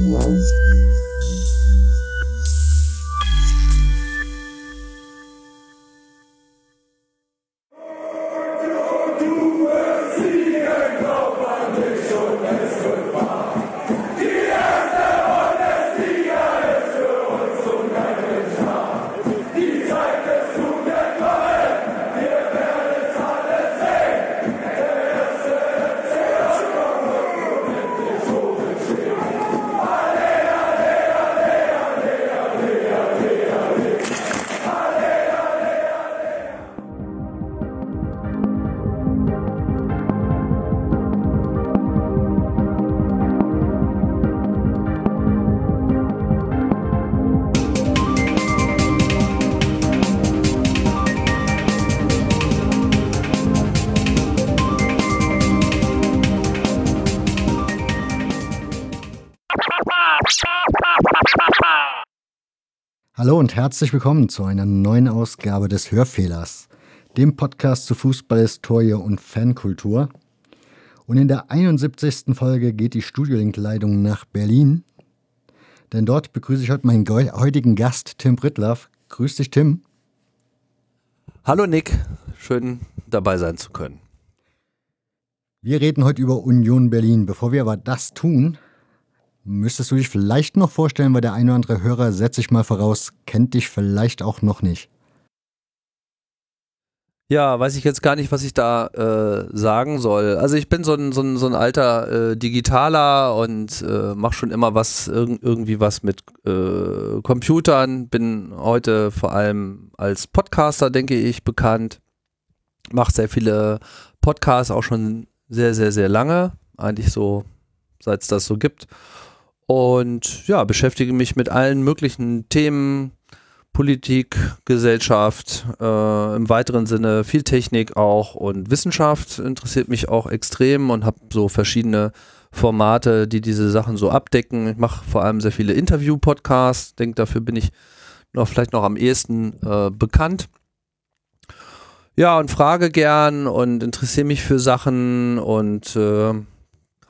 Música Hallo und herzlich willkommen zu einer neuen Ausgabe des Hörfehlers, dem Podcast zu Fußball, Historie und Fankultur. Und in der 71. Folge geht die Studiolink-Leitung nach Berlin. Denn dort begrüße ich heute meinen heutigen Gast, Tim Brittlaff. Grüß dich, Tim. Hallo, Nick. Schön dabei sein zu können. Wir reden heute über Union Berlin. Bevor wir aber das tun, Müsstest du dich vielleicht noch vorstellen, weil der eine oder andere Hörer, setze ich mal voraus, kennt dich vielleicht auch noch nicht. Ja, weiß ich jetzt gar nicht, was ich da äh, sagen soll. Also ich bin so ein, so ein, so ein alter äh, Digitaler und äh, mache schon immer was, irg irgendwie was mit äh, Computern. Bin heute vor allem als Podcaster, denke ich, bekannt. Mache sehr viele Podcasts, auch schon sehr, sehr, sehr lange. Eigentlich so, seit es das so gibt und ja, beschäftige mich mit allen möglichen Themen, Politik, Gesellschaft, äh, im weiteren Sinne viel Technik auch und Wissenschaft interessiert mich auch extrem und habe so verschiedene Formate, die diese Sachen so abdecken. Ich mache vor allem sehr viele Interview-Podcasts, denke, dafür bin ich noch vielleicht noch am ehesten äh, bekannt. Ja, und frage gern und interessiere mich für Sachen und äh,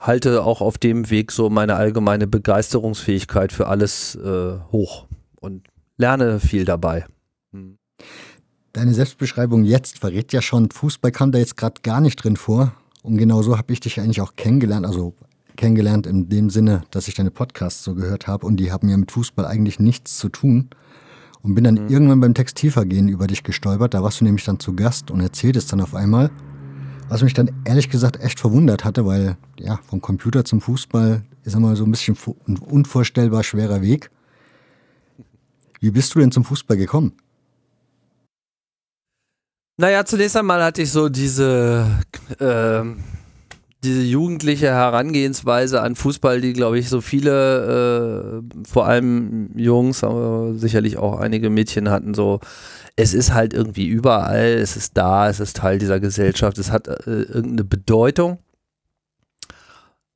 halte auch auf dem Weg so meine allgemeine Begeisterungsfähigkeit für alles äh, hoch und lerne viel dabei. Hm. Deine Selbstbeschreibung jetzt verrät ja schon, Fußball kam da jetzt gerade gar nicht drin vor. Und genau so habe ich dich eigentlich auch kennengelernt. Also kennengelernt in dem Sinne, dass ich deine Podcasts so gehört habe und die haben ja mit Fußball eigentlich nichts zu tun. Und bin dann mhm. irgendwann beim Textilvergehen über dich gestolpert. Da warst du nämlich dann zu Gast und erzähltest dann auf einmal, was mich dann ehrlich gesagt echt verwundert hatte, weil ja, vom Computer zum Fußball ist immer so ein bisschen ein unvorstellbar schwerer Weg. Wie bist du denn zum Fußball gekommen? Naja, zunächst einmal hatte ich so diese, äh, diese jugendliche Herangehensweise an Fußball, die, glaube ich, so viele, äh, vor allem Jungs, aber sicherlich auch einige Mädchen hatten, so es ist halt irgendwie überall, es ist da, es ist Teil dieser Gesellschaft, es hat äh, irgendeine Bedeutung.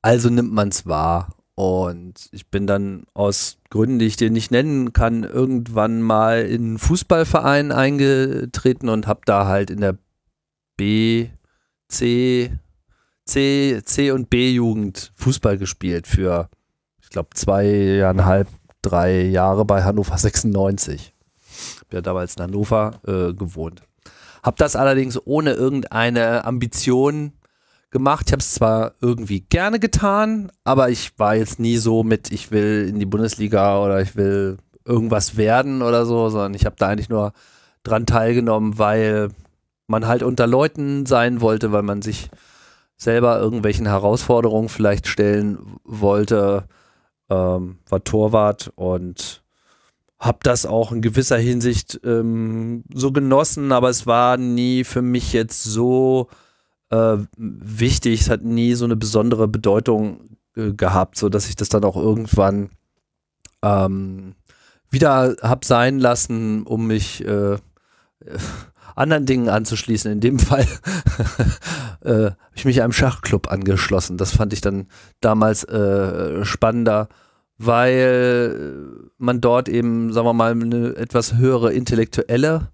Also nimmt man es wahr. Und ich bin dann aus Gründen, die ich dir nicht nennen kann, irgendwann mal in einen Fußballverein eingetreten und habe da halt in der B, C, C, C und B-Jugend Fußball gespielt für, ich glaube, zweieinhalb, drei Jahre bei Hannover 96 habe ja damals in Hannover äh, gewohnt. Habe das allerdings ohne irgendeine Ambition gemacht. Ich habe es zwar irgendwie gerne getan, aber ich war jetzt nie so mit, ich will in die Bundesliga oder ich will irgendwas werden oder so, sondern ich habe da eigentlich nur dran teilgenommen, weil man halt unter Leuten sein wollte, weil man sich selber irgendwelchen Herausforderungen vielleicht stellen wollte. Ähm, war Torwart und habe das auch in gewisser Hinsicht ähm, so genossen, aber es war nie für mich jetzt so äh, wichtig. Es hat nie so eine besondere Bedeutung äh, gehabt, so dass ich das dann auch irgendwann ähm, wieder hab sein lassen, um mich äh, anderen Dingen anzuschließen. In dem Fall äh, habe ich mich einem Schachclub angeschlossen. Das fand ich dann damals äh, spannender weil man dort eben, sagen wir mal, eine etwas höhere intellektuelle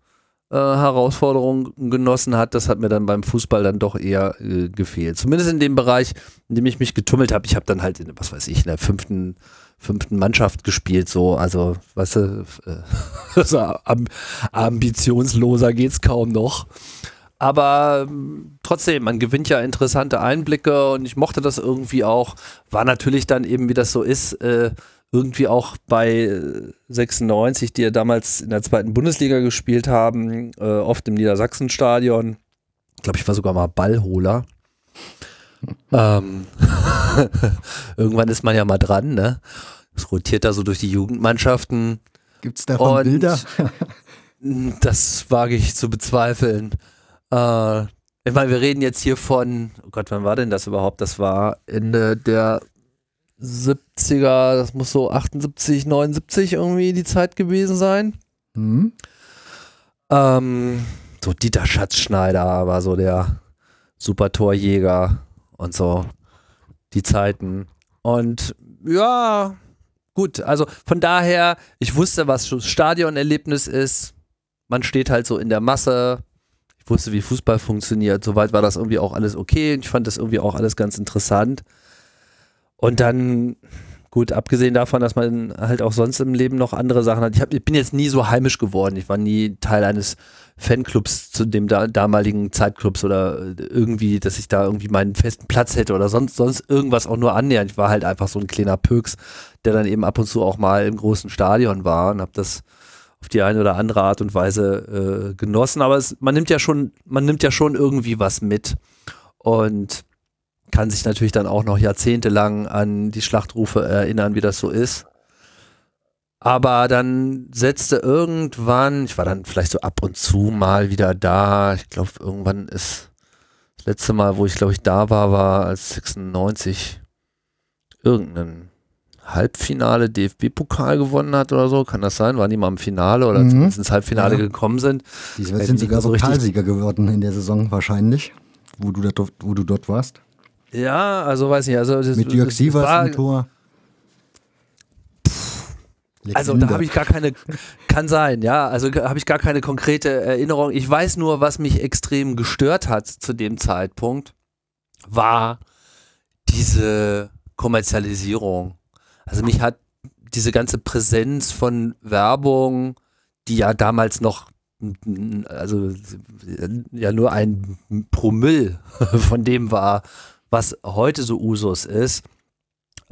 äh, Herausforderung genossen hat. Das hat mir dann beim Fußball dann doch eher äh, gefehlt. Zumindest in dem Bereich, in dem ich mich getummelt habe. Ich habe dann halt, in, was weiß ich, in der fünften, fünften Mannschaft gespielt, so, also, weißt du, äh, so amb ambitionsloser geht's kaum noch. Aber ähm, trotzdem, man gewinnt ja interessante Einblicke und ich mochte das irgendwie auch. War natürlich dann eben, wie das so ist, äh, irgendwie auch bei 96, die ja damals in der zweiten Bundesliga gespielt haben, äh, oft im Niedersachsenstadion. Ich glaube, ich war sogar mal Ballholer. ähm, irgendwann ist man ja mal dran, ne? Es rotiert da so durch die Jugendmannschaften. Gibt es davon Bilder? das wage ich zu bezweifeln. Äh, ich meine, wir reden jetzt hier von, oh Gott, wann war denn das überhaupt? Das war Ende der 70er, das muss so 78, 79 irgendwie die Zeit gewesen sein. Mhm. Ähm, so Dieter Schatzschneider war so der Super-Torjäger und so die Zeiten. Und ja, gut, also von daher, ich wusste, was Stadionerlebnis ist. Man steht halt so in der Masse, ich wusste, wie Fußball funktioniert. Soweit war das irgendwie auch alles okay. Ich fand das irgendwie auch alles ganz interessant. Und dann, gut, abgesehen davon, dass man halt auch sonst im Leben noch andere Sachen hat. Ich, hab, ich bin jetzt nie so heimisch geworden. Ich war nie Teil eines Fanclubs zu dem da, damaligen Zeitclubs oder irgendwie, dass ich da irgendwie meinen festen Platz hätte oder sonst, sonst irgendwas auch nur annähernd. Ich war halt einfach so ein kleiner Pöks, der dann eben ab und zu auch mal im großen Stadion war und habe das auf die eine oder andere Art und Weise äh, genossen. Aber es, man nimmt ja schon, man nimmt ja schon irgendwie was mit und kann sich natürlich dann auch noch jahrzehntelang an die Schlachtrufe erinnern, wie das so ist. Aber dann setzte irgendwann, ich war dann vielleicht so ab und zu mal wieder da. Ich glaube, irgendwann ist das letzte Mal, wo ich glaube ich da war, war als 96 irgendein Halbfinale DFB-Pokal gewonnen hat oder so. Kann das sein? Waren die mal im Finale oder mhm. zumindest ins Halbfinale ja. gekommen sind? Die sind sogar so Pokalsieger geworden in der Saison wahrscheinlich, wo du, dort, wo du dort warst. Ja, also weiß nicht. Also das, Mit Jörg Sievers im Tor. Also da habe ich gar keine, kann sein, ja, also habe ich gar keine konkrete Erinnerung. Ich weiß nur, was mich extrem gestört hat zu dem Zeitpunkt, war diese Kommerzialisierung. Also mich hat diese ganze Präsenz von Werbung, die ja damals noch also ja nur ein Promille von dem war, was heute so Usus ist.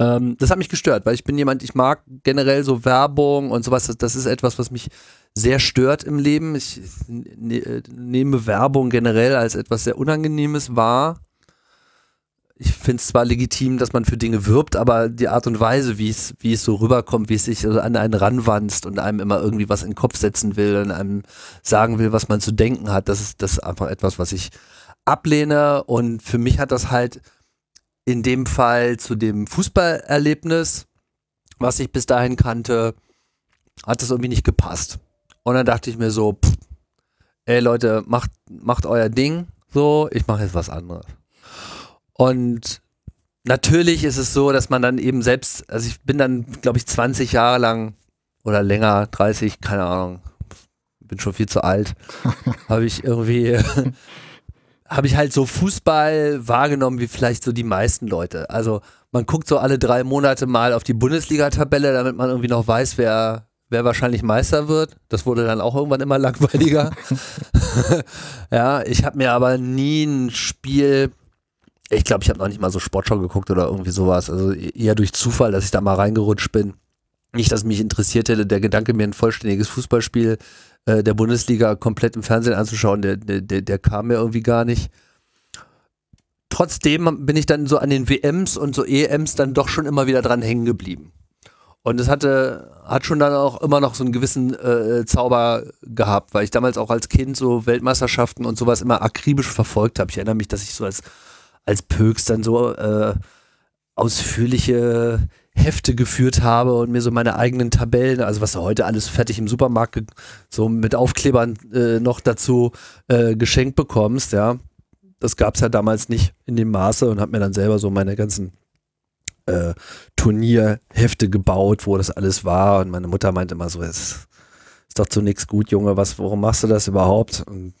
Ähm, das hat mich gestört, weil ich bin jemand, ich mag generell so Werbung und sowas. Das ist etwas, was mich sehr stört im Leben. Ich ne, nehme Werbung generell als etwas sehr Unangenehmes wahr ich finde es zwar legitim, dass man für Dinge wirbt, aber die Art und Weise, wie es, wie es so rüberkommt, wie es sich an einen ranwanzt und einem immer irgendwie was in den Kopf setzen will und einem sagen will, was man zu denken hat, das ist, das ist einfach etwas, was ich ablehne. Und für mich hat das halt in dem Fall zu dem Fußballerlebnis, was ich bis dahin kannte, hat das irgendwie nicht gepasst. Und dann dachte ich mir so, pff, ey Leute, macht, macht euer Ding so, ich mache jetzt was anderes. Und natürlich ist es so, dass man dann eben selbst, also ich bin dann, glaube ich, 20 Jahre lang oder länger, 30, keine Ahnung, bin schon viel zu alt, habe ich irgendwie, habe ich halt so Fußball wahrgenommen wie vielleicht so die meisten Leute. Also man guckt so alle drei Monate mal auf die Bundesliga-Tabelle, damit man irgendwie noch weiß, wer, wer wahrscheinlich Meister wird. Das wurde dann auch irgendwann immer langweiliger. ja, ich habe mir aber nie ein Spiel ich glaube, ich habe noch nicht mal so Sportschau geguckt oder irgendwie sowas. Also eher durch Zufall, dass ich da mal reingerutscht bin. Nicht, dass mich interessiert hätte, der Gedanke, mir ein vollständiges Fußballspiel äh, der Bundesliga komplett im Fernsehen anzuschauen, der, der, der kam mir irgendwie gar nicht. Trotzdem bin ich dann so an den WMs und so EMs dann doch schon immer wieder dran hängen geblieben. Und es hatte, hat schon dann auch immer noch so einen gewissen äh, Zauber gehabt, weil ich damals auch als Kind so Weltmeisterschaften und sowas immer akribisch verfolgt habe. Ich erinnere mich, dass ich so als als Pöks dann so äh, ausführliche Hefte geführt habe und mir so meine eigenen Tabellen, also was du heute alles fertig im Supermarkt so mit Aufklebern äh, noch dazu äh, geschenkt bekommst, ja. Das gab es ja damals nicht in dem Maße und habe mir dann selber so meine ganzen äh, Turnierhefte gebaut, wo das alles war. Und meine Mutter meinte immer so, es ist doch zunächst gut, Junge, was, warum machst du das überhaupt? Und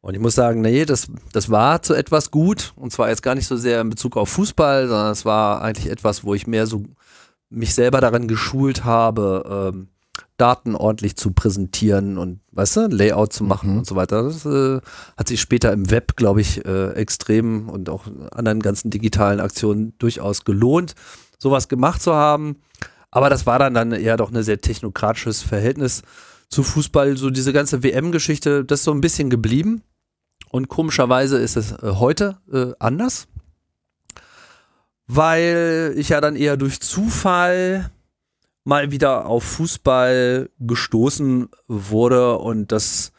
und ich muss sagen, nee, das, das war zu etwas gut. Und zwar jetzt gar nicht so sehr in Bezug auf Fußball, sondern es war eigentlich etwas, wo ich mehr so mich selber daran geschult habe, ähm, Daten ordentlich zu präsentieren und, weißt du, Layout zu machen mhm. und so weiter. Das äh, hat sich später im Web, glaube ich, äh, extrem und auch anderen ganzen digitalen Aktionen durchaus gelohnt, sowas gemacht zu haben. Aber das war dann, dann eher doch ein sehr technokratisches Verhältnis zu Fußball. So diese ganze WM-Geschichte, das ist so ein bisschen geblieben. Und komischerweise ist es äh, heute äh, anders, weil ich ja dann eher durch Zufall mal wieder auf Fußball gestoßen wurde und das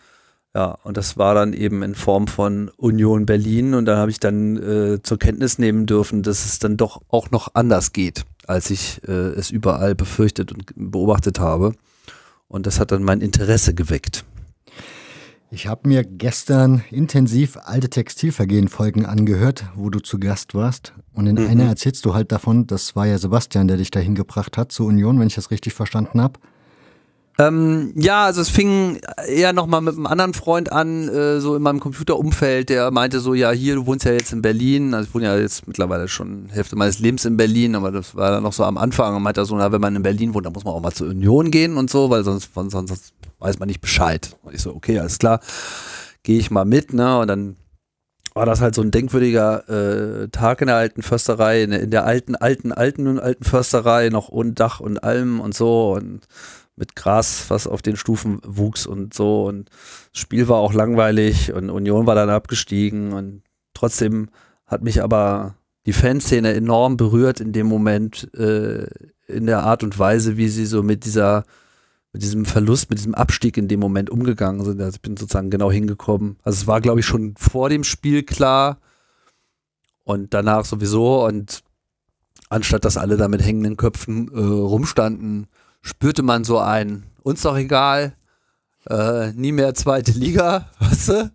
ja, und das war dann eben in Form von Union Berlin und da habe ich dann äh, zur Kenntnis nehmen dürfen, dass es dann doch auch noch anders geht, als ich äh, es überall befürchtet und beobachtet habe. Und das hat dann mein Interesse geweckt. Ich habe mir gestern intensiv alte Textilvergehen-Folgen angehört, wo du zu Gast warst. Und in mhm. einer erzählst du halt davon, das war ja Sebastian, der dich dahin gebracht hat zur Union, wenn ich das richtig verstanden habe. Ähm, ja, also es fing eher nochmal mit einem anderen Freund an, äh, so in meinem Computerumfeld, der meinte so, ja hier, du wohnst ja jetzt in Berlin, also ich wohne ja jetzt mittlerweile schon Hälfte meines Lebens in Berlin, aber das war dann noch so am Anfang und meinte so, na, wenn man in Berlin wohnt, dann muss man auch mal zur Union gehen und so, weil sonst, sonst weiß man nicht Bescheid. Und ich so, okay, alles klar, gehe ich mal mit, ne? Und dann war das halt so ein denkwürdiger äh, Tag in der alten Försterei, in der, alten, alten, alten alten Försterei, noch ohne Dach und Alm und so und mit Gras, was auf den Stufen wuchs und so. Und das Spiel war auch langweilig und Union war dann abgestiegen und trotzdem hat mich aber die Fanszene enorm berührt in dem Moment, äh, in der Art und Weise, wie sie so mit dieser mit diesem Verlust, mit diesem Abstieg in dem Moment umgegangen sind. Also ich bin sozusagen genau hingekommen. Also es war, glaube ich, schon vor dem Spiel klar und danach sowieso. Und anstatt dass alle da mit hängenden Köpfen äh, rumstanden, spürte man so ein, uns doch egal, äh, nie mehr zweite Liga, weißt du?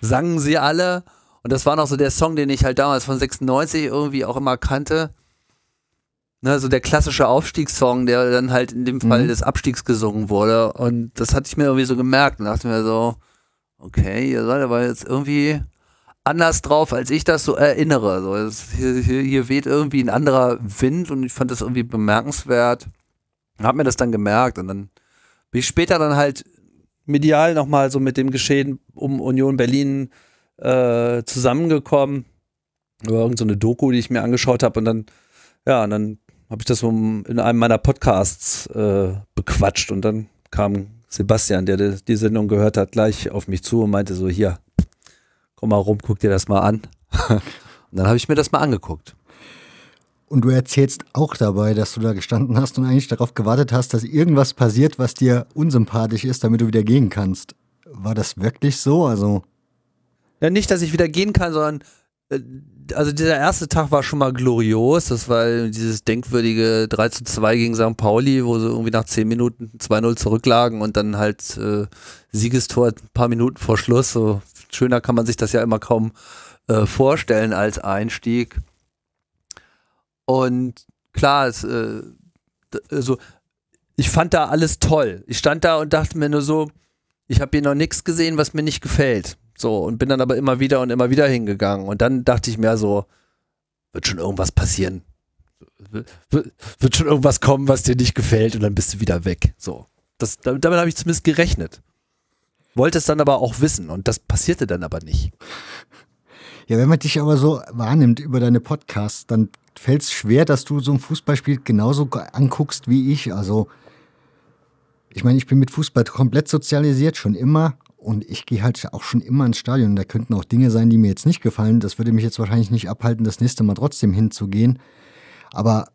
Sangen sie alle. Und das war noch so der Song, den ich halt damals von 96 irgendwie auch immer kannte ne, so der klassische Aufstiegssong, der dann halt in dem Fall mhm. des Abstiegs gesungen wurde. Und das hatte ich mir irgendwie so gemerkt und dachte mir so, okay, ihr seid aber jetzt irgendwie anders drauf, als ich das so erinnere. So, hier, hier, hier weht irgendwie ein anderer Wind und ich fand das irgendwie bemerkenswert. Hab mir das dann gemerkt und dann bin ich später dann halt medial nochmal so mit dem Geschehen um Union Berlin äh, zusammengekommen. Über irgendeine so Doku, die ich mir angeschaut habe und dann, ja, und dann habe ich das in einem meiner Podcasts äh, bequatscht und dann kam Sebastian, der die Sendung gehört hat, gleich auf mich zu und meinte so, hier, komm mal rum, guck dir das mal an. und dann habe ich mir das mal angeguckt. Und du erzählst auch dabei, dass du da gestanden hast und eigentlich darauf gewartet hast, dass irgendwas passiert, was dir unsympathisch ist, damit du wieder gehen kannst. War das wirklich so? Also. Ja, nicht, dass ich wieder gehen kann, sondern äh, also dieser erste Tag war schon mal glorios. Das war dieses denkwürdige 3 zu 2 gegen St. Pauli, wo sie irgendwie nach 10 Minuten 2-0 zurücklagen und dann halt äh, Siegestor ein paar Minuten vor Schluss. So schöner kann man sich das ja immer kaum äh, vorstellen als Einstieg. Und klar, es, äh, also ich fand da alles toll. Ich stand da und dachte mir nur so, ich habe hier noch nichts gesehen, was mir nicht gefällt. So, und bin dann aber immer wieder und immer wieder hingegangen. Und dann dachte ich mir so, wird schon irgendwas passieren. Wird, schon irgendwas kommen, was dir nicht gefällt und dann bist du wieder weg. So. Das, damit habe ich zumindest gerechnet. Wollte es dann aber auch wissen und das passierte dann aber nicht. Ja, wenn man dich aber so wahrnimmt über deine Podcasts, dann fällt es schwer, dass du so ein Fußballspiel genauso anguckst wie ich. Also, ich meine, ich bin mit Fußball komplett sozialisiert, schon immer. Und ich gehe halt auch schon immer ins Stadion. Da könnten auch Dinge sein, die mir jetzt nicht gefallen. Das würde mich jetzt wahrscheinlich nicht abhalten, das nächste Mal trotzdem hinzugehen. Aber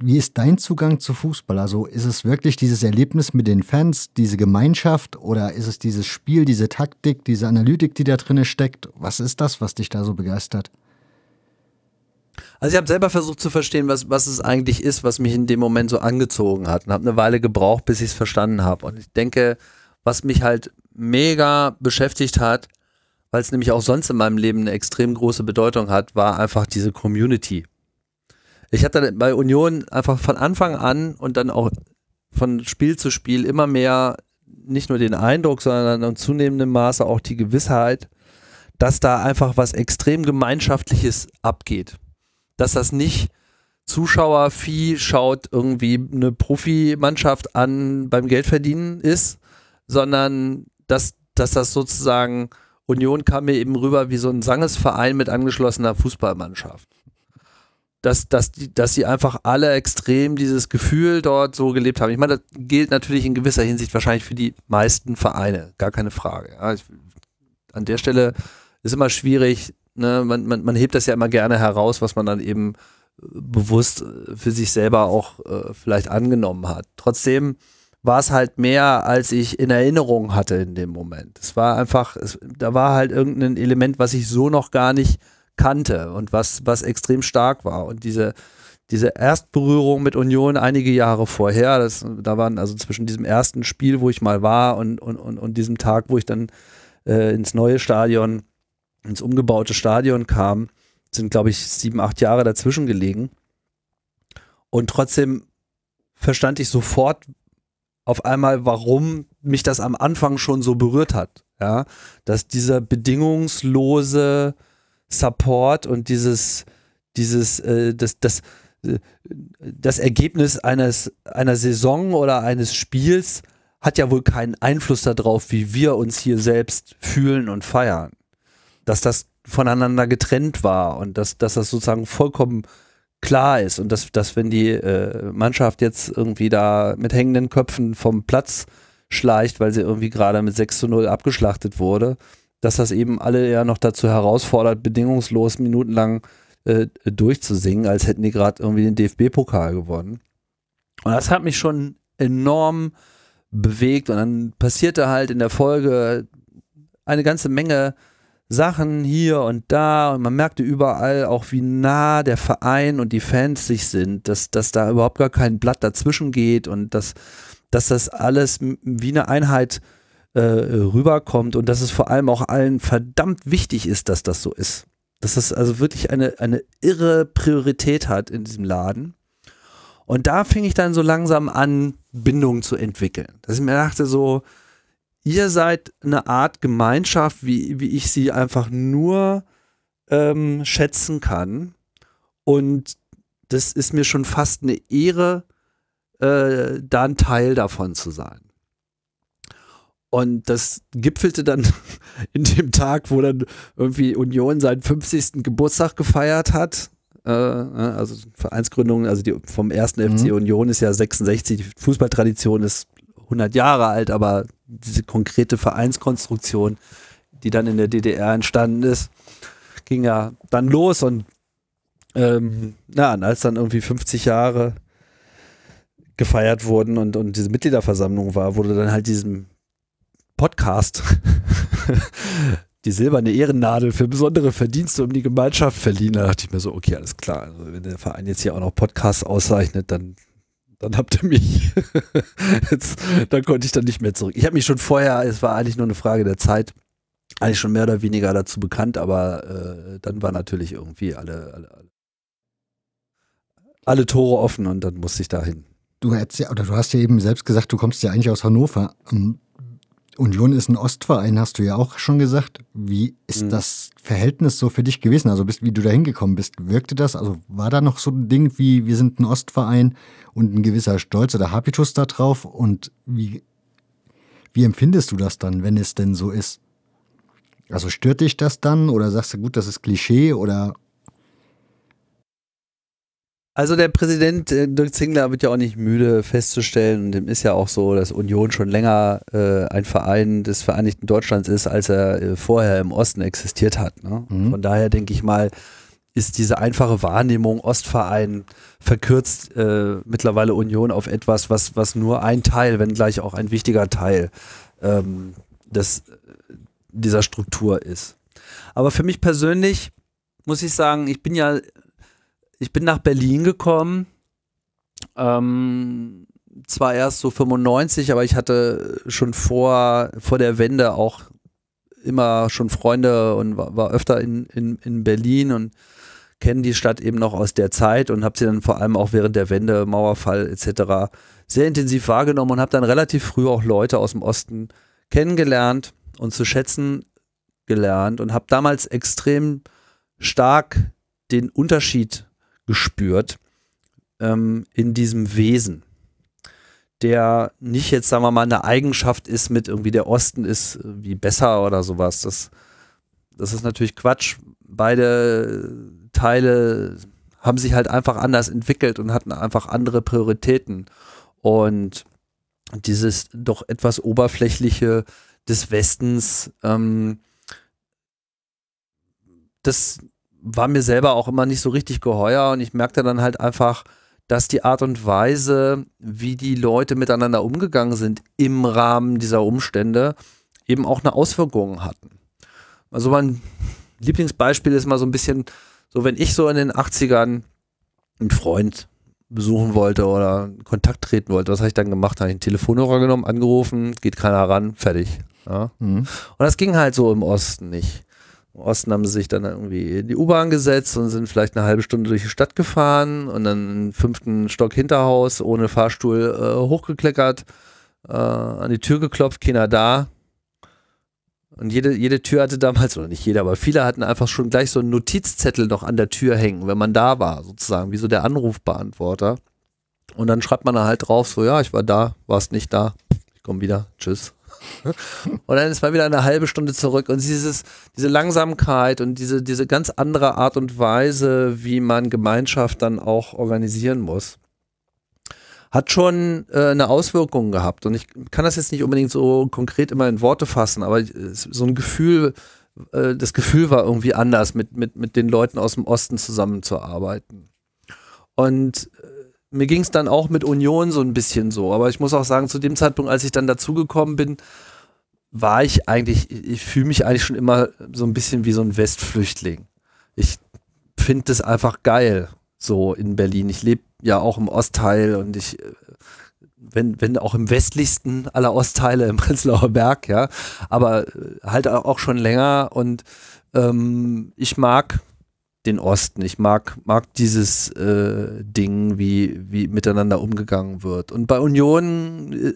wie ist dein Zugang zu Fußball? Also ist es wirklich dieses Erlebnis mit den Fans, diese Gemeinschaft oder ist es dieses Spiel, diese Taktik, diese Analytik, die da drin steckt? Was ist das, was dich da so begeistert? Also ich habe selber versucht zu verstehen, was, was es eigentlich ist, was mich in dem Moment so angezogen hat und habe eine Weile gebraucht, bis ich es verstanden habe. Und ich denke, was mich halt mega beschäftigt hat, weil es nämlich auch sonst in meinem Leben eine extrem große Bedeutung hat, war einfach diese Community. Ich hatte bei Union einfach von Anfang an und dann auch von Spiel zu Spiel immer mehr nicht nur den Eindruck, sondern in zunehmendem Maße auch die Gewissheit, dass da einfach was extrem Gemeinschaftliches abgeht. Dass das nicht Zuschauervieh schaut irgendwie eine Profimannschaft an beim Geldverdienen ist, sondern dass, dass das sozusagen Union kam mir eben rüber wie so ein Sangesverein mit angeschlossener Fußballmannschaft. Dass, dass, die, dass sie einfach alle extrem dieses Gefühl dort so gelebt haben. Ich meine, das gilt natürlich in gewisser Hinsicht wahrscheinlich für die meisten Vereine, gar keine Frage. Ja, ich, an der Stelle ist immer schwierig, ne? man, man, man hebt das ja immer gerne heraus, was man dann eben bewusst für sich selber auch äh, vielleicht angenommen hat. Trotzdem war es halt mehr, als ich in Erinnerung hatte in dem Moment. Es war einfach, es, da war halt irgendein Element, was ich so noch gar nicht kannte und was, was extrem stark war. Und diese, diese Erstberührung mit Union einige Jahre vorher, das, da waren also zwischen diesem ersten Spiel, wo ich mal war und, und, und, und diesem Tag, wo ich dann äh, ins neue Stadion, ins umgebaute Stadion kam, sind, glaube ich, sieben, acht Jahre dazwischen gelegen. Und trotzdem verstand ich sofort, auf einmal, warum mich das am Anfang schon so berührt hat. Ja, dass dieser bedingungslose Support und dieses, dieses, äh, das, das, äh, das Ergebnis eines, einer Saison oder eines Spiels hat ja wohl keinen Einfluss darauf, wie wir uns hier selbst fühlen und feiern. Dass das voneinander getrennt war und dass, dass das sozusagen vollkommen klar ist und dass, dass wenn die äh, Mannschaft jetzt irgendwie da mit hängenden Köpfen vom Platz schleicht, weil sie irgendwie gerade mit 6 zu 0 abgeschlachtet wurde, dass das eben alle ja noch dazu herausfordert, bedingungslos minutenlang äh, durchzusingen, als hätten die gerade irgendwie den DFB-Pokal gewonnen. Und das hat mich schon enorm bewegt und dann passierte halt in der Folge eine ganze Menge Sachen hier und da und man merkte überall auch, wie nah der Verein und die Fans sich sind, dass, dass da überhaupt gar kein Blatt dazwischen geht und dass, dass das alles wie eine Einheit äh, rüberkommt und dass es vor allem auch allen verdammt wichtig ist, dass das so ist. Dass das also wirklich eine, eine irre Priorität hat in diesem Laden. Und da fing ich dann so langsam an, Bindungen zu entwickeln. Dass ich mir dachte so, ihr seid eine Art Gemeinschaft, wie, wie ich sie einfach nur ähm, schätzen kann. Und das ist mir schon fast eine Ehre, äh, da ein Teil davon zu sein. Und das gipfelte dann in dem Tag, wo dann irgendwie Union seinen 50. Geburtstag gefeiert hat. Äh, ne, also Vereinsgründung, also die, vom ersten mhm. FC Union ist ja 66, die Fußballtradition ist 100 Jahre alt, aber diese konkrete Vereinskonstruktion, die dann in der DDR entstanden ist, ging ja dann los und ähm, ja, als dann irgendwie 50 Jahre gefeiert wurden und, und diese Mitgliederversammlung war, wurde dann halt diesem Podcast die silberne Ehrennadel für besondere Verdienste um die Gemeinschaft verliehen. Da dachte ich mir so, okay, alles klar. Also wenn der Verein jetzt hier auch noch Podcasts auszeichnet, dann dann habt ihr mich. Jetzt, dann konnte ich dann nicht mehr zurück. Ich habe mich schon vorher, es war eigentlich nur eine Frage der Zeit, eigentlich schon mehr oder weniger dazu bekannt, aber äh, dann war natürlich irgendwie alle, alle, alle, alle Tore offen und dann musste ich dahin. Du, ja, oder du hast ja eben selbst gesagt, du kommst ja eigentlich aus Hannover. Union ist ein Ostverein, hast du ja auch schon gesagt. Wie ist mhm. das Verhältnis so für dich gewesen? Also bist, wie du da hingekommen bist, wirkte das? Also war da noch so ein Ding wie, wir sind ein Ostverein und ein gewisser Stolz oder Habitus da drauf? Und wie, wie empfindest du das dann, wenn es denn so ist? Also stört dich das dann oder sagst du, gut, das ist Klischee oder also der Präsident äh, Dirk Zingler wird ja auch nicht müde festzustellen und dem ist ja auch so, dass Union schon länger äh, ein Verein des Vereinigten Deutschlands ist, als er äh, vorher im Osten existiert hat. Ne? Mhm. Von daher denke ich mal, ist diese einfache Wahrnehmung Ostverein verkürzt äh, mittlerweile Union auf etwas, was, was nur ein Teil, wenn gleich auch ein wichtiger Teil ähm, des, dieser Struktur ist. Aber für mich persönlich muss ich sagen, ich bin ja ich bin nach Berlin gekommen. Ähm, zwar erst so 95, aber ich hatte schon vor, vor der Wende auch immer schon Freunde und war, war öfter in, in, in Berlin und kenne die Stadt eben noch aus der Zeit und habe sie dann vor allem auch während der Wende, Mauerfall etc. sehr intensiv wahrgenommen und habe dann relativ früh auch Leute aus dem Osten kennengelernt und zu schätzen gelernt und habe damals extrem stark den Unterschied gespürt ähm, in diesem Wesen, der nicht jetzt, sagen wir mal, eine Eigenschaft ist mit irgendwie der Osten ist äh, wie besser oder sowas. Das, das ist natürlich Quatsch. Beide Teile haben sich halt einfach anders entwickelt und hatten einfach andere Prioritäten. Und dieses doch etwas oberflächliche des Westens, ähm, das war mir selber auch immer nicht so richtig geheuer und ich merkte dann halt einfach, dass die Art und Weise, wie die Leute miteinander umgegangen sind im Rahmen dieser Umstände, eben auch eine Auswirkung hatten. Also mein Lieblingsbeispiel ist mal so ein bisschen, so wenn ich so in den 80ern einen Freund besuchen wollte oder in Kontakt treten wollte, was habe ich dann gemacht? Habe ich einen Telefonhörer genommen, angerufen, geht keiner ran, fertig. Ja? Mhm. Und das ging halt so im Osten nicht. Im Osten haben sie sich dann irgendwie in die U-Bahn gesetzt und sind vielleicht eine halbe Stunde durch die Stadt gefahren und dann einen fünften Stock Hinterhaus ohne Fahrstuhl äh, hochgekleckert, äh, an die Tür geklopft, keiner da. Und jede, jede Tür hatte damals, oder nicht jeder, aber viele hatten einfach schon gleich so einen Notizzettel noch an der Tür hängen, wenn man da war, sozusagen, wie so der Anrufbeantworter. Und dann schreibt man da halt drauf, so, ja, ich war da, warst nicht da, ich komme wieder, tschüss. Und dann ist man wieder eine halbe Stunde zurück. Und dieses, diese Langsamkeit und diese, diese ganz andere Art und Weise, wie man Gemeinschaft dann auch organisieren muss, hat schon äh, eine Auswirkung gehabt. Und ich kann das jetzt nicht unbedingt so konkret immer in Worte fassen, aber so ein Gefühl, äh, das Gefühl war irgendwie anders, mit, mit, mit den Leuten aus dem Osten zusammenzuarbeiten. Und mir ging es dann auch mit Union so ein bisschen so. Aber ich muss auch sagen, zu dem Zeitpunkt, als ich dann dazugekommen bin, war ich eigentlich, ich fühle mich eigentlich schon immer so ein bisschen wie so ein Westflüchtling. Ich finde das einfach geil, so in Berlin. Ich lebe ja auch im Ostteil und ich, wenn, wenn auch im westlichsten aller Ostteile im Prenzlauer Berg, ja, aber halt auch schon länger und ähm, ich mag den Osten. Ich mag, mag dieses äh, Ding, wie, wie miteinander umgegangen wird. Und bei Union äh,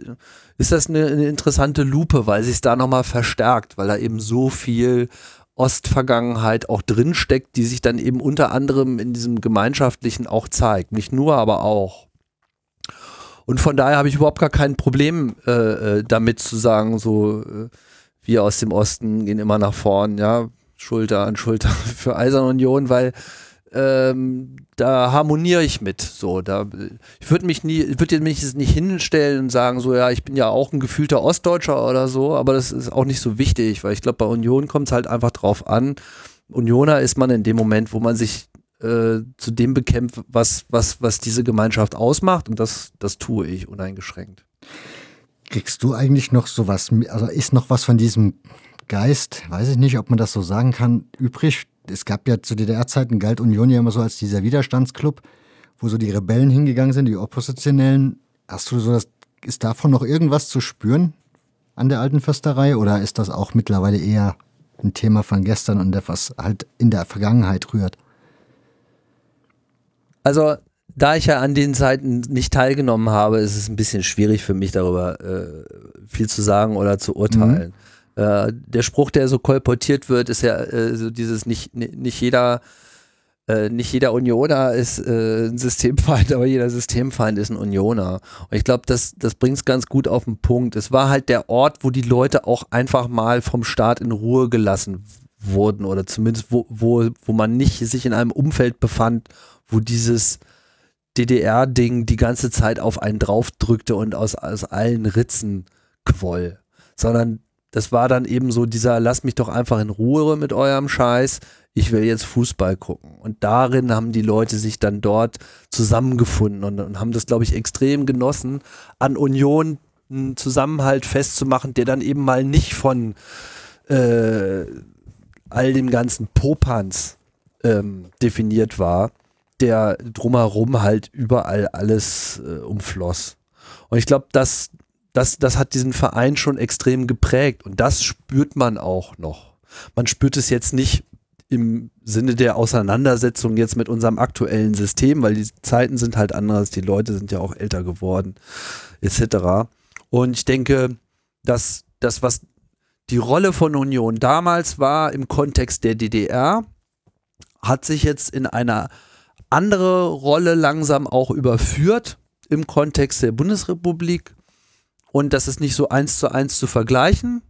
ist das eine, eine interessante Lupe, weil sich da nochmal verstärkt, weil da eben so viel Ostvergangenheit auch drinsteckt, die sich dann eben unter anderem in diesem Gemeinschaftlichen auch zeigt. Nicht nur, aber auch. Und von daher habe ich überhaupt gar kein Problem äh, äh damit zu sagen, so äh, wir aus dem Osten gehen immer nach vorn, ja Schulter an Schulter für Eisern Union, weil ähm, da harmoniere ich mit. So, da ich würde mich nie, würde mich nicht hinstellen und sagen, so ja, ich bin ja auch ein gefühlter Ostdeutscher oder so, aber das ist auch nicht so wichtig, weil ich glaube, bei Union kommt es halt einfach drauf an. Unioner ist man in dem Moment, wo man sich äh, zu dem bekämpft, was, was, was diese Gemeinschaft ausmacht und das, das tue ich uneingeschränkt. Kriegst du eigentlich noch sowas, also ist noch was von diesem Geist, weiß ich nicht, ob man das so sagen kann, übrig. Es gab ja zu DDR-Zeiten, galt Union ja immer so als dieser Widerstandsclub, wo so die Rebellen hingegangen sind, die Oppositionellen. Hast du so das, ist davon noch irgendwas zu spüren an der alten Försterei oder ist das auch mittlerweile eher ein Thema von gestern und etwas halt in der Vergangenheit rührt? Also, da ich ja an den Zeiten nicht teilgenommen habe, ist es ein bisschen schwierig für mich darüber äh, viel zu sagen oder zu urteilen. Mhm. Äh, der Spruch, der so kolportiert wird, ist ja äh, so dieses nicht, nicht jeder äh, nicht jeder Unioner ist äh, ein Systemfeind, aber jeder Systemfeind ist ein Unioner. Und ich glaube, das, das bringt es ganz gut auf den Punkt. Es war halt der Ort, wo die Leute auch einfach mal vom Staat in Ruhe gelassen wurden oder zumindest wo, wo, wo man nicht sich in einem Umfeld befand, wo dieses DDR-Ding die ganze Zeit auf einen draufdrückte und aus, aus allen Ritzen quoll, sondern das war dann eben so dieser, lass mich doch einfach in Ruhe mit eurem Scheiß, ich will jetzt Fußball gucken. Und darin haben die Leute sich dann dort zusammengefunden und, und haben das, glaube ich, extrem genossen, an Union einen Zusammenhalt festzumachen, der dann eben mal nicht von äh, all dem ganzen Popanz ähm, definiert war, der drumherum halt überall alles äh, umfloss. Und ich glaube, dass das, das hat diesen Verein schon extrem geprägt und das spürt man auch noch. Man spürt es jetzt nicht im Sinne der Auseinandersetzung jetzt mit unserem aktuellen System, weil die Zeiten sind halt anders, die Leute sind ja auch älter geworden, etc. Und ich denke, dass das, was die Rolle von Union damals war im Kontext der DDR, hat sich jetzt in einer andere Rolle langsam auch überführt im Kontext der Bundesrepublik. Und das ist nicht so eins zu eins zu vergleichen.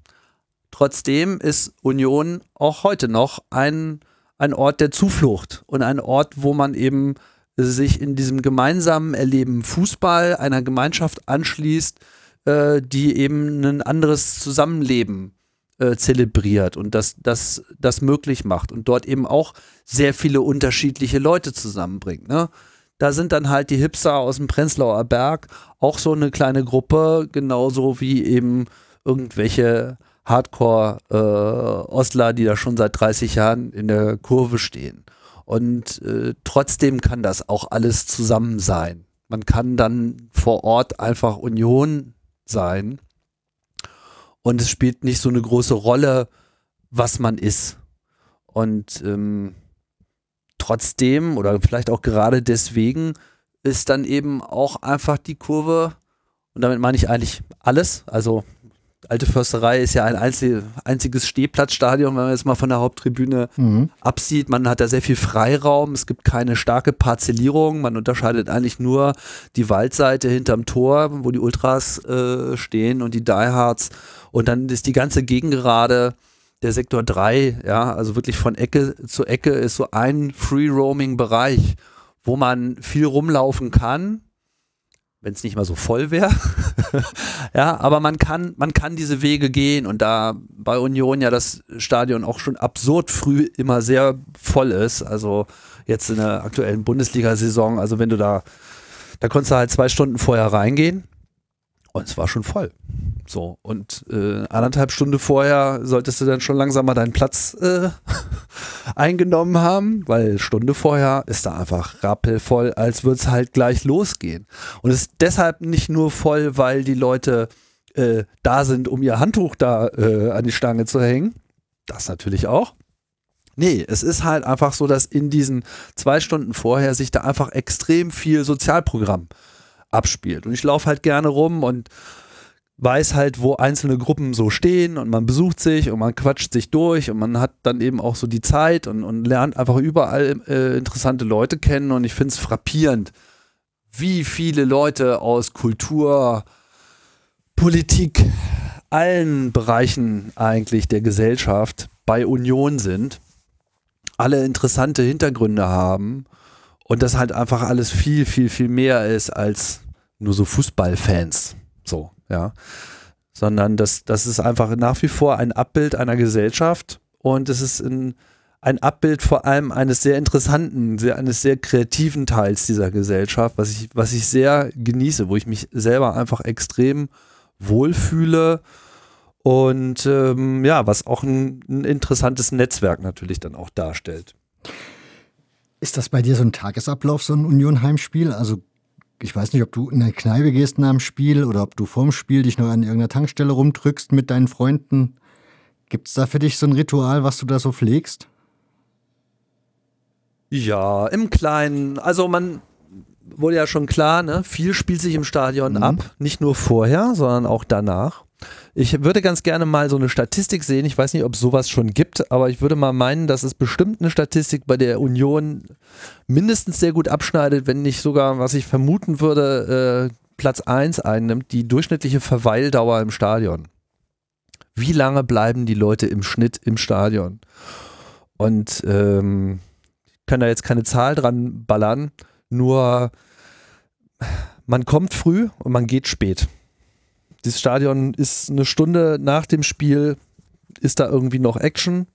Trotzdem ist Union auch heute noch ein, ein Ort der Zuflucht und ein Ort, wo man eben sich in diesem gemeinsamen Erleben Fußball einer Gemeinschaft anschließt, äh, die eben ein anderes Zusammenleben äh, zelebriert und das, das, das möglich macht und dort eben auch sehr viele unterschiedliche Leute zusammenbringt. Ne? Da sind dann halt die Hipster aus dem Prenzlauer Berg auch so eine kleine Gruppe, genauso wie eben irgendwelche Hardcore-Ostler, äh, die da schon seit 30 Jahren in der Kurve stehen. Und äh, trotzdem kann das auch alles zusammen sein. Man kann dann vor Ort einfach Union sein. Und es spielt nicht so eine große Rolle, was man ist. Und ähm, trotzdem oder vielleicht auch gerade deswegen ist dann eben auch einfach die Kurve, und damit meine ich eigentlich alles, also Alte Försterei ist ja ein einziges Stehplatzstadion, wenn man jetzt mal von der Haupttribüne mhm. absieht. Man hat da sehr viel Freiraum, es gibt keine starke Parzellierung, man unterscheidet eigentlich nur die Waldseite hinterm Tor, wo die Ultras äh, stehen und die Diehards. Und dann ist die ganze Gegengerade der Sektor 3, ja, also wirklich von Ecke zu Ecke ist so ein Free-Roaming-Bereich, wo man viel rumlaufen kann wenn es nicht mal so voll wäre. ja, aber man kann, man kann diese Wege gehen und da bei Union ja das Stadion auch schon absurd früh immer sehr voll ist. Also jetzt in der aktuellen Bundesliga-Saison, also wenn du da, da konntest du halt zwei Stunden vorher reingehen und es war schon voll. So, und äh, anderthalb Stunden vorher solltest du dann schon langsam mal deinen Platz äh, eingenommen haben, weil Stunde vorher ist da einfach rappelvoll, als würde es halt gleich losgehen. Und es ist deshalb nicht nur voll, weil die Leute äh, da sind, um ihr Handtuch da äh, an die Stange zu hängen. Das natürlich auch. Nee, es ist halt einfach so, dass in diesen zwei Stunden vorher sich da einfach extrem viel Sozialprogramm abspielt. Und ich laufe halt gerne rum und weiß halt, wo einzelne Gruppen so stehen und man besucht sich und man quatscht sich durch und man hat dann eben auch so die Zeit und, und lernt einfach überall äh, interessante Leute kennen und ich finde es frappierend, wie viele Leute aus Kultur, Politik, allen Bereichen eigentlich der Gesellschaft bei Union sind, alle interessante Hintergründe haben und das halt einfach alles viel, viel, viel mehr ist als nur so Fußballfans. So, ja. Sondern das, das ist einfach nach wie vor ein Abbild einer Gesellschaft und es ist ein, ein Abbild vor allem eines sehr interessanten, sehr, eines sehr kreativen Teils dieser Gesellschaft, was ich, was ich sehr genieße, wo ich mich selber einfach extrem wohlfühle und ähm, ja, was auch ein, ein interessantes Netzwerk natürlich dann auch darstellt. Ist das bei dir so ein Tagesablauf, so ein Union-Heimspiel? Also ich weiß nicht, ob du in eine Kneipe gehst nach dem Spiel oder ob du vorm Spiel dich noch an irgendeiner Tankstelle rumdrückst mit deinen Freunden. Gibt es da für dich so ein Ritual, was du da so pflegst? Ja, im Kleinen. Also man wurde ja schon klar, ne? viel spielt sich im Stadion mhm. ab. Nicht nur vorher, sondern auch danach. Ich würde ganz gerne mal so eine Statistik sehen. Ich weiß nicht, ob es sowas schon gibt, aber ich würde mal meinen, dass es bestimmt eine Statistik bei der Union mindestens sehr gut abschneidet, wenn nicht sogar, was ich vermuten würde, äh, Platz 1 einnimmt, die durchschnittliche Verweildauer im Stadion. Wie lange bleiben die Leute im Schnitt im Stadion? Und ähm, ich kann da jetzt keine Zahl dran ballern, nur man kommt früh und man geht spät. Das Stadion ist eine Stunde nach dem Spiel, ist da irgendwie noch Action.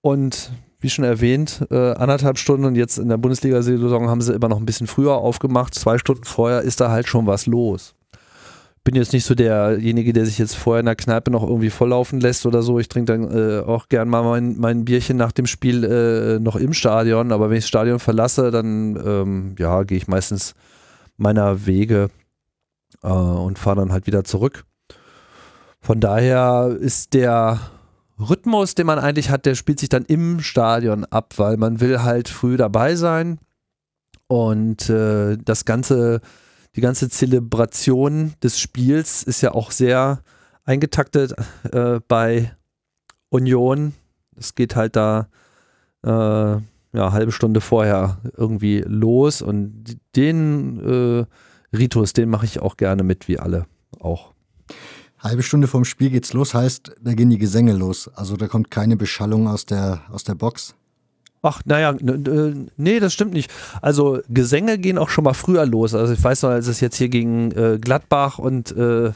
Und wie schon erwähnt, äh, anderthalb Stunden und jetzt in der Bundesliga-Saison haben sie immer noch ein bisschen früher aufgemacht. Zwei Stunden vorher ist da halt schon was los. Bin jetzt nicht so derjenige, der sich jetzt vorher in der Kneipe noch irgendwie volllaufen lässt oder so. Ich trinke dann äh, auch gern mal mein, mein Bierchen nach dem Spiel äh, noch im Stadion. Aber wenn ich das Stadion verlasse, dann ähm, ja, gehe ich meistens meiner Wege äh, und fahre dann halt wieder zurück. Von daher ist der Rhythmus, den man eigentlich hat, der spielt sich dann im Stadion ab, weil man will halt früh dabei sein und äh, das ganze, die ganze Zelebration des Spiels ist ja auch sehr eingetaktet äh, bei Union. Es geht halt da äh, ja, halbe Stunde vorher irgendwie los und den äh, Ritus, den mache ich auch gerne mit, wie alle auch. Halbe Stunde vorm Spiel geht's los, heißt, da gehen die Gesänge los. Also da kommt keine Beschallung aus der, aus der Box. Ach, naja, nee, das stimmt nicht. Also Gesänge gehen auch schon mal früher los. Also ich weiß noch, als es jetzt hier gegen äh, Gladbach und äh,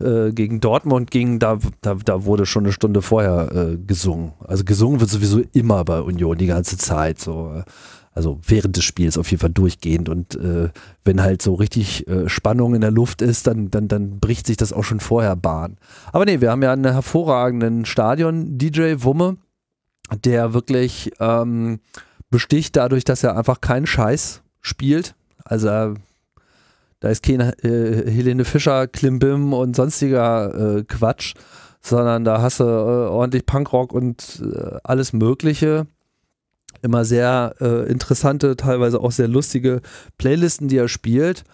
äh, gegen Dortmund ging, da, da, da wurde schon eine Stunde vorher äh, gesungen. Also gesungen wird sowieso immer bei Union die ganze Zeit. So. Also während des Spiels auf jeden Fall durchgehend. Und äh, wenn halt so richtig äh, Spannung in der Luft ist, dann, dann, dann bricht sich das auch schon vorher Bahn. Aber nee, wir haben ja einen hervorragenden Stadion-DJ Wumme der wirklich ähm, besticht dadurch, dass er einfach keinen Scheiß spielt. Also da ist kein äh, Helene Fischer, Klimbim und sonstiger äh, Quatsch, sondern da hast du äh, ordentlich Punkrock und äh, alles Mögliche. Immer sehr äh, interessante, teilweise auch sehr lustige Playlisten, die er spielt.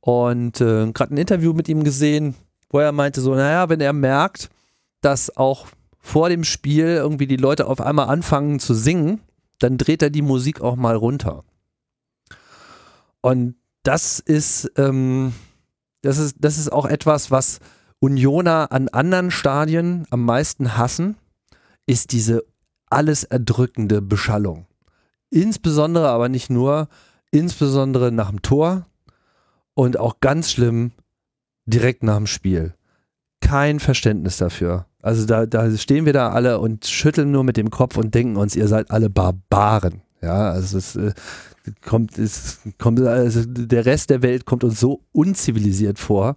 Und äh, gerade ein Interview mit ihm gesehen, wo er meinte so, naja, wenn er merkt, dass auch vor dem Spiel irgendwie die Leute auf einmal anfangen zu singen, dann dreht er die Musik auch mal runter. Und das ist, ähm, das ist, das ist auch etwas, was Unioner an anderen Stadien am meisten hassen, ist diese alles erdrückende Beschallung. Insbesondere, aber nicht nur, insbesondere nach dem Tor und auch ganz schlimm direkt nach dem Spiel. Kein Verständnis dafür. Also da, da stehen wir da alle und schütteln nur mit dem Kopf und denken uns, ihr seid alle Barbaren. Ja, also es äh, kommt, es kommt, also der Rest der Welt kommt uns so unzivilisiert vor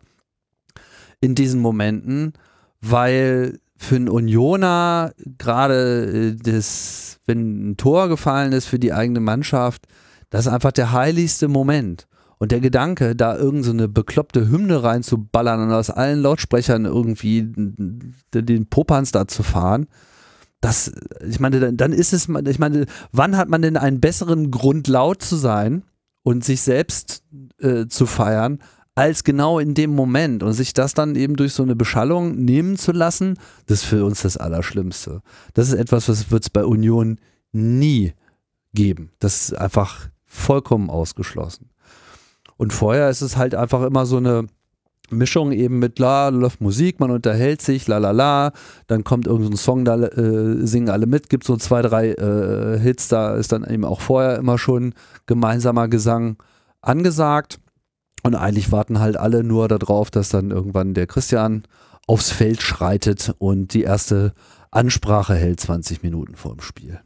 in diesen Momenten, weil für einen Unioner gerade äh, das, wenn ein Tor gefallen ist für die eigene Mannschaft, das ist einfach der heiligste Moment. Und der Gedanke, da irgendeine so bekloppte Hymne reinzuballern und aus allen Lautsprechern irgendwie den Popanz da zu fahren, das, ich meine, dann ist es, ich meine, wann hat man denn einen besseren Grund, laut zu sein und sich selbst äh, zu feiern, als genau in dem Moment und sich das dann eben durch so eine Beschallung nehmen zu lassen, das ist für uns das Allerschlimmste. Das ist etwas, was wird es bei Union nie geben. Das ist einfach vollkommen ausgeschlossen. Und vorher ist es halt einfach immer so eine Mischung eben mit la, läuft Musik, man unterhält sich, la la la, dann kommt irgendein Song, da äh, singen alle mit, gibt so zwei, drei äh, Hits, da ist dann eben auch vorher immer schon gemeinsamer Gesang angesagt. Und eigentlich warten halt alle nur darauf, dass dann irgendwann der Christian aufs Feld schreitet und die erste Ansprache hält 20 Minuten vor dem Spiel.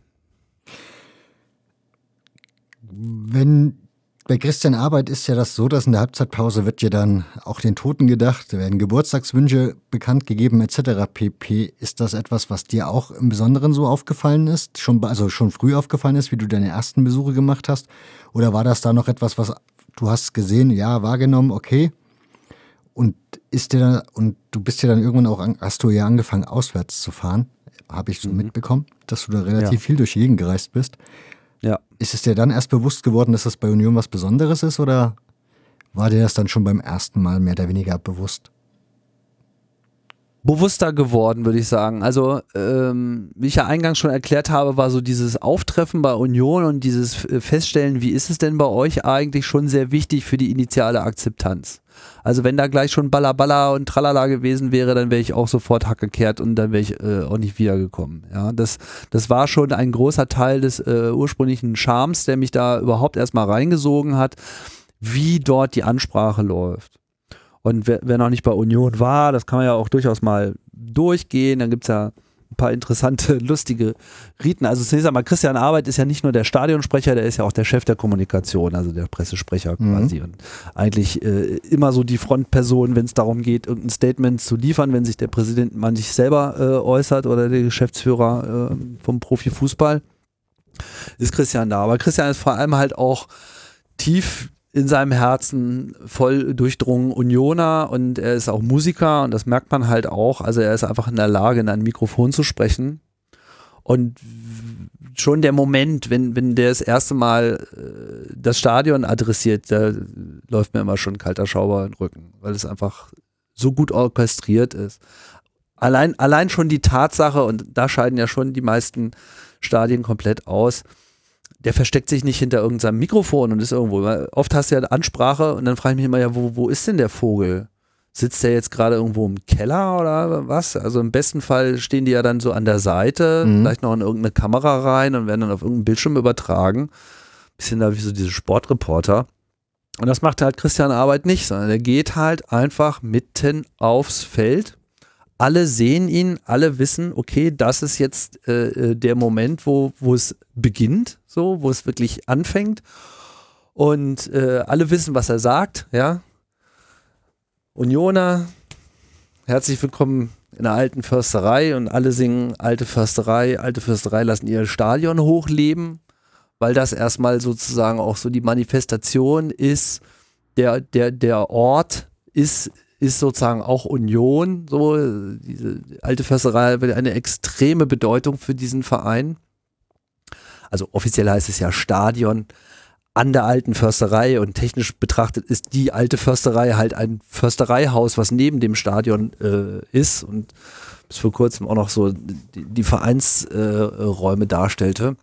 Wenn bei Christian Arbeit ist ja das so, dass in der Halbzeitpause wird ja dann auch den Toten gedacht, werden Geburtstagswünsche bekannt gegeben etc. pp. Ist das etwas, was dir auch im Besonderen so aufgefallen ist? Schon, also schon früh aufgefallen ist, wie du deine ersten Besuche gemacht hast? Oder war das da noch etwas, was du hast gesehen, ja, wahrgenommen, okay? Und ist dir dann, und du bist ja dann irgendwann auch, hast du ja angefangen, auswärts zu fahren, habe ich so mhm. mitbekommen, dass du da relativ ja. viel durch die Gegend gereist bist. Ja. Ist es dir dann erst bewusst geworden, dass das bei Union was Besonderes ist oder war dir das dann schon beim ersten Mal mehr oder weniger bewusst? Bewusster geworden, würde ich sagen. Also, ähm, wie ich ja eingangs schon erklärt habe, war so dieses Auftreffen bei Union und dieses Feststellen, wie ist es denn bei euch eigentlich schon sehr wichtig für die initiale Akzeptanz. Also wenn da gleich schon Balla und Tralala gewesen wäre, dann wäre ich auch sofort hackekehrt und dann wäre ich äh, auch nicht wiedergekommen. Ja, das, das war schon ein großer Teil des äh, ursprünglichen Charmes, der mich da überhaupt erstmal reingesogen hat, wie dort die Ansprache läuft. Und wer, wer noch nicht bei Union war, das kann man ja auch durchaus mal durchgehen. Dann gibt es ja ein paar interessante, lustige Riten. Also zunächst einmal, Christian Arbeit ist ja nicht nur der Stadionsprecher, der ist ja auch der Chef der Kommunikation, also der Pressesprecher mhm. quasi. Und eigentlich äh, immer so die Frontperson, wenn es darum geht, irgendein Statement zu liefern, wenn sich der Präsident mal nicht selber äh, äußert oder der Geschäftsführer äh, vom Profifußball, ist Christian da. Aber Christian ist vor allem halt auch tief in seinem Herzen voll durchdrungen Unioner und er ist auch Musiker und das merkt man halt auch. Also er ist einfach in der Lage, in ein Mikrofon zu sprechen. Und schon der Moment, wenn, wenn der das erste Mal äh, das Stadion adressiert, da läuft mir immer schon ein kalter Schauber in den Rücken, weil es einfach so gut orchestriert ist. Allein, allein schon die Tatsache, und da scheiden ja schon die meisten Stadien komplett aus, der versteckt sich nicht hinter irgendeinem Mikrofon und ist irgendwo. Oft hast du ja Ansprache und dann frage ich mich immer, ja, wo, wo ist denn der Vogel? Sitzt der jetzt gerade irgendwo im Keller oder was? Also im besten Fall stehen die ja dann so an der Seite, mhm. vielleicht noch in irgendeine Kamera rein und werden dann auf irgendeinen Bildschirm übertragen. Bisschen da wie so diese Sportreporter. Und das macht halt Christian Arbeit nicht, sondern der geht halt einfach mitten aufs Feld. Alle sehen ihn, alle wissen, okay, das ist jetzt äh, äh, der Moment, wo, wo es beginnt, so, wo es wirklich anfängt. Und äh, alle wissen, was er sagt, ja. Unioner, herzlich willkommen in der alten Försterei und alle singen alte Försterei, alte Försterei lassen ihr Stadion hochleben weil das erstmal sozusagen auch so die Manifestation ist, der, der, der Ort ist, ist sozusagen auch Union, so diese alte Försterei eine extreme Bedeutung für diesen Verein. Also offiziell heißt es ja Stadion an der alten Försterei und technisch betrachtet ist die alte Försterei halt ein Förstereihaus, was neben dem Stadion äh, ist und bis vor kurzem auch noch so die, die Vereinsräume äh, darstellte.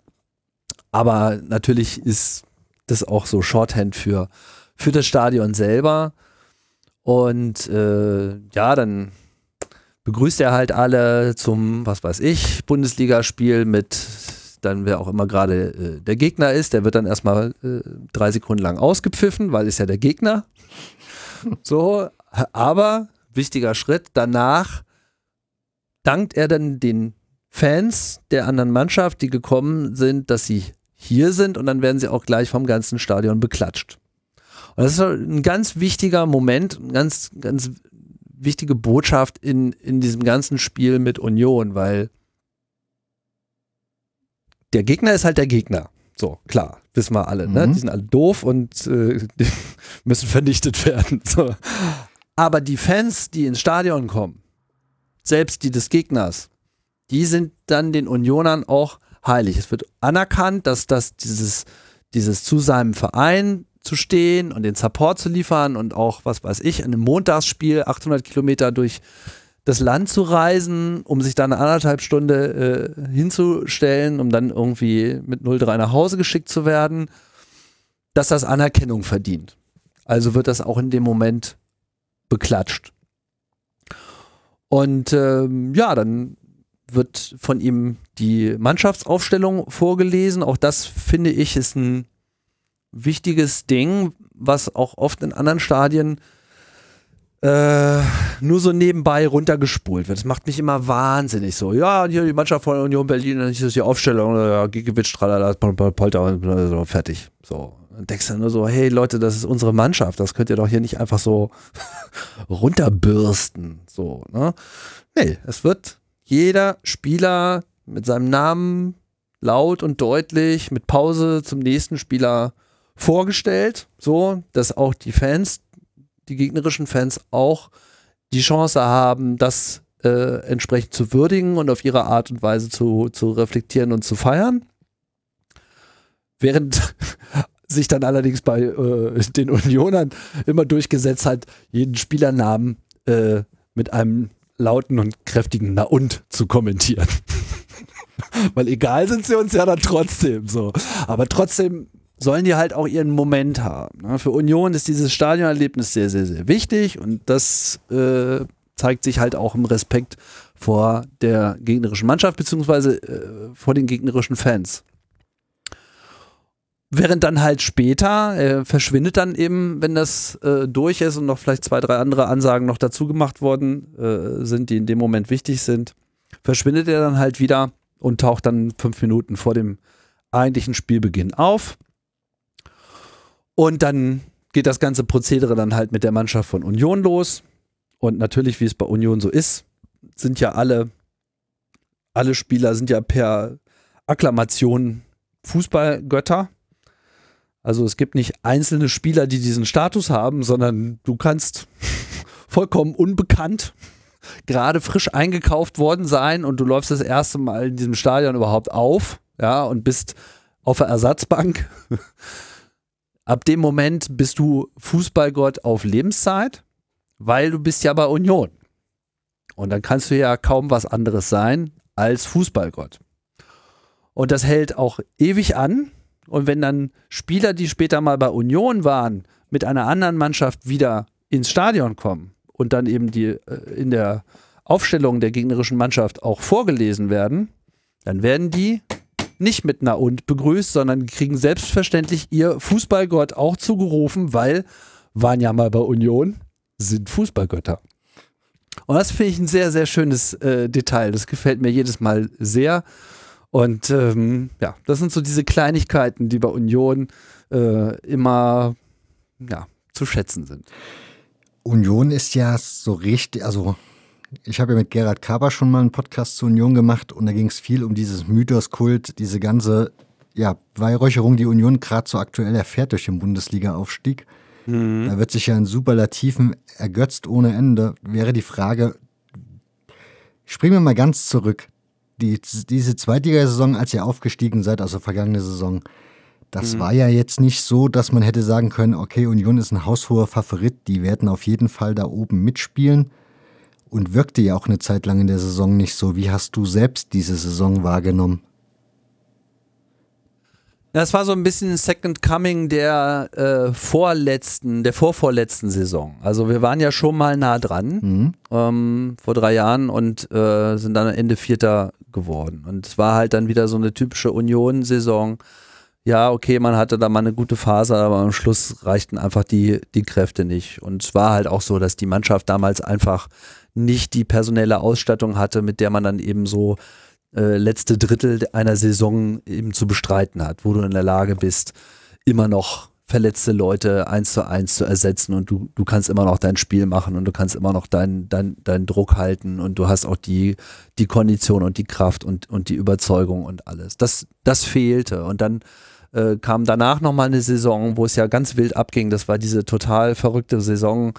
Aber natürlich ist das auch so Shorthand für, für das Stadion selber. Und äh, ja, dann begrüßt er halt alle zum, was weiß ich, Bundesligaspiel mit dann wer auch immer gerade äh, der Gegner ist, der wird dann erstmal äh, drei Sekunden lang ausgepfiffen, weil ist ja der Gegner. so, aber wichtiger Schritt, danach dankt er dann den Fans der anderen Mannschaft, die gekommen sind, dass sie hier sind und dann werden sie auch gleich vom ganzen Stadion beklatscht. Und das ist ein ganz wichtiger Moment, eine ganz, ganz wichtige Botschaft in, in diesem ganzen Spiel mit Union, weil der Gegner ist halt der Gegner. So, klar, wissen wir alle. Ne? Mhm. Die sind alle doof und äh, müssen vernichtet werden. So. Aber die Fans, die ins Stadion kommen, selbst die des Gegners, die sind dann den Unionern auch heilig. Es wird anerkannt, dass das dieses, dieses zu seinem Verein zu stehen und den Support zu liefern und auch, was weiß ich, in einem Montagsspiel 800 Kilometer durch das Land zu reisen, um sich dann eine anderthalb Stunde äh, hinzustellen, um dann irgendwie mit 0,3 nach Hause geschickt zu werden, dass das Anerkennung verdient. Also wird das auch in dem Moment beklatscht. Und ähm, ja, dann wird von ihm die Mannschaftsaufstellung vorgelesen. Auch das finde ich ist ein wichtiges Ding, was auch oft in anderen Stadien äh, nur so nebenbei runtergespult wird. Das macht mich immer wahnsinnig so. Ja, hier die Mannschaft von Union Berlin, dann ist die Aufstellung, ja, Gigiewicz, tralala, Polter und so, fertig. So. Und denkst dann nur so, hey Leute, das ist unsere Mannschaft, das könnt ihr doch hier nicht einfach so runterbürsten. So, ne? Nee, es wird jeder Spieler mit seinem Namen laut und deutlich mit Pause zum nächsten Spieler vorgestellt, so dass auch die Fans, die gegnerischen Fans auch die Chance haben, das äh, entsprechend zu würdigen und auf ihre Art und Weise zu, zu reflektieren und zu feiern. Während sich dann allerdings bei äh, den Unionern immer durchgesetzt hat, jeden Spielernamen äh, mit einem lauten und kräftigen Na und zu kommentieren. Weil egal sind sie uns ja dann trotzdem so. Aber trotzdem sollen die halt auch ihren Moment haben. Ne? Für Union ist dieses Stadionerlebnis sehr, sehr, sehr wichtig und das äh, zeigt sich halt auch im Respekt vor der gegnerischen Mannschaft beziehungsweise äh, vor den gegnerischen Fans. Während dann halt später äh, verschwindet dann eben, wenn das äh, durch ist und noch vielleicht zwei, drei andere Ansagen noch dazu gemacht worden äh, sind, die in dem Moment wichtig sind, verschwindet er dann halt wieder und taucht dann fünf Minuten vor dem eigentlichen Spielbeginn auf. Und dann geht das ganze Prozedere dann halt mit der Mannschaft von Union los. Und natürlich, wie es bei Union so ist, sind ja alle, alle Spieler sind ja per Akklamation Fußballgötter. Also es gibt nicht einzelne Spieler, die diesen Status haben, sondern du kannst vollkommen unbekannt gerade frisch eingekauft worden sein und du läufst das erste Mal in diesem Stadion überhaupt auf, ja, und bist auf der Ersatzbank. Ab dem Moment bist du Fußballgott auf Lebenszeit, weil du bist ja bei Union. Und dann kannst du ja kaum was anderes sein als Fußballgott. Und das hält auch ewig an, Und wenn dann Spieler, die später mal bei Union waren, mit einer anderen Mannschaft wieder ins Stadion kommen und dann eben die äh, in der Aufstellung der gegnerischen Mannschaft auch vorgelesen werden, dann werden die nicht mit einer und begrüßt, sondern kriegen selbstverständlich ihr Fußballgott auch zugerufen, weil waren ja mal bei Union, sind Fußballgötter. Und das finde ich ein sehr, sehr schönes äh, Detail. Das gefällt mir jedes Mal sehr. Und ähm, ja, das sind so diese Kleinigkeiten, die bei Union äh, immer ja, zu schätzen sind. Union ist ja so richtig, also ich habe ja mit Gerhard Kaber schon mal einen Podcast zu Union gemacht und da ging es viel um dieses Mythoskult, diese ganze ja, Weihräucherung, die Union gerade so aktuell erfährt durch den Bundesliga-Aufstieg. Mhm. Da wird sich ja in Superlativen ergötzt ohne Ende. Wäre die Frage, springen wir mal ganz zurück. Die, diese Zweitligasaison, als ihr aufgestiegen seid, also vergangene Saison, das mhm. war ja jetzt nicht so, dass man hätte sagen können, okay, Union ist ein haushoher Favorit, die werden auf jeden Fall da oben mitspielen und wirkte ja auch eine Zeit lang in der Saison nicht so. Wie hast du selbst diese Saison wahrgenommen? Das war so ein bisschen Second Coming der äh, vorletzten, der vorvorletzten Saison. Also wir waren ja schon mal nah dran mhm. ähm, vor drei Jahren und äh, sind dann Ende Vierter geworden. Und es war halt dann wieder so eine typische Union-Saison. Ja, okay, man hatte da mal eine gute Phase, aber am Schluss reichten einfach die, die Kräfte nicht. Und es war halt auch so, dass die Mannschaft damals einfach nicht die personelle Ausstattung hatte, mit der man dann eben so äh, letzte Drittel einer Saison eben zu bestreiten hat, wo du in der Lage bist, immer noch verletzte Leute eins zu eins zu ersetzen und du, du kannst immer noch dein Spiel machen und du kannst immer noch deinen dein, dein Druck halten und du hast auch die, die Kondition und die Kraft und, und die Überzeugung und alles. Das, das fehlte. Und dann äh, kam danach nochmal eine Saison, wo es ja ganz wild abging. Das war diese total verrückte Saison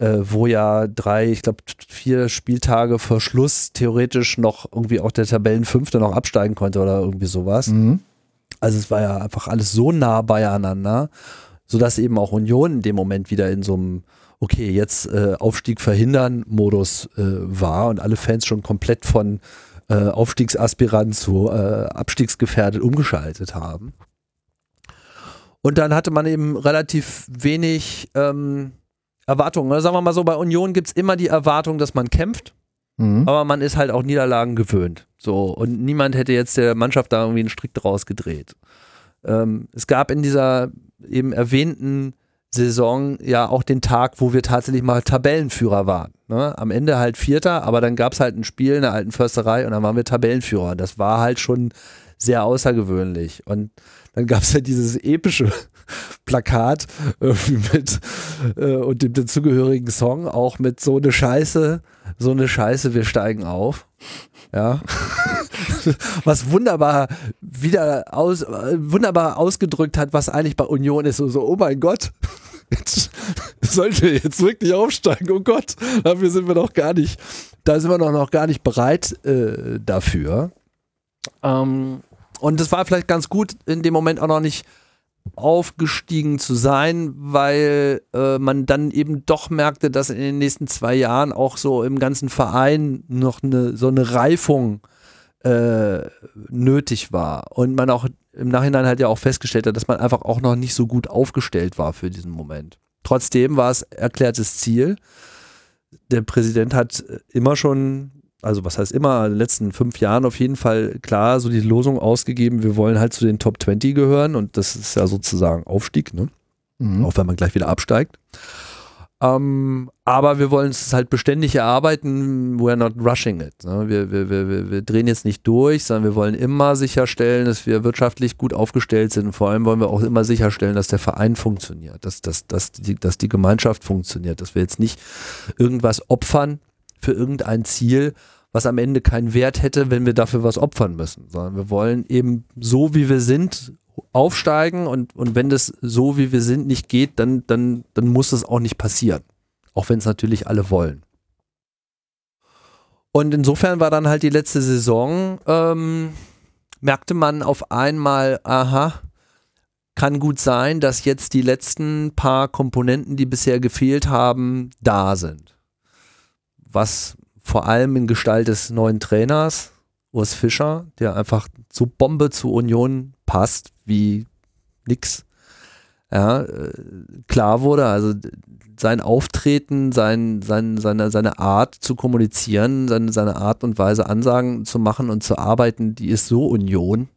wo ja drei, ich glaube vier Spieltage vor Schluss theoretisch noch irgendwie auch der Tabellenfünfte noch absteigen konnte oder irgendwie sowas. Mhm. Also es war ja einfach alles so nah beieinander, sodass eben auch Union in dem Moment wieder in so einem okay, jetzt äh, Aufstieg verhindern Modus äh, war und alle Fans schon komplett von äh, Aufstiegsaspirant zu äh, Abstiegsgefährdet umgeschaltet haben. Und dann hatte man eben relativ wenig ähm, Erwartungen. Oder sagen wir mal so, bei Union gibt es immer die Erwartung, dass man kämpft. Mhm. Aber man ist halt auch Niederlagen gewöhnt. So, und niemand hätte jetzt der Mannschaft da irgendwie einen Strick draus gedreht. Ähm, es gab in dieser eben erwähnten Saison ja auch den Tag, wo wir tatsächlich mal Tabellenführer waren. Ne? Am Ende halt Vierter, aber dann gab es halt ein Spiel in der alten Försterei und dann waren wir Tabellenführer. Das war halt schon sehr außergewöhnlich. Und dann gab es ja dieses epische Plakat mit äh, und dem dazugehörigen Song auch mit so eine Scheiße, so eine Scheiße, wir steigen auf. Ja. was wunderbar wieder aus, wunderbar ausgedrückt hat, was eigentlich bei Union ist. So, so oh mein Gott, jetzt sollten wir jetzt wirklich aufsteigen. Oh Gott, dafür sind wir noch gar nicht, da sind wir noch, noch gar nicht bereit äh, dafür. Ähm, und es war vielleicht ganz gut, in dem Moment auch noch nicht aufgestiegen zu sein, weil äh, man dann eben doch merkte, dass in den nächsten zwei Jahren auch so im ganzen Verein noch eine, so eine Reifung äh, nötig war. Und man auch im Nachhinein halt ja auch festgestellt hat, dass man einfach auch noch nicht so gut aufgestellt war für diesen Moment. Trotzdem war es erklärtes Ziel. Der Präsident hat immer schon also was heißt immer, in den letzten fünf Jahren auf jeden Fall klar so die Losung ausgegeben, wir wollen halt zu den Top 20 gehören und das ist ja sozusagen Aufstieg, ne? Mhm. Auch wenn man gleich wieder absteigt. Ähm, aber wir wollen es halt beständig erarbeiten, we're not rushing it. Ne? Wir, wir, wir, wir drehen jetzt nicht durch, sondern wir wollen immer sicherstellen, dass wir wirtschaftlich gut aufgestellt sind. Und vor allem wollen wir auch immer sicherstellen, dass der Verein funktioniert, dass, dass, dass, die, dass die Gemeinschaft funktioniert, dass wir jetzt nicht irgendwas opfern, für irgendein Ziel, was am Ende keinen Wert hätte, wenn wir dafür was opfern müssen, sondern wir wollen eben so, wie wir sind, aufsteigen und, und wenn das so, wie wir sind, nicht geht, dann, dann, dann muss es auch nicht passieren. Auch wenn es natürlich alle wollen. Und insofern war dann halt die letzte Saison, ähm, merkte man auf einmal, aha, kann gut sein, dass jetzt die letzten paar Komponenten, die bisher gefehlt haben, da sind was vor allem in Gestalt des neuen Trainers, Urs Fischer, der einfach so Bombe zu Union passt, wie nix. Ja, äh, klar wurde, also sein Auftreten, sein, sein, seine, seine Art zu kommunizieren, seine, seine Art und Weise Ansagen zu machen und zu arbeiten, die ist so Union.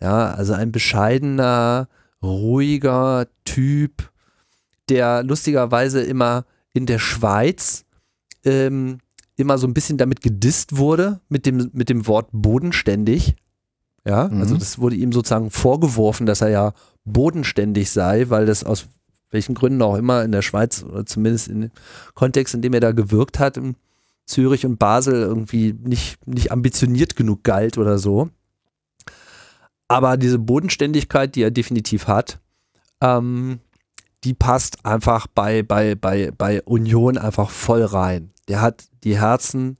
Ja, also ein bescheidener, ruhiger Typ, der lustigerweise immer in der Schweiz ähm, immer so ein bisschen damit gedisst wurde, mit dem, mit dem Wort bodenständig. Ja, mhm. also das wurde ihm sozusagen vorgeworfen, dass er ja bodenständig sei, weil das aus welchen Gründen auch immer in der Schweiz oder zumindest in dem Kontext, in dem er da gewirkt hat, in Zürich und Basel irgendwie nicht, nicht ambitioniert genug galt oder so. Aber diese Bodenständigkeit, die er definitiv hat, ähm, die passt einfach bei, bei, bei, bei Union einfach voll rein. Der hat die Herzen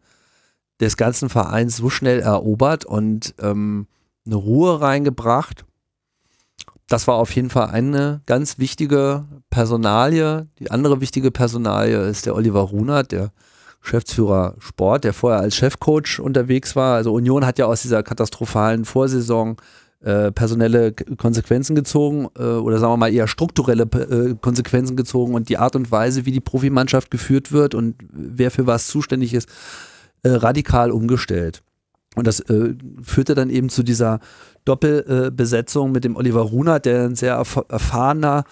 des ganzen Vereins so schnell erobert und ähm, eine Ruhe reingebracht. Das war auf jeden Fall eine ganz wichtige Personalie. Die andere wichtige Personalie ist der Oliver Runert, der Geschäftsführer Sport, der vorher als Chefcoach unterwegs war. Also Union hat ja aus dieser katastrophalen Vorsaison äh, personelle Konsequenzen gezogen äh, oder sagen wir mal eher strukturelle äh, Konsequenzen gezogen und die Art und Weise, wie die Profimannschaft geführt wird und wer für was zuständig ist, radikal umgestellt. Und das führte dann eben zu dieser Doppelbesetzung mit dem Oliver Runert, der ein sehr erf erfahrener,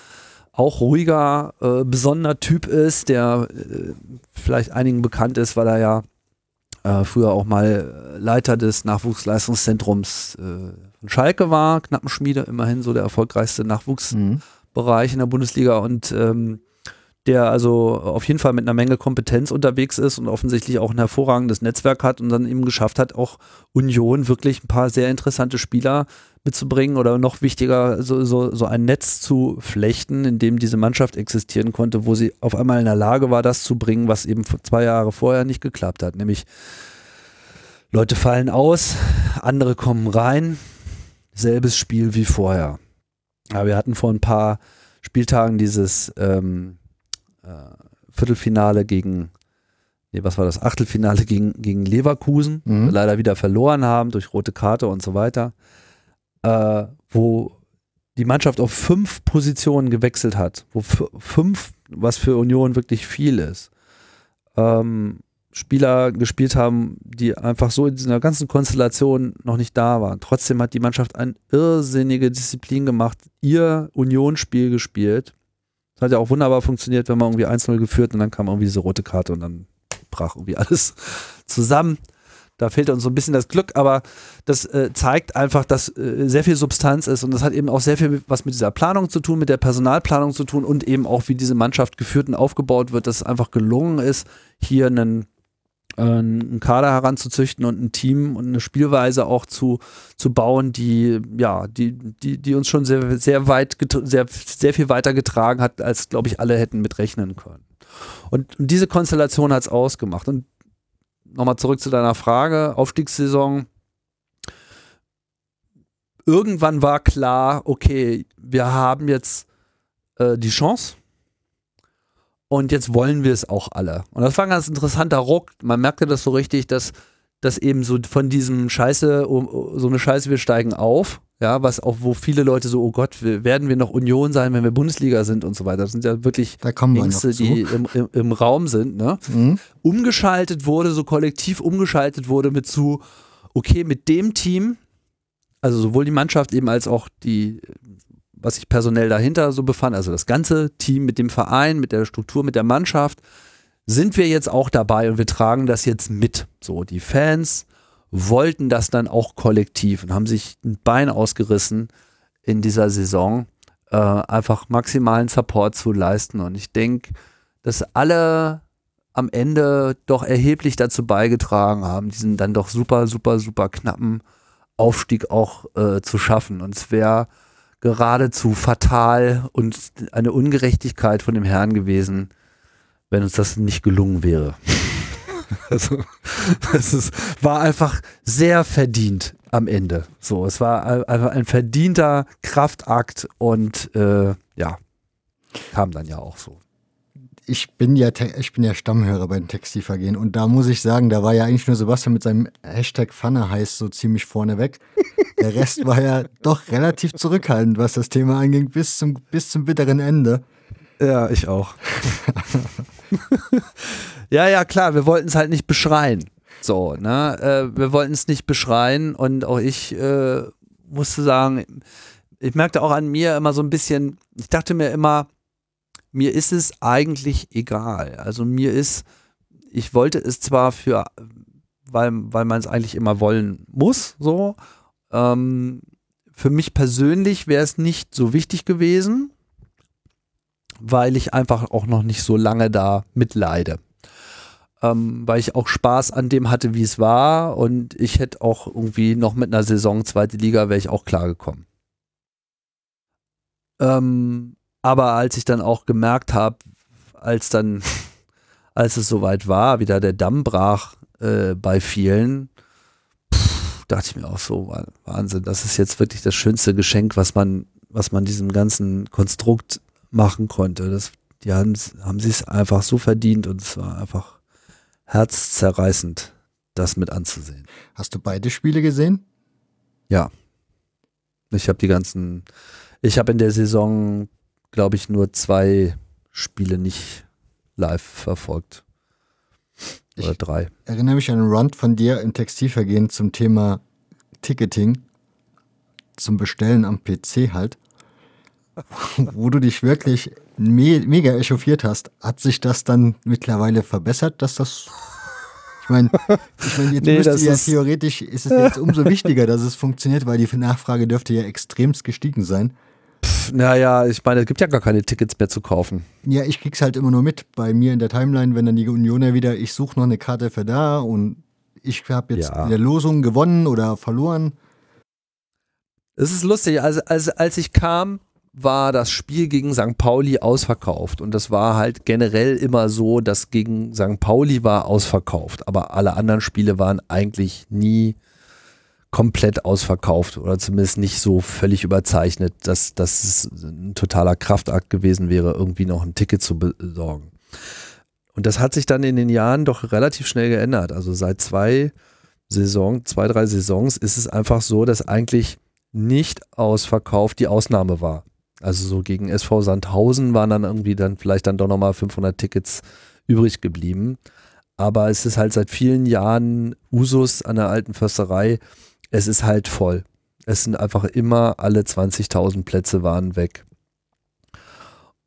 auch ruhiger, besonderer Typ ist, der vielleicht einigen bekannt ist, weil er ja früher auch mal Leiter des Nachwuchsleistungszentrums von Schalke war, Knappenschmiede, immerhin so der erfolgreichste Nachwuchsbereich mhm. in der Bundesliga und ähm, der also auf jeden Fall mit einer Menge Kompetenz unterwegs ist und offensichtlich auch ein hervorragendes Netzwerk hat und dann eben geschafft hat, auch Union wirklich ein paar sehr interessante Spieler mitzubringen oder noch wichtiger, so, so, so ein Netz zu flechten, in dem diese Mannschaft existieren konnte, wo sie auf einmal in der Lage war, das zu bringen, was eben zwei Jahre vorher nicht geklappt hat, nämlich Leute fallen aus, andere kommen rein, selbes Spiel wie vorher. Aber wir hatten vor ein paar Spieltagen dieses ähm, äh, Viertelfinale gegen, nee, was war das? Achtelfinale gegen, gegen Leverkusen, mhm. leider wieder verloren haben durch rote Karte und so weiter, äh, wo die Mannschaft auf fünf Positionen gewechselt hat, wo fünf, was für Union wirklich viel ist. Ähm, Spieler gespielt haben, die einfach so in dieser ganzen Konstellation noch nicht da waren. Trotzdem hat die Mannschaft eine irrsinnige Disziplin gemacht, ihr Unionsspiel gespielt. Das hat ja auch wunderbar funktioniert, wenn man irgendwie 1-0 geführt und dann kam irgendwie diese rote Karte und dann brach irgendwie alles zusammen. Da fehlt uns so ein bisschen das Glück, aber das äh, zeigt einfach, dass äh, sehr viel Substanz ist und das hat eben auch sehr viel was mit dieser Planung zu tun, mit der Personalplanung zu tun und eben auch, wie diese Mannschaft geführt und aufgebaut wird, dass es einfach gelungen ist, hier einen einen Kader heranzuzüchten und ein Team und eine Spielweise auch zu, zu bauen, die, ja, die, die, die uns schon sehr, sehr weit, sehr, sehr viel weiter getragen hat, als, glaube ich, alle hätten mitrechnen können. Und, und diese Konstellation hat es ausgemacht. Und nochmal zurück zu deiner Frage, Aufstiegssaison. Irgendwann war klar, okay, wir haben jetzt äh, die Chance und jetzt wollen wir es auch alle. Und das war ein ganz interessanter Ruck. Man merkte das so richtig, dass, dass eben so von diesem Scheiße, so eine Scheiße, wir steigen auf, ja, was auch, wo viele Leute so, oh Gott, werden wir noch Union sein, wenn wir Bundesliga sind und so weiter. Das sind ja wirklich Ängste, die im, im, im, Raum sind, ne? Mhm. Umgeschaltet wurde, so kollektiv umgeschaltet wurde mit zu, okay, mit dem Team, also sowohl die Mannschaft eben als auch die was sich personell dahinter so befand, also das ganze Team mit dem Verein, mit der Struktur, mit der Mannschaft, sind wir jetzt auch dabei und wir tragen das jetzt mit. So, die Fans wollten das dann auch kollektiv und haben sich ein Bein ausgerissen in dieser Saison, äh, einfach maximalen Support zu leisten. Und ich denke, dass alle am Ende doch erheblich dazu beigetragen haben, diesen dann doch super, super, super knappen Aufstieg auch äh, zu schaffen. Und es wäre geradezu fatal und eine Ungerechtigkeit von dem Herrn gewesen, wenn uns das nicht gelungen wäre. also, es ist, war einfach sehr verdient am Ende. So, es war einfach ein verdienter Kraftakt und äh, ja, kam dann ja auch so. Ich bin ja ich bin ja Stammhörer bei den Textilvergehen und da muss ich sagen, da war ja eigentlich nur Sebastian mit seinem Hashtag Pfanne heißt so ziemlich vorne weg. Der Rest war ja doch relativ zurückhaltend, was das Thema anging, bis zum, bis zum bitteren Ende. Ja, ich auch. ja, ja, klar, wir wollten es halt nicht beschreien. So, ne? Äh, wir wollten es nicht beschreien und auch ich äh, musste sagen, ich merkte auch an mir immer so ein bisschen, ich dachte mir immer, mir ist es eigentlich egal. Also mir ist, ich wollte es zwar für, weil, weil man es eigentlich immer wollen muss, so. Ähm, für mich persönlich wäre es nicht so wichtig gewesen, weil ich einfach auch noch nicht so lange da mitleide. Ähm, weil ich auch Spaß an dem hatte, wie es war und ich hätte auch irgendwie noch mit einer Saison zweite Liga wäre ich auch klargekommen. Ähm, aber als ich dann auch gemerkt habe, als dann, als es soweit war, wieder der Damm brach äh, bei vielen, pff, dachte ich mir auch so, Wahnsinn, das ist jetzt wirklich das schönste Geschenk, was man, was man diesem ganzen Konstrukt machen konnte. Das, die haben, haben sie es einfach so verdient und es war einfach herzzerreißend, das mit anzusehen. Hast du beide Spiele gesehen? Ja. Ich habe die ganzen, ich habe in der Saison glaube ich, nur zwei Spiele nicht live verfolgt. Oder ich drei. Erinnere mich an einen Run von dir im Textilvergehen zum Thema Ticketing, zum Bestellen am PC halt, wo du dich wirklich me mega echauffiert hast. Hat sich das dann mittlerweile verbessert, dass das ich meine, ich mein, jetzt nee, müsste ja theoretisch, ist es jetzt umso wichtiger, dass es funktioniert, weil die Nachfrage dürfte ja extremst gestiegen sein naja, ich meine, es gibt ja gar keine Tickets mehr zu kaufen. Ja, ich krieg's halt immer nur mit bei mir in der Timeline, wenn dann die Unioner wieder, ich suche noch eine Karte für da und ich habe jetzt ja. in der Losung gewonnen oder verloren. Es ist lustig, also, als, als ich kam, war das Spiel gegen St. Pauli ausverkauft und das war halt generell immer so, dass gegen St. Pauli war ausverkauft, aber alle anderen Spiele waren eigentlich nie komplett ausverkauft oder zumindest nicht so völlig überzeichnet, dass, es ein totaler Kraftakt gewesen wäre, irgendwie noch ein Ticket zu besorgen. Und das hat sich dann in den Jahren doch relativ schnell geändert. Also seit zwei Saison, zwei, drei Saisons ist es einfach so, dass eigentlich nicht ausverkauft die Ausnahme war. Also so gegen SV Sandhausen waren dann irgendwie dann vielleicht dann doch nochmal 500 Tickets übrig geblieben. Aber es ist halt seit vielen Jahren Usus an der alten Försterei, es ist halt voll. Es sind einfach immer alle 20.000 Plätze waren weg.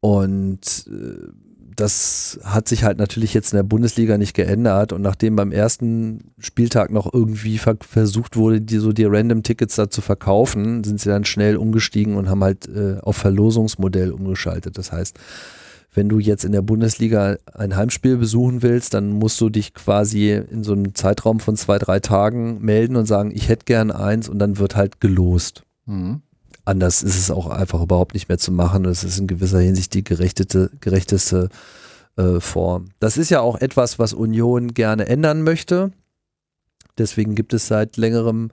Und äh, das hat sich halt natürlich jetzt in der Bundesliga nicht geändert. Und nachdem beim ersten Spieltag noch irgendwie ver versucht wurde, die so die Random Tickets da zu verkaufen, sind sie dann schnell umgestiegen und haben halt äh, auf Verlosungsmodell umgeschaltet. Das heißt, wenn du jetzt in der Bundesliga ein Heimspiel besuchen willst, dann musst du dich quasi in so einem Zeitraum von zwei, drei Tagen melden und sagen, ich hätte gern eins und dann wird halt gelost. Mhm. Anders ist es auch einfach überhaupt nicht mehr zu machen. Es ist in gewisser Hinsicht die gerechtete, gerechteste äh, Form. Das ist ja auch etwas, was Union gerne ändern möchte. Deswegen gibt es seit längerem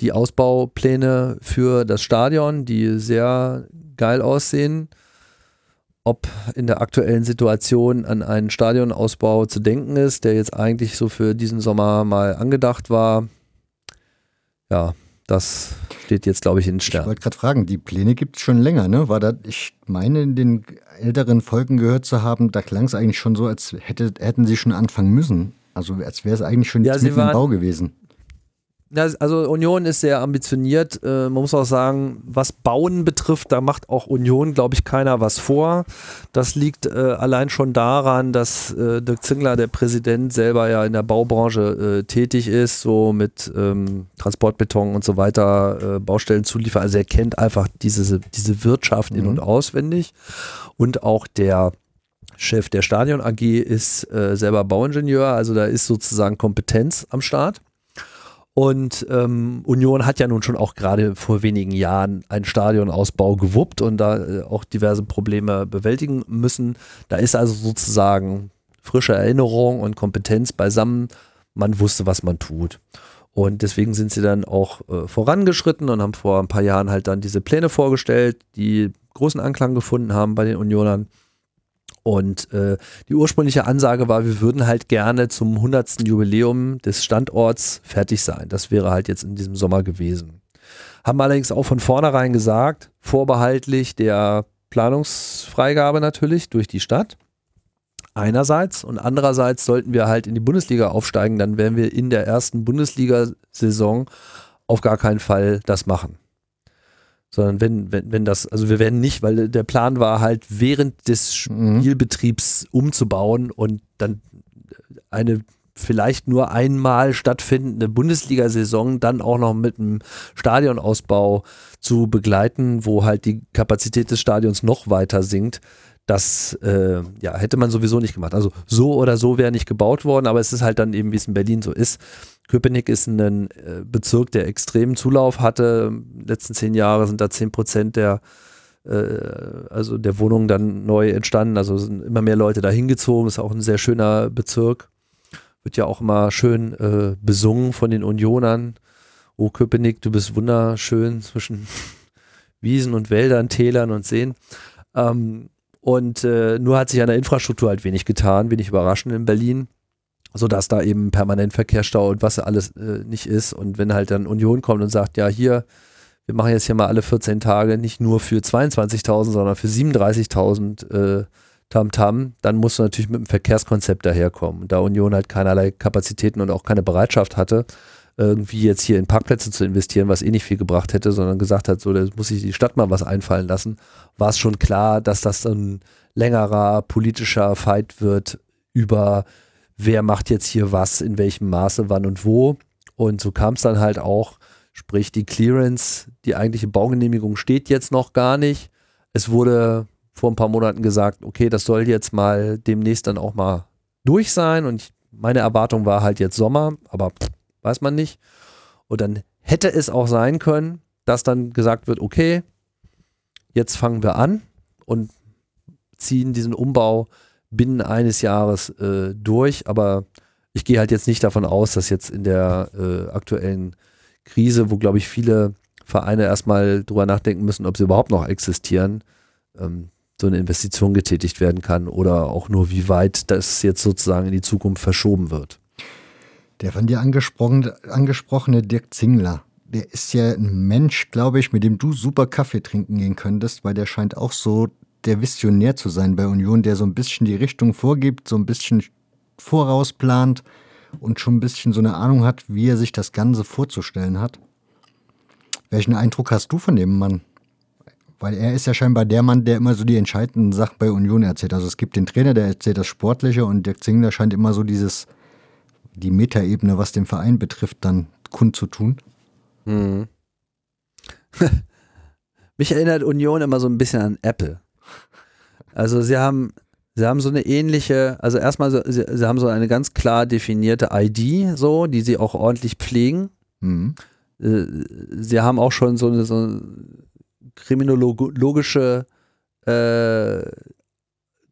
die Ausbaupläne für das Stadion, die sehr geil aussehen ob in der aktuellen Situation an einen Stadionausbau zu denken ist, der jetzt eigentlich so für diesen Sommer mal angedacht war. Ja, das steht jetzt, glaube ich, in den Sternen. Ich wollte gerade fragen, die Pläne gibt es schon länger, ne? War das, ich meine, in den älteren Folgen gehört zu haben, da klang es eigentlich schon so, als hätte, hätten sie schon anfangen müssen. Also als wäre es eigentlich schon ja, mitten im Bau gewesen. Also Union ist sehr ambitioniert. Äh, man muss auch sagen, was Bauen betrifft, da macht auch Union, glaube ich, keiner was vor. Das liegt äh, allein schon daran, dass äh, Dirk Zingler, der Präsident, selber ja in der Baubranche tätig ist, so mit ähm, Transportbeton und so weiter, Baustellen zuliefern. Also er kennt einfach diese, diese Wirtschaft mhm. in- und auswendig. Und auch der Chef der Stadion AG ist selber Bauingenieur, also da ist sozusagen Kompetenz am Start. Und ähm, Union hat ja nun schon auch gerade vor wenigen Jahren einen Stadionausbau gewuppt und da äh, auch diverse Probleme bewältigen müssen. Da ist also sozusagen frische Erinnerung und Kompetenz beisammen. Man wusste, was man tut. Und deswegen sind sie dann auch äh, vorangeschritten und haben vor ein paar Jahren halt dann diese Pläne vorgestellt, die großen Anklang gefunden haben bei den Unionern. Und äh, die ursprüngliche Ansage war, wir würden halt gerne zum 100. Jubiläum des Standorts fertig sein. Das wäre halt jetzt in diesem Sommer gewesen. Haben allerdings auch von vornherein gesagt, vorbehaltlich der Planungsfreigabe natürlich durch die Stadt. Einerseits und andererseits sollten wir halt in die Bundesliga aufsteigen, dann werden wir in der ersten Bundesliga-Saison auf gar keinen Fall das machen sondern wenn, wenn, wenn das, also wir werden nicht, weil der Plan war halt während des mhm. Spielbetriebs umzubauen und dann eine vielleicht nur einmal stattfindende Bundesliga-Saison dann auch noch mit einem Stadionausbau zu begleiten, wo halt die Kapazität des Stadions noch weiter sinkt. Das äh, ja, hätte man sowieso nicht gemacht. Also so oder so wäre nicht gebaut worden, aber es ist halt dann eben, wie es in Berlin so ist. Köpenick ist ein äh, Bezirk, der extremen Zulauf hatte. Den letzten zehn Jahre sind da zehn Prozent der, äh, also der Wohnungen dann neu entstanden. Also sind immer mehr Leute da hingezogen. Ist auch ein sehr schöner Bezirk. Wird ja auch immer schön äh, besungen von den Unionern. Oh Köpenick, du bist wunderschön zwischen Wiesen und Wäldern, Tälern und Seen. Ähm, und äh, nur hat sich an der Infrastruktur halt wenig getan, wenig überraschend in Berlin sodass da eben permanent Verkehrsstau und was alles äh, nicht ist. Und wenn halt dann Union kommt und sagt, ja, hier, wir machen jetzt hier mal alle 14 Tage nicht nur für 22.000, sondern für 37.000 äh, Tamtam, dann musst du natürlich mit einem Verkehrskonzept daherkommen. Da Union halt keinerlei Kapazitäten und auch keine Bereitschaft hatte, irgendwie jetzt hier in Parkplätze zu investieren, was eh nicht viel gebracht hätte, sondern gesagt hat, so, da muss sich die Stadt mal was einfallen lassen, war es schon klar, dass das ein längerer politischer Fight wird über wer macht jetzt hier was, in welchem Maße, wann und wo. Und so kam es dann halt auch, sprich die Clearance, die eigentliche Baugenehmigung steht jetzt noch gar nicht. Es wurde vor ein paar Monaten gesagt, okay, das soll jetzt mal demnächst dann auch mal durch sein. Und meine Erwartung war halt jetzt Sommer, aber pff, weiß man nicht. Und dann hätte es auch sein können, dass dann gesagt wird, okay, jetzt fangen wir an und ziehen diesen Umbau binnen eines Jahres äh, durch, aber ich gehe halt jetzt nicht davon aus, dass jetzt in der äh, aktuellen Krise, wo glaube ich viele Vereine erstmal drüber nachdenken müssen, ob sie überhaupt noch existieren, ähm, so eine Investition getätigt werden kann oder auch nur wie weit das jetzt sozusagen in die Zukunft verschoben wird. Der von dir angesprochene, angesprochene Dirk Zingler, der ist ja ein Mensch, glaube ich, mit dem du super Kaffee trinken gehen könntest, weil der scheint auch so der Visionär zu sein bei Union, der so ein bisschen die Richtung vorgibt, so ein bisschen vorausplant und schon ein bisschen so eine Ahnung hat, wie er sich das Ganze vorzustellen hat. Welchen Eindruck hast du von dem Mann? Weil er ist ja scheinbar der Mann, der immer so die entscheidenden Sachen bei Union erzählt. Also es gibt den Trainer, der erzählt das Sportliche und Dirk Zingler scheint immer so dieses, die Metaebene, was den Verein betrifft, dann kundzutun. Hm. Mich erinnert Union immer so ein bisschen an Apple. Also sie haben, sie haben so eine ähnliche, also erstmal, so, sie, sie, haben so eine ganz klar definierte ID, so, die sie auch ordentlich pflegen. Mhm. Äh, sie haben auch schon so eine, so eine kriminologische äh,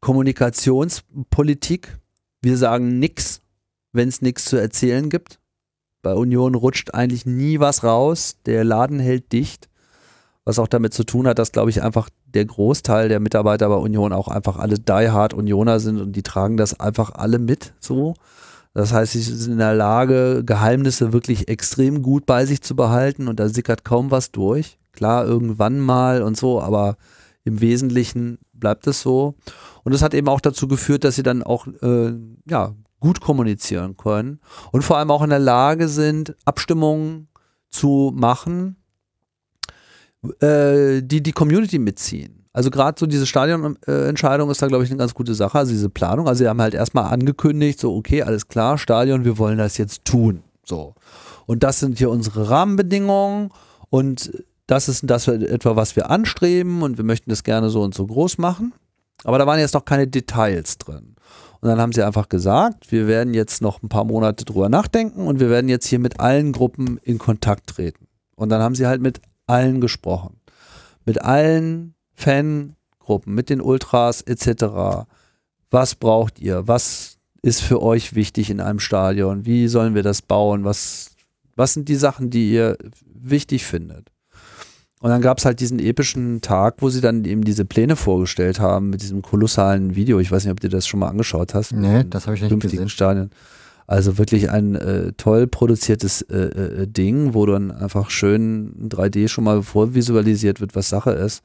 Kommunikationspolitik. Wir sagen nichts, wenn es nichts zu erzählen gibt. Bei Union rutscht eigentlich nie was raus. Der Laden hält dicht. Was auch damit zu tun hat, dass, glaube ich, einfach der Großteil der Mitarbeiter bei Union auch einfach alle die Hard Unioner sind und die tragen das einfach alle mit so. Das heißt, sie sind in der Lage, Geheimnisse wirklich extrem gut bei sich zu behalten und da sickert kaum was durch. Klar, irgendwann mal und so, aber im Wesentlichen bleibt es so. Und das hat eben auch dazu geführt, dass sie dann auch äh, ja, gut kommunizieren können und vor allem auch in der Lage sind, Abstimmungen zu machen, äh, die die Community mitziehen. Also gerade so diese Stadionentscheidung ist da, glaube ich, eine ganz gute Sache. Also diese Planung. Also sie haben halt erstmal angekündigt, so, okay, alles klar, Stadion, wir wollen das jetzt tun. So. Und das sind hier unsere Rahmenbedingungen und das ist das etwa, was wir anstreben und wir möchten das gerne so und so groß machen. Aber da waren jetzt noch keine Details drin. Und dann haben sie einfach gesagt, wir werden jetzt noch ein paar Monate drüber nachdenken und wir werden jetzt hier mit allen Gruppen in Kontakt treten. Und dann haben sie halt mit allen gesprochen. Mit allen Fangruppen, mit den Ultras etc. Was braucht ihr? Was ist für euch wichtig in einem Stadion? Wie sollen wir das bauen? Was, was sind die Sachen, die ihr wichtig findet? Und dann gab es halt diesen epischen Tag, wo sie dann eben diese Pläne vorgestellt haben mit diesem kolossalen Video. Ich weiß nicht, ob du das schon mal angeschaut hast. Nee, das habe ich nicht gesehen. Stadien. Also wirklich ein äh, toll produziertes äh, äh, Ding, wo dann einfach schön 3D schon mal vorvisualisiert wird, was Sache ist.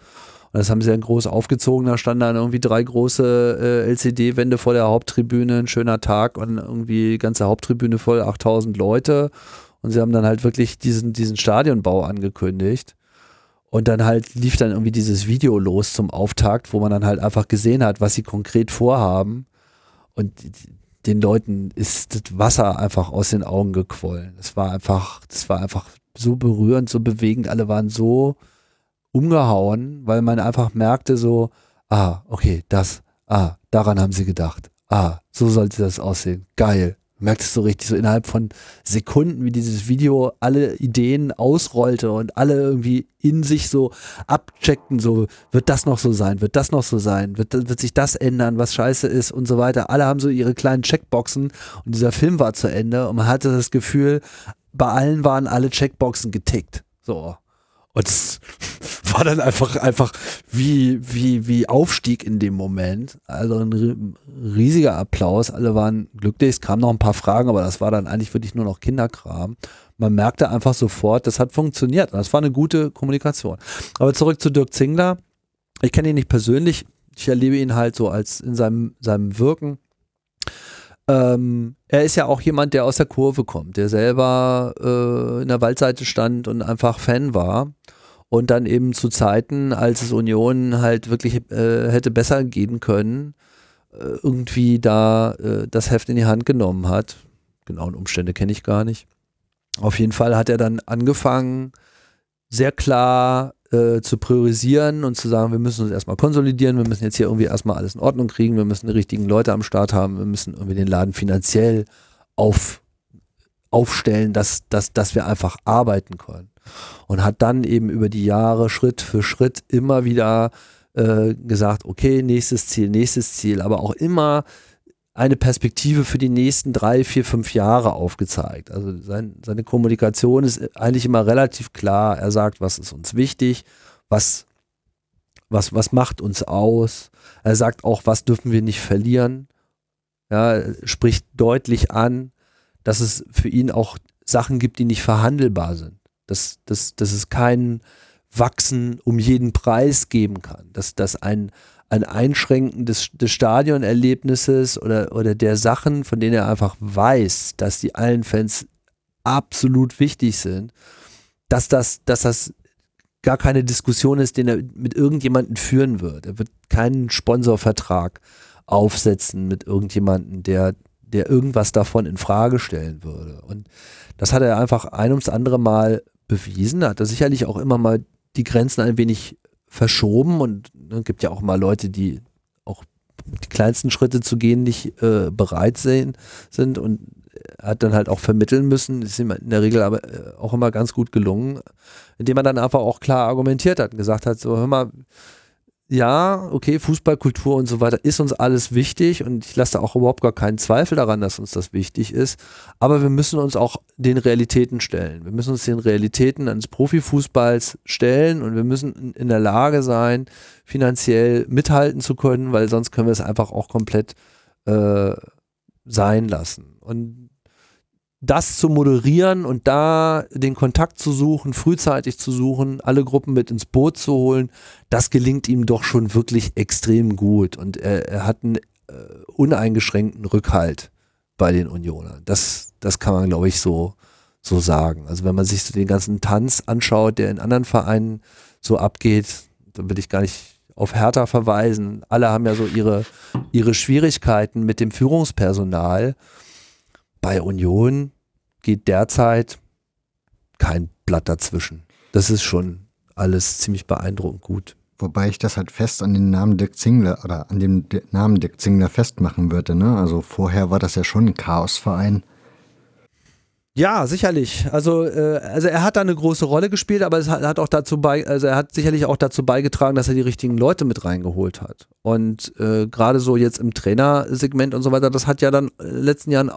Und das haben sie dann groß aufgezogen. Da standen dann irgendwie drei große äh, LCD-Wände vor der Haupttribüne, ein schöner Tag und irgendwie ganze Haupttribüne voll, 8000 Leute. Und sie haben dann halt wirklich diesen, diesen Stadionbau angekündigt. Und dann halt lief dann irgendwie dieses Video los zum Auftakt, wo man dann halt einfach gesehen hat, was sie konkret vorhaben. Und den Leuten ist das Wasser einfach aus den Augen gequollen. Das war einfach, das war einfach so berührend, so bewegend. Alle waren so umgehauen, weil man einfach merkte so, ah, okay, das, ah, daran haben sie gedacht. Ah, so sollte das aussehen. Geil merktest so richtig so innerhalb von Sekunden, wie dieses Video alle Ideen ausrollte und alle irgendwie in sich so abcheckten, so wird das noch so sein, wird das noch so sein, wird, wird sich das ändern, was scheiße ist und so weiter. Alle haben so ihre kleinen Checkboxen und dieser Film war zu Ende und man hatte das Gefühl, bei allen waren alle Checkboxen getickt. So. Und es war dann einfach, einfach wie, wie, wie Aufstieg in dem Moment. Also ein riesiger Applaus. Alle waren glücklich. Es kamen noch ein paar Fragen, aber das war dann eigentlich wirklich nur noch Kinderkram. Man merkte einfach sofort, das hat funktioniert. Das war eine gute Kommunikation. Aber zurück zu Dirk Zingler. Ich kenne ihn nicht persönlich. Ich erlebe ihn halt so als in seinem, seinem Wirken. Ähm, er ist ja auch jemand, der aus der Kurve kommt, der selber äh, in der Waldseite stand und einfach Fan war. Und dann eben zu Zeiten, als es Union halt wirklich äh, hätte besser gehen können, äh, irgendwie da äh, das Heft in die Hand genommen hat. Genauen Umstände kenne ich gar nicht. Auf jeden Fall hat er dann angefangen, sehr klar äh, zu priorisieren und zu sagen, wir müssen uns erstmal konsolidieren, wir müssen jetzt hier irgendwie erstmal alles in Ordnung kriegen, wir müssen die richtigen Leute am Start haben, wir müssen irgendwie den Laden finanziell auf, aufstellen, dass, dass, dass wir einfach arbeiten können. Und hat dann eben über die Jahre Schritt für Schritt immer wieder äh, gesagt, okay, nächstes Ziel, nächstes Ziel, aber auch immer eine Perspektive für die nächsten drei, vier, fünf Jahre aufgezeigt. Also sein, seine Kommunikation ist eigentlich immer relativ klar. Er sagt, was ist uns wichtig, was, was, was macht uns aus. Er sagt auch, was dürfen wir nicht verlieren. Ja, spricht deutlich an, dass es für ihn auch Sachen gibt, die nicht verhandelbar sind. Dass, dass, dass es kein Wachsen um jeden Preis geben kann. Dass, dass ein, ein Einschränken des, des Stadionerlebnisses oder, oder der Sachen, von denen er einfach weiß, dass die allen Fans absolut wichtig sind, dass das, dass das gar keine Diskussion ist, den er mit irgendjemandem führen wird. Er wird keinen Sponsorvertrag aufsetzen mit irgendjemandem, der, der irgendwas davon in Frage stellen würde. Und das hat er einfach ein ums andere Mal bewiesen. Da hat er sicherlich auch immer mal die Grenzen ein wenig verschoben und ne, gibt ja auch mal Leute, die auch die kleinsten Schritte zu gehen nicht äh, bereit sehen, sind und hat dann halt auch vermitteln müssen. Ist ihm in der Regel aber äh, auch immer ganz gut gelungen, indem er dann einfach auch klar argumentiert hat und gesagt hat, so hör mal, ja, okay, Fußballkultur und so weiter ist uns alles wichtig und ich lasse da auch überhaupt gar keinen Zweifel daran, dass uns das wichtig ist. Aber wir müssen uns auch den Realitäten stellen. Wir müssen uns den Realitäten eines Profifußballs stellen und wir müssen in der Lage sein, finanziell mithalten zu können, weil sonst können wir es einfach auch komplett äh, sein lassen. Und das zu moderieren und da den Kontakt zu suchen, frühzeitig zu suchen, alle Gruppen mit ins Boot zu holen, das gelingt ihm doch schon wirklich extrem gut. Und er, er hat einen äh, uneingeschränkten Rückhalt bei den Unionern. Das, das kann man, glaube ich, so, so sagen. Also wenn man sich so den ganzen Tanz anschaut, der in anderen Vereinen so abgeht, dann will ich gar nicht auf Hertha verweisen. Alle haben ja so ihre, ihre Schwierigkeiten mit dem Führungspersonal. Bei Union geht derzeit kein Blatt dazwischen. Das ist schon alles ziemlich beeindruckend gut. Wobei ich das halt fest an den Namen Dirk Zingler oder an dem Namen Dirk Zingler festmachen würde. Ne? Also vorher war das ja schon ein Chaosverein. Ja, sicherlich. Also, äh, also er hat da eine große Rolle gespielt, aber es hat, hat, auch dazu bei, also er hat sicherlich auch dazu beigetragen, dass er die richtigen Leute mit reingeholt hat. Und äh, gerade so jetzt im Trainersegment und so weiter, das hat ja dann in den letzten Jahren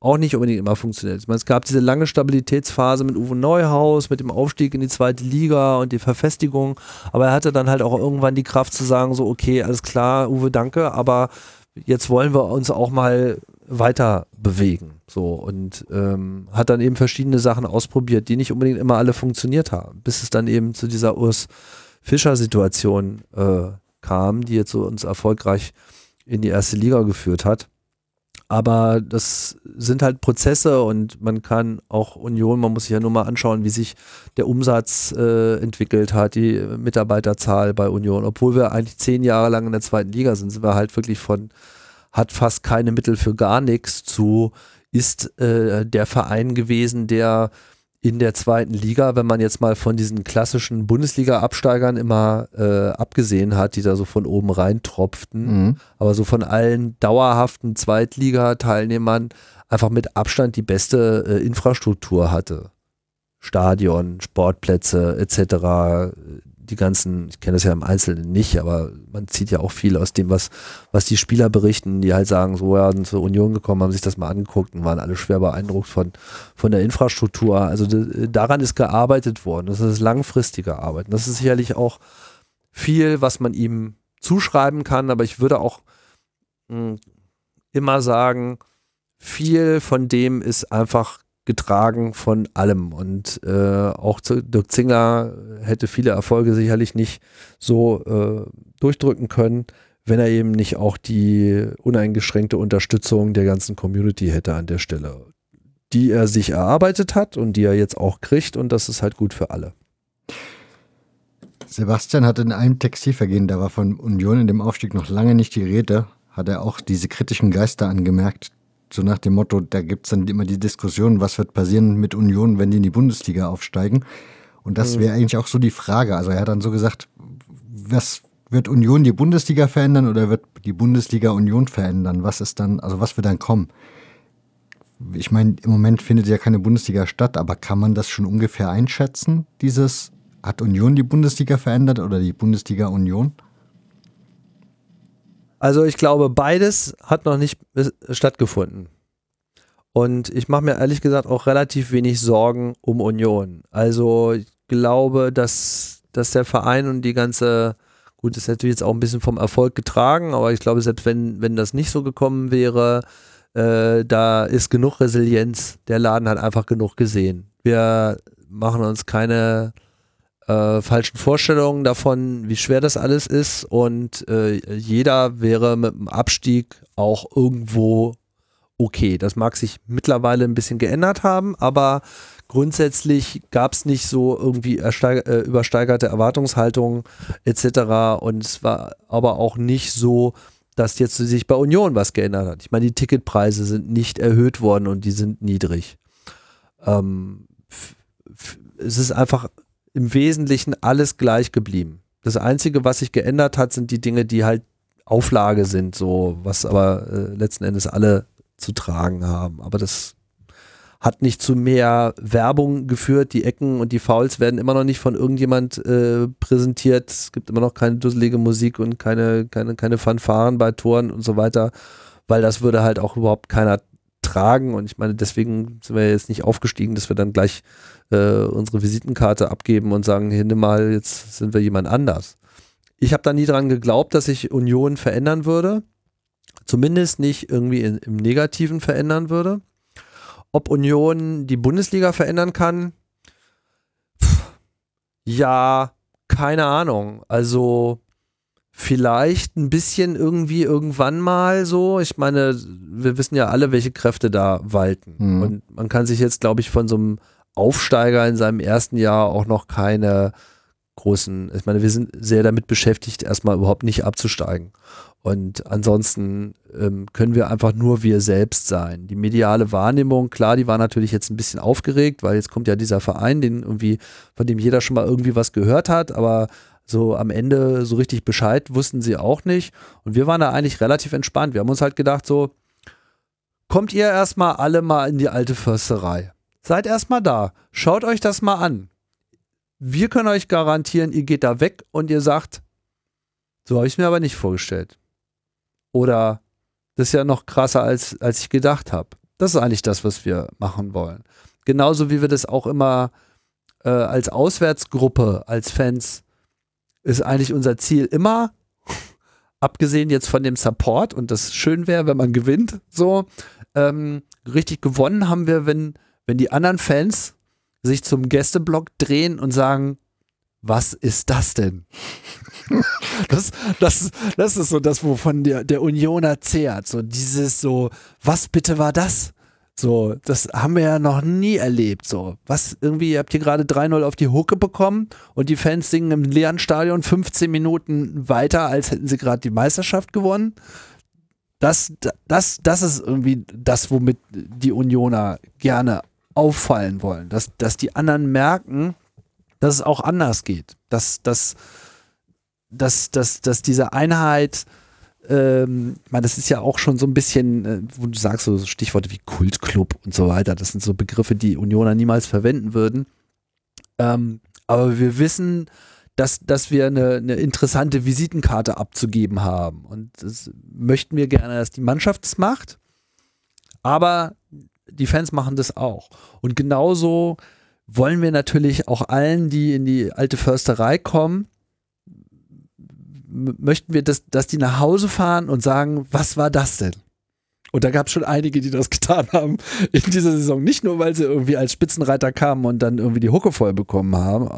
auch nicht unbedingt immer funktioniert. Ich meine, es gab diese lange Stabilitätsphase mit Uwe Neuhaus, mit dem Aufstieg in die zweite Liga und die Verfestigung, aber er hatte dann halt auch irgendwann die Kraft zu sagen, so, okay, alles klar, Uwe, danke, aber jetzt wollen wir uns auch mal weiter bewegen. So und ähm, hat dann eben verschiedene Sachen ausprobiert, die nicht unbedingt immer alle funktioniert haben, bis es dann eben zu dieser Urs Fischer-Situation äh, kam, die jetzt so uns erfolgreich in die erste Liga geführt hat. Aber das sind halt Prozesse und man kann auch Union, man muss sich ja nur mal anschauen, wie sich der Umsatz äh, entwickelt hat, die Mitarbeiterzahl bei Union. Obwohl wir eigentlich zehn Jahre lang in der zweiten Liga sind, sind wir halt wirklich von, hat fast keine Mittel für gar nichts zu, ist äh, der Verein gewesen, der in der zweiten Liga, wenn man jetzt mal von diesen klassischen Bundesliga-Absteigern immer äh, abgesehen hat, die da so von oben reintropften, mhm. aber so von allen dauerhaften Zweitliga-Teilnehmern einfach mit Abstand die beste äh, Infrastruktur hatte. Stadion, Sportplätze etc., die ganzen, ich kenne das ja im Einzelnen nicht, aber man zieht ja auch viel aus dem, was, was die Spieler berichten, die halt sagen, so ja, sind zur Union gekommen, haben sich das mal angeguckt und waren alle schwer beeindruckt von, von der Infrastruktur. Also daran ist gearbeitet worden. Das ist langfristige Arbeit. Das ist sicherlich auch viel, was man ihm zuschreiben kann, aber ich würde auch mh, hm, immer sagen, viel von dem ist einfach getragen von allem. Und äh, auch Dirk Zingler hätte viele Erfolge sicherlich nicht so äh, durchdrücken können, wenn er eben nicht auch die uneingeschränkte Unterstützung der ganzen Community hätte an der Stelle, die er sich erarbeitet hat und die er jetzt auch kriegt. Und das ist halt gut für alle. Sebastian hat in einem Textilvergehen, da war von Union in dem Aufstieg noch lange nicht die Rede, hat er auch diese kritischen Geister angemerkt, so nach dem Motto, da gibt es dann immer die Diskussion, was wird passieren mit Union, wenn die in die Bundesliga aufsteigen. Und das mhm. wäre eigentlich auch so die Frage. Also er hat dann so gesagt, was wird Union die Bundesliga verändern oder wird die Bundesliga Union verändern? Was ist dann, also was wird dann kommen? Ich meine, im Moment findet ja keine Bundesliga statt, aber kann man das schon ungefähr einschätzen? Dieses, hat Union die Bundesliga verändert oder die Bundesliga Union? Also ich glaube, beides hat noch nicht stattgefunden. Und ich mache mir ehrlich gesagt auch relativ wenig Sorgen um Union. Also ich glaube, dass, dass der Verein und die ganze, gut, das ist natürlich jetzt auch ein bisschen vom Erfolg getragen, aber ich glaube, selbst wenn, wenn das nicht so gekommen wäre, äh, da ist genug Resilienz. Der Laden hat einfach genug gesehen. Wir machen uns keine äh, falschen Vorstellungen davon, wie schwer das alles ist und äh, jeder wäre mit dem Abstieg auch irgendwo okay. Das mag sich mittlerweile ein bisschen geändert haben, aber grundsätzlich gab es nicht so irgendwie äh, übersteigerte Erwartungshaltungen etc. Und es war aber auch nicht so, dass jetzt sich bei Union was geändert hat. Ich meine, die Ticketpreise sind nicht erhöht worden und die sind niedrig. Ähm, es ist einfach im Wesentlichen alles gleich geblieben. Das Einzige, was sich geändert hat, sind die Dinge, die halt Auflage sind, so, was aber äh, letzten Endes alle zu tragen haben. Aber das hat nicht zu mehr Werbung geführt. Die Ecken und die Fouls werden immer noch nicht von irgendjemand äh, präsentiert. Es gibt immer noch keine dusselige Musik und keine, keine, keine Fanfaren bei Toren und so weiter, weil das würde halt auch überhaupt keiner tragen. Und ich meine, deswegen sind wir jetzt nicht aufgestiegen, dass wir dann gleich äh, unsere Visitenkarte abgeben und sagen, hier nimm mal, jetzt sind wir jemand anders. Ich habe da nie dran geglaubt, dass sich Union verändern würde. Zumindest nicht irgendwie in, im Negativen verändern würde. Ob Union die Bundesliga verändern kann? Pff, ja, keine Ahnung. Also vielleicht ein bisschen irgendwie irgendwann mal so. Ich meine, wir wissen ja alle, welche Kräfte da walten. Mhm. Und man kann sich jetzt, glaube ich, von so einem Aufsteiger in seinem ersten Jahr auch noch keine großen, ich meine, wir sind sehr damit beschäftigt, erstmal überhaupt nicht abzusteigen. Und ansonsten ähm, können wir einfach nur wir selbst sein. Die mediale Wahrnehmung, klar, die war natürlich jetzt ein bisschen aufgeregt, weil jetzt kommt ja dieser Verein, den irgendwie, von dem jeder schon mal irgendwie was gehört hat, aber so am Ende so richtig Bescheid wussten sie auch nicht. Und wir waren da eigentlich relativ entspannt. Wir haben uns halt gedacht, so, kommt ihr erstmal alle mal in die alte Försterei. Seid erstmal da. Schaut euch das mal an. Wir können euch garantieren, ihr geht da weg und ihr sagt, so habe ich es mir aber nicht vorgestellt. Oder das ist ja noch krasser, als, als ich gedacht habe. Das ist eigentlich das, was wir machen wollen. Genauso wie wir das auch immer äh, als Auswärtsgruppe, als Fans, ist eigentlich unser Ziel immer, abgesehen jetzt von dem Support und das schön wäre, wenn man gewinnt, so, ähm, richtig gewonnen haben wir, wenn, wenn die anderen Fans sich zum Gästeblock drehen und sagen, was ist das denn? das, das, das ist so das, wovon der, der Unioner zehrt. So dieses so, was bitte war das? So, das haben wir ja noch nie erlebt. So, was irgendwie, ihr habt hier gerade 3-0 auf die Hucke bekommen und die Fans singen im leeren Stadion 15 Minuten weiter, als hätten sie gerade die Meisterschaft gewonnen. Das, das, das ist irgendwie das, womit die Unioner gerne auffallen wollen. Dass, dass die anderen merken, dass es auch anders geht. Dass, dass, dass, dass, dass diese Einheit ähm, ich meine, das ist ja auch schon so ein bisschen, äh, wo du sagst, so Stichworte wie Kultclub und so weiter, das sind so Begriffe, die Unioner niemals verwenden würden. Ähm, aber wir wissen, dass, dass wir eine, eine interessante Visitenkarte abzugeben haben. Und das möchten wir gerne, dass die Mannschaft es macht. Aber die Fans machen das auch. Und genauso wollen wir natürlich auch allen, die in die alte Försterei kommen, möchten wir, dass, dass die nach Hause fahren und sagen, was war das denn? Und da gab es schon einige, die das getan haben in dieser Saison. Nicht nur, weil sie irgendwie als Spitzenreiter kamen und dann irgendwie die Hucke voll bekommen haben,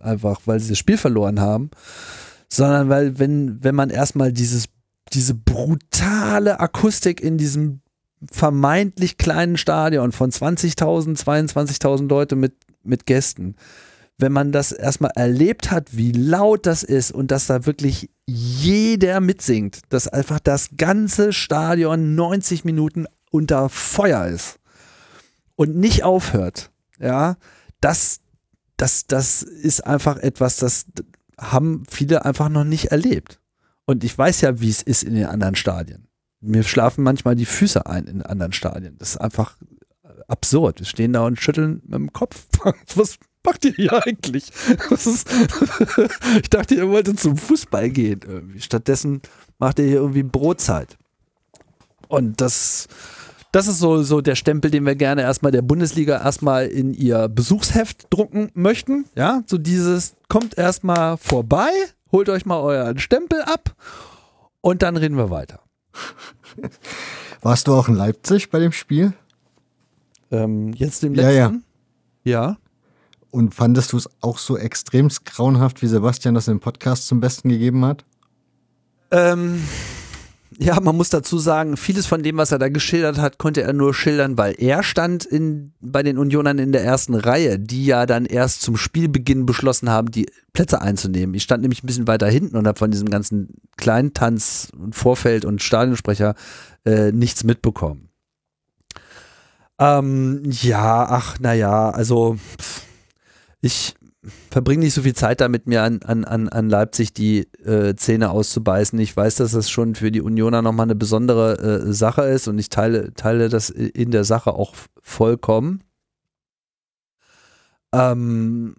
einfach weil sie das Spiel verloren haben, sondern weil, wenn, wenn man erstmal dieses, diese brutale Akustik in diesem vermeintlich kleinen Stadion von 20.000, 22.000 Leute mit, mit Gästen, wenn man das erstmal erlebt hat, wie laut das ist und dass da wirklich jeder mitsingt, dass einfach das ganze Stadion 90 Minuten unter Feuer ist und nicht aufhört, ja, das, das, das ist einfach etwas, das haben viele einfach noch nicht erlebt. Und ich weiß ja, wie es ist in den anderen Stadien. Mir schlafen manchmal die Füße ein in anderen Stadien. Das ist einfach absurd. Wir stehen da und schütteln mit dem Kopf. Was, macht ihr hier eigentlich? ich dachte, ihr wolltet zum Fußball gehen. Irgendwie. Stattdessen macht ihr hier irgendwie Brotzeit. Und das, das ist so, so der Stempel, den wir gerne erstmal der Bundesliga erstmal in ihr Besuchsheft drucken möchten. Ja, so dieses, kommt erstmal vorbei, holt euch mal euren Stempel ab und dann reden wir weiter. Warst du auch in Leipzig bei dem Spiel? Ähm, jetzt dem letzten? Ja, ja. Ja. Und fandest du es auch so extrem grauenhaft, wie Sebastian das im Podcast zum Besten gegeben hat? Ähm, ja, man muss dazu sagen, vieles von dem, was er da geschildert hat, konnte er nur schildern, weil er stand in, bei den Unionern in der ersten Reihe, die ja dann erst zum Spielbeginn beschlossen haben, die Plätze einzunehmen. Ich stand nämlich ein bisschen weiter hinten und habe von diesem ganzen Kleintanz und Vorfeld und Stadionsprecher äh, nichts mitbekommen. Ähm, ja, ach, naja, also. Pff ich verbringe nicht so viel Zeit damit, mir an, an, an Leipzig die äh, Zähne auszubeißen. Ich weiß, dass das schon für die Unioner nochmal eine besondere äh, Sache ist und ich teile, teile das in der Sache auch vollkommen. Ähm,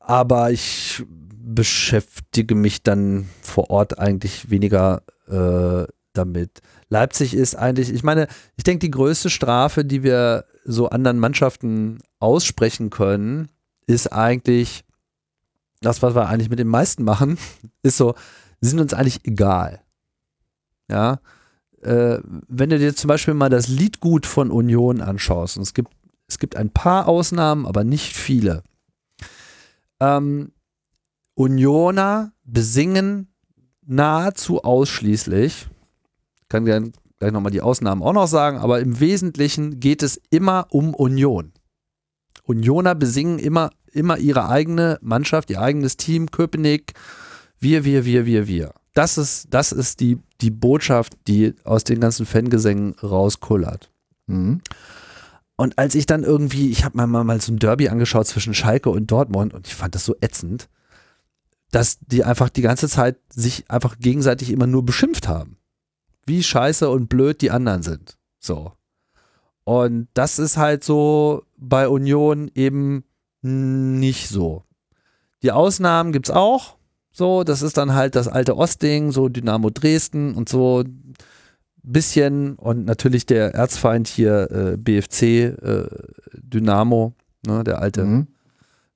aber ich beschäftige mich dann vor Ort eigentlich weniger äh, damit. Leipzig ist eigentlich, ich meine, ich denke, die größte Strafe, die wir so anderen Mannschaften aussprechen können, ist eigentlich das, was wir eigentlich mit den meisten machen, ist so, sind uns eigentlich egal. Ja, äh, wenn du dir zum Beispiel mal das Liedgut von Union anschaust, und es gibt, es gibt ein paar Ausnahmen, aber nicht viele. Ähm, Unioner besingen nahezu ausschließlich, kann gleich nochmal die Ausnahmen auch noch sagen, aber im Wesentlichen geht es immer um Union. Unioner besingen immer, immer ihre eigene Mannschaft, ihr eigenes Team, Köpenick, wir, wir, wir, wir, wir. Das ist, das ist die, die Botschaft, die aus den ganzen Fangesängen rauskullert. Mhm. Und als ich dann irgendwie, ich habe mir mal, mal so ein Derby angeschaut zwischen Schalke und Dortmund und ich fand das so ätzend, dass die einfach die ganze Zeit sich einfach gegenseitig immer nur beschimpft haben. Wie scheiße und blöd die anderen sind. So. Und das ist halt so, bei Union eben nicht so. Die Ausnahmen gibt es auch. So, das ist dann halt das alte Ostding, so Dynamo Dresden und so bisschen und natürlich der Erzfeind hier äh, BFC äh, Dynamo, ne, der alte mhm.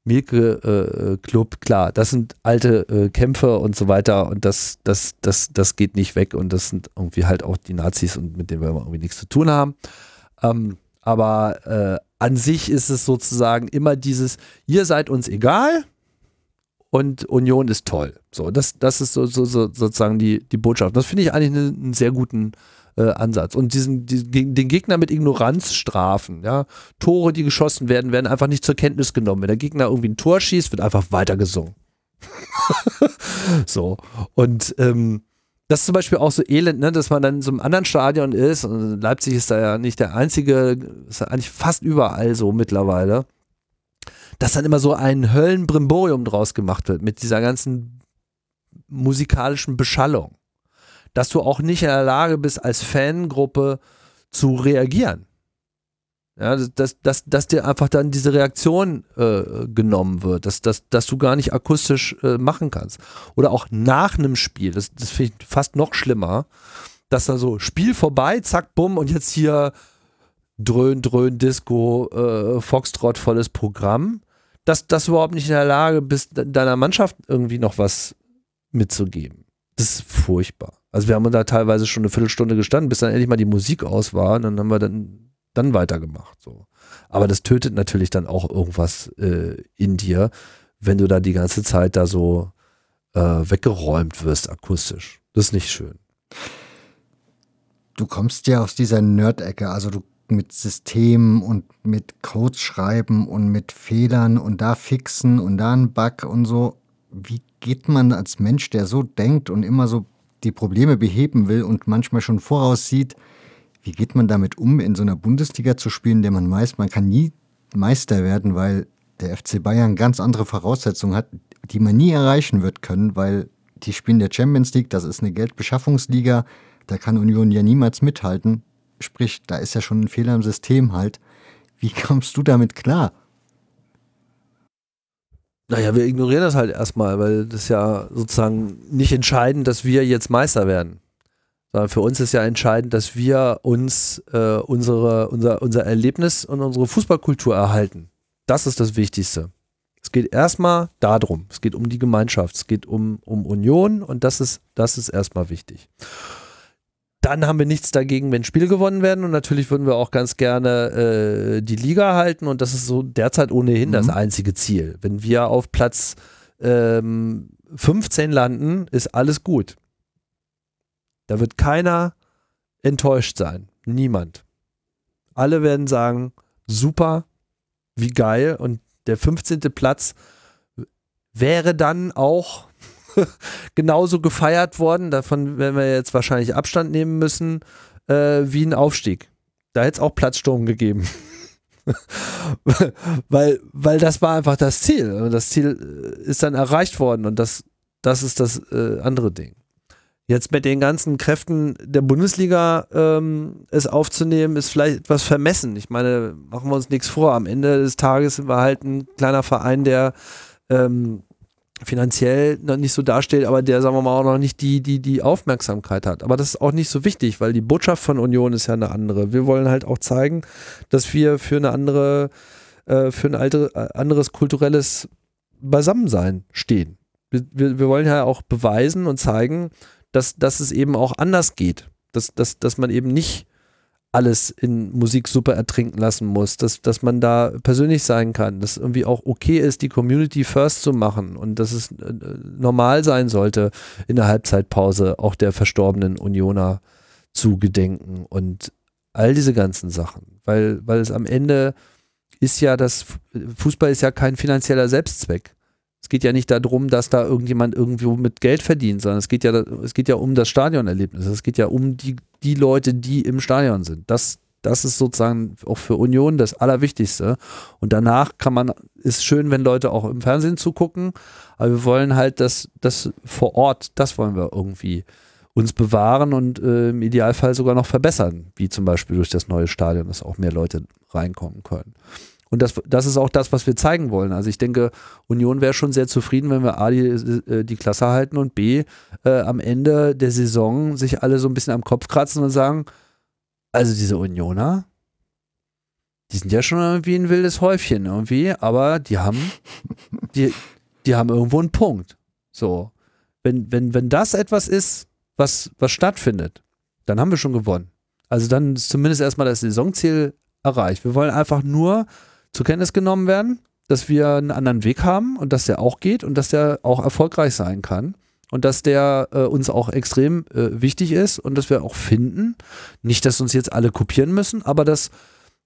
Milke äh, Club, klar, das sind alte äh, Kämpfe und so weiter und das, das, das, das geht nicht weg und das sind irgendwie halt auch die Nazis und mit denen wir irgendwie nichts zu tun haben. Ähm, aber äh, an sich ist es sozusagen immer dieses, ihr seid uns egal und Union ist toll. So, das, das ist so, so, so sozusagen die, die Botschaft. Das finde ich eigentlich einen, einen sehr guten äh, Ansatz. Und diesen, diesen, den Gegner mit Ignoranz strafen. Ja? Tore, die geschossen werden, werden einfach nicht zur Kenntnis genommen. Wenn der Gegner irgendwie ein Tor schießt, wird einfach weitergesungen. so. Und ähm, das ist zum Beispiel auch so elend, ne, dass man dann in so einem anderen Stadion ist. Und Leipzig ist da ja nicht der einzige, ist ja eigentlich fast überall so mittlerweile. Dass dann immer so ein Höllenbrimborium draus gemacht wird mit dieser ganzen musikalischen Beschallung dass du auch nicht in der Lage bist, als Fangruppe zu reagieren. Ja, dass, dass, dass dir einfach dann diese Reaktion äh, genommen wird, dass, dass, dass du gar nicht akustisch äh, machen kannst. Oder auch nach einem Spiel, das, das finde ich fast noch schlimmer, dass da so Spiel vorbei, zack, bumm, und jetzt hier Dröhn, Dröhn, Disco, äh, Foxtrot, volles Programm, dass, dass du überhaupt nicht in der Lage bist, deiner Mannschaft irgendwie noch was mitzugeben. Das ist furchtbar. Also wir haben da teilweise schon eine Viertelstunde gestanden, bis dann endlich mal die Musik aus war und dann haben wir dann, dann weitergemacht. So. Aber das tötet natürlich dann auch irgendwas äh, in dir, wenn du da die ganze Zeit da so äh, weggeräumt wirst akustisch. Das ist nicht schön. Du kommst ja aus dieser Nerd-Ecke, also du mit Systemen und mit Codes schreiben und mit Fehlern und da fixen und da ein Bug und so. Wie geht man als Mensch, der so denkt und immer so die Probleme beheben will und manchmal schon voraussieht, wie geht man damit um, in so einer Bundesliga zu spielen, der man weiß, man kann nie Meister werden, weil der FC Bayern ganz andere Voraussetzungen hat, die man nie erreichen wird können, weil die spielen der Champions League, das ist eine Geldbeschaffungsliga, da kann Union ja niemals mithalten. Sprich, da ist ja schon ein Fehler im System halt. Wie kommst du damit klar? Naja, wir ignorieren das halt erstmal, weil das ja sozusagen nicht entscheidend, dass wir jetzt Meister werden. Sondern für uns ist ja entscheidend, dass wir uns äh, unsere, unser, unser Erlebnis und unsere Fußballkultur erhalten. Das ist das Wichtigste. Es geht erstmal darum. Es geht um die Gemeinschaft. Es geht um, um Union und das ist, das ist erstmal wichtig dann haben wir nichts dagegen, wenn Spiele gewonnen werden und natürlich würden wir auch ganz gerne äh, die Liga halten und das ist so derzeit ohnehin mhm. das einzige Ziel. Wenn wir auf Platz ähm, 15 landen, ist alles gut. Da wird keiner enttäuscht sein. Niemand. Alle werden sagen, super, wie geil und der 15. Platz wäre dann auch genauso gefeiert worden. Davon werden wir jetzt wahrscheinlich Abstand nehmen müssen, äh, wie ein Aufstieg. Da hätte es auch Platzsturm gegeben. weil, weil das war einfach das Ziel. Das Ziel äh, ist dann erreicht worden und das, das ist das äh, andere Ding. Jetzt mit den ganzen Kräften der Bundesliga ähm, es aufzunehmen, ist vielleicht etwas vermessen. Ich meine, machen wir uns nichts vor. Am Ende des Tages sind wir halt ein kleiner Verein, der ähm, finanziell noch nicht so dasteht, aber der, sagen wir mal, auch noch nicht die, die, die Aufmerksamkeit hat. Aber das ist auch nicht so wichtig, weil die Botschaft von Union ist ja eine andere. Wir wollen halt auch zeigen, dass wir für eine andere, äh, für ein alte, äh, anderes kulturelles Beisammensein stehen. Wir, wir, wir wollen ja auch beweisen und zeigen, dass, dass es eben auch anders geht. Dass, dass, dass man eben nicht alles in Musik super ertrinken lassen muss, dass, dass man da persönlich sein kann, dass irgendwie auch okay ist, die Community first zu machen und dass es äh, normal sein sollte, in der Halbzeitpause auch der verstorbenen Unioner zu gedenken und all diese ganzen Sachen, weil, weil es am Ende ist ja das, Fußball ist ja kein finanzieller Selbstzweck. Es geht ja nicht darum, dass da irgendjemand irgendwo mit Geld verdient, sondern es geht ja, es geht ja um das Stadionerlebnis. Es geht ja um die, die Leute, die im Stadion sind. Das, das ist sozusagen auch für Union das Allerwichtigste. Und danach kann man, ist schön, wenn Leute auch im Fernsehen zugucken, aber wir wollen halt das, das vor Ort, das wollen wir irgendwie uns bewahren und äh, im Idealfall sogar noch verbessern, wie zum Beispiel durch das neue Stadion, dass auch mehr Leute reinkommen können. Und das, das ist auch das, was wir zeigen wollen. Also ich denke, Union wäre schon sehr zufrieden, wenn wir A, die, äh, die Klasse halten und B, äh, am Ende der Saison sich alle so ein bisschen am Kopf kratzen und sagen, also diese Unioner, die sind ja schon irgendwie ein wildes Häufchen irgendwie, aber die haben, die, die haben irgendwo einen Punkt. So. Wenn, wenn, wenn das etwas ist, was, was stattfindet, dann haben wir schon gewonnen. Also dann ist zumindest erstmal das Saisonziel erreicht. Wir wollen einfach nur zur Kenntnis genommen werden, dass wir einen anderen Weg haben und dass der auch geht und dass der auch erfolgreich sein kann und dass der äh, uns auch extrem äh, wichtig ist und dass wir auch finden, nicht, dass uns jetzt alle kopieren müssen, aber dass,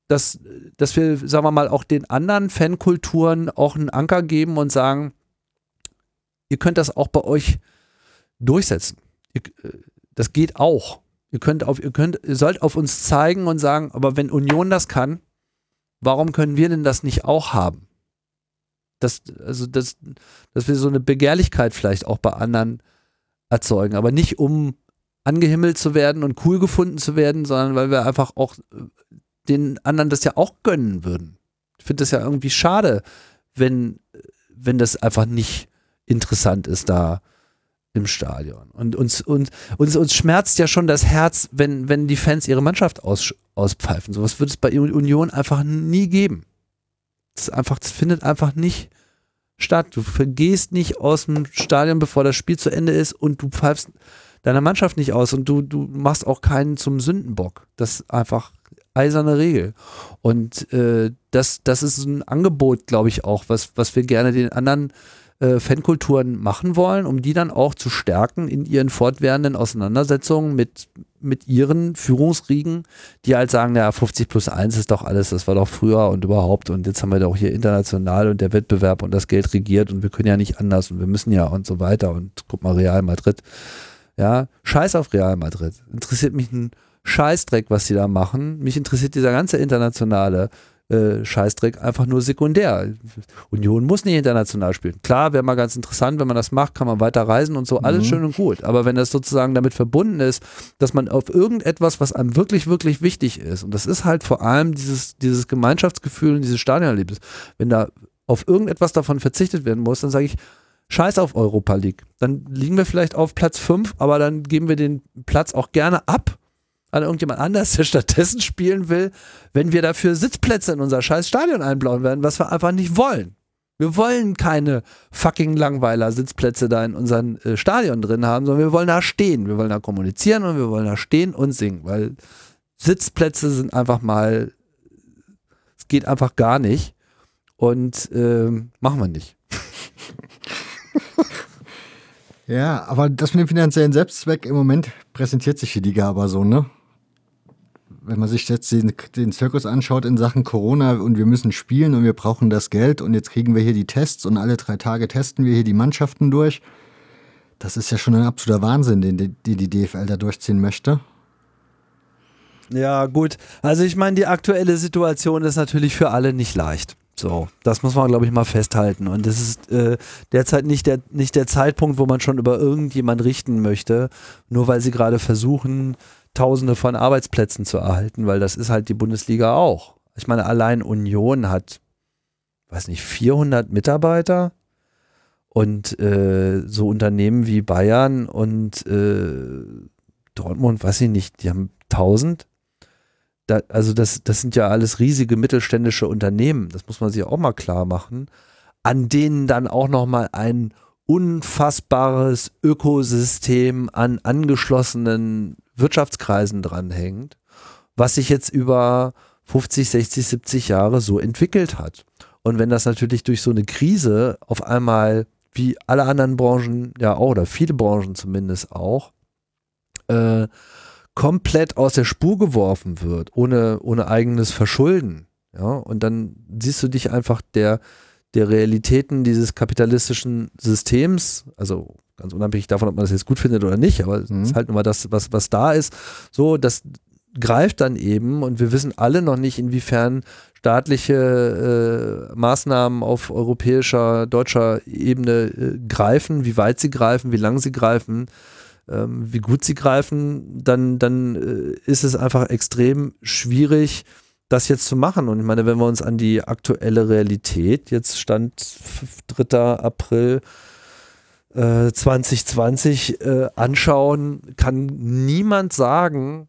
dass, dass wir, sagen wir mal, auch den anderen Fankulturen auch einen Anker geben und sagen, ihr könnt das auch bei euch durchsetzen. Ihr, äh, das geht auch. Ihr könnt auf, ihr könnt, ihr sollt auf uns zeigen und sagen, aber wenn Union das kann, warum können wir denn das nicht auch haben? Das, also das, dass wir so eine Begehrlichkeit vielleicht auch bei anderen erzeugen, aber nicht um angehimmelt zu werden und cool gefunden zu werden, sondern weil wir einfach auch äh, den anderen das ja auch gönnen würden. Ich finde das ja irgendwie schade, wenn, wenn das einfach nicht interessant ist da im Stadion. Und uns, und, uns, uns schmerzt ja schon das Herz, wenn, wenn die Fans ihre Mannschaft aus, auspfeifen. Sowas wird es bei Union einfach nie geben. Das, einfach, das findet einfach nicht statt. Du vergehst nicht aus dem Stadion, bevor das Spiel zu Ende ist und du pfeifst deiner Mannschaft nicht aus und du, du machst auch keinen zum Sündenbock. Das ist einfach eiserne Regel. Und äh, das, das ist ein Angebot, glaube ich, auch, was, was wir gerne den anderen äh, Fankulturen machen wollen, um die dann auch zu stärken in ihren fortwährenden Auseinandersetzungen mit, mit ihren Führungsriegen, die halt sagen, naja, 50 plus 1 ist doch alles, das war doch früher und überhaupt und jetzt haben wir doch hier international und der Wettbewerb und das Geld regiert und wir können ja nicht anders und wir müssen ja und so weiter und guck mal, Real Madrid. Ja, scheiß auf Real Madrid. Interessiert mich ein Scheißdreck, was sie da machen. Mich interessiert dieser ganze internationale äh, Scheißdreck einfach nur sekundär. Union muss nicht international spielen. Klar, wäre mal ganz interessant, wenn man das macht, kann man weiter reisen und so, alles mhm. schön und gut. Aber wenn das sozusagen damit verbunden ist, dass man auf irgendetwas, was einem wirklich, wirklich wichtig ist, und das ist halt vor allem dieses, dieses Gemeinschaftsgefühl und dieses Stadionerlebnis, wenn da auf irgendetwas davon verzichtet werden muss, dann sage ich, Scheiß auf Europa League. Dann liegen wir vielleicht auf Platz 5, aber dann geben wir den Platz auch gerne ab an irgendjemand anders, der stattdessen spielen will, wenn wir dafür Sitzplätze in unser scheiß Stadion einblauen werden, was wir einfach nicht wollen. Wir wollen keine fucking Langweiler Sitzplätze da in unserem äh, Stadion drin haben, sondern wir wollen da stehen. Wir wollen da kommunizieren und wir wollen da stehen und singen, weil Sitzplätze sind einfach mal, es geht einfach gar nicht und äh, machen wir nicht. Ja, aber das mit dem finanziellen Selbstzweck im Moment präsentiert sich die Liga so, ne? Wenn man sich jetzt den, den Zirkus anschaut in Sachen Corona und wir müssen spielen und wir brauchen das Geld und jetzt kriegen wir hier die Tests und alle drei Tage testen wir hier die Mannschaften durch. Das ist ja schon ein absoluter Wahnsinn, den, den die DFL da durchziehen möchte. Ja, gut. Also ich meine, die aktuelle Situation ist natürlich für alle nicht leicht. So, das muss man, glaube ich, mal festhalten. Und das ist äh, derzeit nicht der, nicht der Zeitpunkt, wo man schon über irgendjemand richten möchte, nur weil sie gerade versuchen, Tausende von Arbeitsplätzen zu erhalten, weil das ist halt die Bundesliga auch. Ich meine, allein Union hat, weiß nicht, 400 Mitarbeiter und äh, so Unternehmen wie Bayern und äh, Dortmund, weiß ich nicht, die haben 1000. Da, also das, das sind ja alles riesige mittelständische Unternehmen, das muss man sich auch mal klar machen, an denen dann auch noch mal ein unfassbares Ökosystem an angeschlossenen Wirtschaftskreisen dranhängt, was sich jetzt über 50, 60, 70 Jahre so entwickelt hat. Und wenn das natürlich durch so eine Krise auf einmal, wie alle anderen Branchen ja auch, oder viele Branchen zumindest auch, äh, komplett aus der Spur geworfen wird, ohne, ohne eigenes Verschulden, ja, und dann siehst du dich einfach der, der Realitäten dieses kapitalistischen Systems, also ganz unabhängig davon, ob man das jetzt gut findet oder nicht, aber es mhm. ist halt nur mal das, was, was da ist, so, das greift dann eben und wir wissen alle noch nicht, inwiefern staatliche äh, Maßnahmen auf europäischer, deutscher Ebene äh, greifen, wie weit sie greifen, wie lang sie greifen, ähm, wie gut sie greifen, dann, dann äh, ist es einfach extrem schwierig, das jetzt zu machen. Und ich meine, wenn wir uns an die aktuelle Realität, jetzt stand 3. April äh, 2020 äh, anschauen, kann niemand sagen,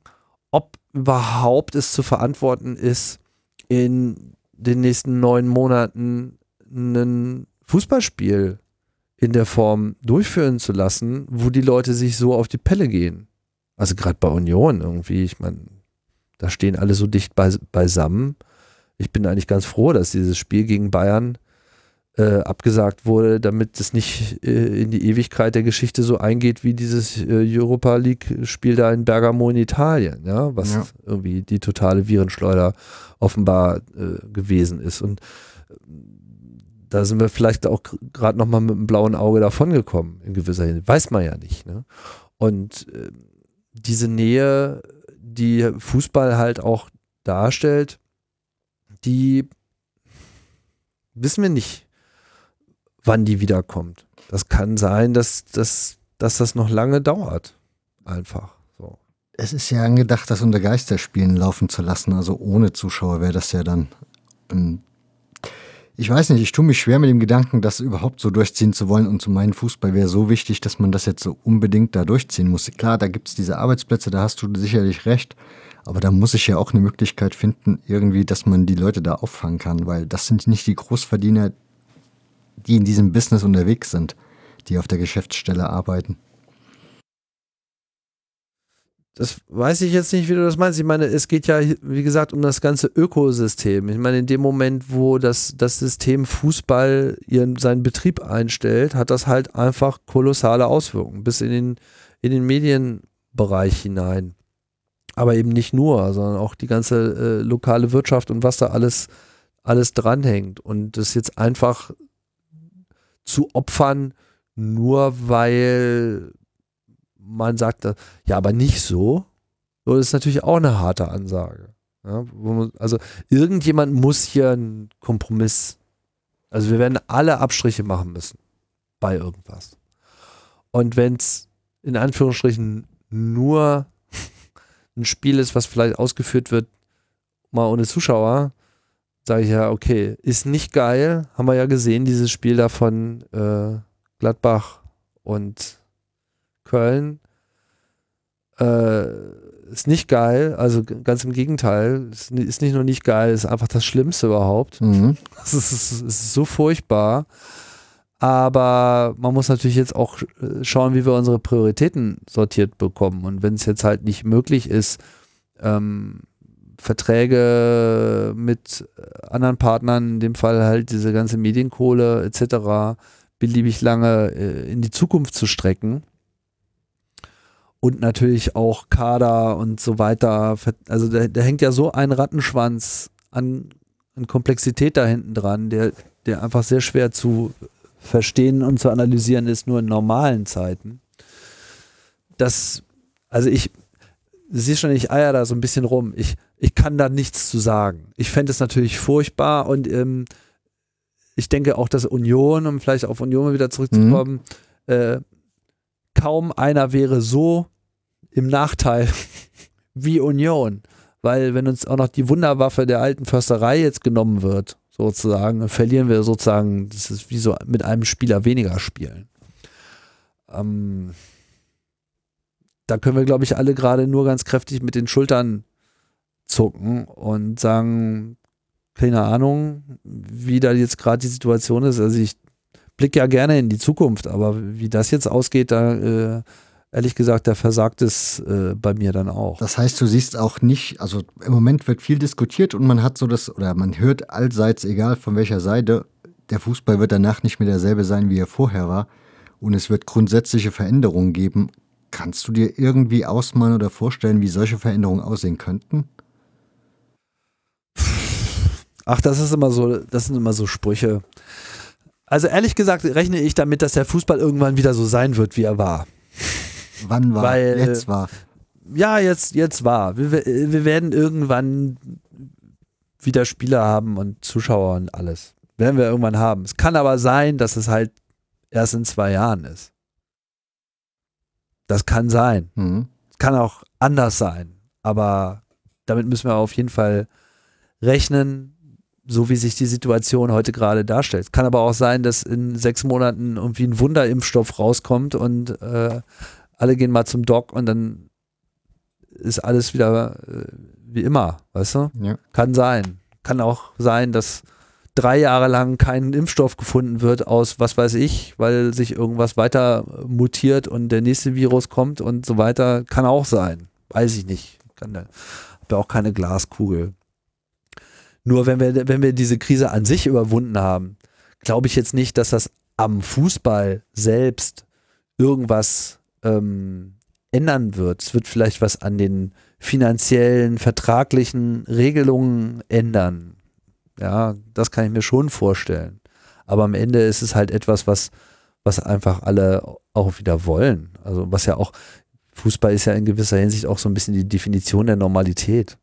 ob überhaupt es zu verantworten ist, in den nächsten neun Monaten ein Fußballspiel in der Form durchführen zu lassen, wo die Leute sich so auf die Pelle gehen. Also gerade bei Union irgendwie, ich meine, da stehen alle so dicht beisammen. Ich bin eigentlich ganz froh, dass dieses Spiel gegen Bayern äh, abgesagt wurde, damit es nicht äh, in die Ewigkeit der Geschichte so eingeht wie dieses äh, Europa League-Spiel da in Bergamo in Italien, ja, was ja. irgendwie die totale Virenschleuder offenbar äh, gewesen ist. Und äh, da sind wir vielleicht auch gerade nochmal mit einem blauen Auge davongekommen, in gewisser Hinsicht. Weiß man ja nicht. Ne? Und äh, diese Nähe, die Fußball halt auch darstellt, die wissen wir nicht, wann die wiederkommt. Das kann sein, dass, dass, dass das noch lange dauert. Einfach. So. Es ist ja angedacht, das unter Geisterspielen laufen zu lassen. Also ohne Zuschauer wäre das ja dann ich weiß nicht, ich tue mich schwer mit dem Gedanken, das überhaupt so durchziehen zu wollen. Und zu meinem Fußball wäre so wichtig, dass man das jetzt so unbedingt da durchziehen muss. Klar, da gibt es diese Arbeitsplätze, da hast du sicherlich recht. Aber da muss ich ja auch eine Möglichkeit finden, irgendwie, dass man die Leute da auffangen kann, weil das sind nicht die Großverdiener, die in diesem Business unterwegs sind, die auf der Geschäftsstelle arbeiten. Das weiß ich jetzt nicht, wie du das meinst. Ich meine, es geht ja, wie gesagt, um das ganze Ökosystem. Ich meine, in dem Moment, wo das, das System Fußball ihren, seinen Betrieb einstellt, hat das halt einfach kolossale Auswirkungen bis in den, in den Medienbereich hinein. Aber eben nicht nur, sondern auch die ganze äh, lokale Wirtschaft und was da alles, alles dranhängt. Und das jetzt einfach zu opfern, nur weil man sagt, ja, aber nicht so. So, das ist natürlich auch eine harte Ansage. Ja, also irgendjemand muss hier einen Kompromiss, also wir werden alle Abstriche machen müssen bei irgendwas. Und wenn es in Anführungsstrichen nur ein Spiel ist, was vielleicht ausgeführt wird, mal ohne Zuschauer, sage ich ja, okay, ist nicht geil, haben wir ja gesehen, dieses Spiel da von äh, Gladbach und Köln äh, ist nicht geil, also ganz im Gegenteil, ist, ist nicht nur nicht geil, ist einfach das Schlimmste überhaupt. Mhm. Es, ist, es ist so furchtbar. Aber man muss natürlich jetzt auch äh, schauen, wie wir unsere Prioritäten sortiert bekommen. Und wenn es jetzt halt nicht möglich ist, ähm, Verträge mit anderen Partnern, in dem Fall halt diese ganze Medienkohle etc., beliebig lange äh, in die Zukunft zu strecken, und natürlich auch Kader und so weiter. Also da, da hängt ja so ein Rattenschwanz an, an Komplexität da hinten dran, der, der einfach sehr schwer zu verstehen und zu analysieren ist, nur in normalen Zeiten. Das, also ich, siehst schon, ich eier da so ein bisschen rum. Ich, ich kann da nichts zu sagen. Ich fände es natürlich furchtbar und ähm, ich denke auch, dass Union, um vielleicht auf Union wieder zurückzukommen, mhm. äh, kaum einer wäre so im Nachteil wie Union. Weil wenn uns auch noch die Wunderwaffe der alten Försterei jetzt genommen wird, sozusagen, verlieren wir sozusagen, das ist wie so mit einem Spieler weniger spielen. Ähm, da können wir, glaube ich, alle gerade nur ganz kräftig mit den Schultern zucken und sagen, keine Ahnung, wie da jetzt gerade die Situation ist. Also ich blicke ja gerne in die Zukunft, aber wie das jetzt ausgeht, da äh, ehrlich gesagt, da versagt es äh, bei mir dann auch. Das heißt, du siehst auch nicht, also im Moment wird viel diskutiert und man hat so das, oder man hört allseits, egal von welcher Seite, der Fußball wird danach nicht mehr derselbe sein, wie er vorher war. Und es wird grundsätzliche Veränderungen geben. Kannst du dir irgendwie ausmalen oder vorstellen, wie solche Veränderungen aussehen könnten? Ach, das ist immer so, das sind immer so Sprüche. Also ehrlich gesagt rechne ich damit, dass der Fußball irgendwann wieder so sein wird, wie er war. Wann war? Weil, jetzt war. Ja, jetzt, jetzt war. Wir, wir werden irgendwann wieder Spieler haben und Zuschauer und alles. Werden wir irgendwann haben. Es kann aber sein, dass es halt erst in zwei Jahren ist. Das kann sein. Mhm. Kann auch anders sein. Aber damit müssen wir auf jeden Fall rechnen, so wie sich die Situation heute gerade darstellt. Kann aber auch sein, dass in sechs Monaten irgendwie ein Wunderimpfstoff rauskommt und äh, alle gehen mal zum Doc und dann ist alles wieder äh, wie immer, weißt du? Ja. Kann sein. Kann auch sein, dass drei Jahre lang kein Impfstoff gefunden wird aus was weiß ich, weil sich irgendwas weiter mutiert und der nächste Virus kommt und so weiter. Kann auch sein. Weiß ich nicht. Kann da, hab ja auch keine Glaskugel. Nur wenn wir, wenn wir diese Krise an sich überwunden haben, glaube ich jetzt nicht, dass das am Fußball selbst irgendwas ähm, ändern wird. Es wird vielleicht was an den finanziellen, vertraglichen Regelungen ändern. Ja, das kann ich mir schon vorstellen. Aber am Ende ist es halt etwas, was, was einfach alle auch wieder wollen. Also was ja auch, Fußball ist ja in gewisser Hinsicht auch so ein bisschen die Definition der Normalität.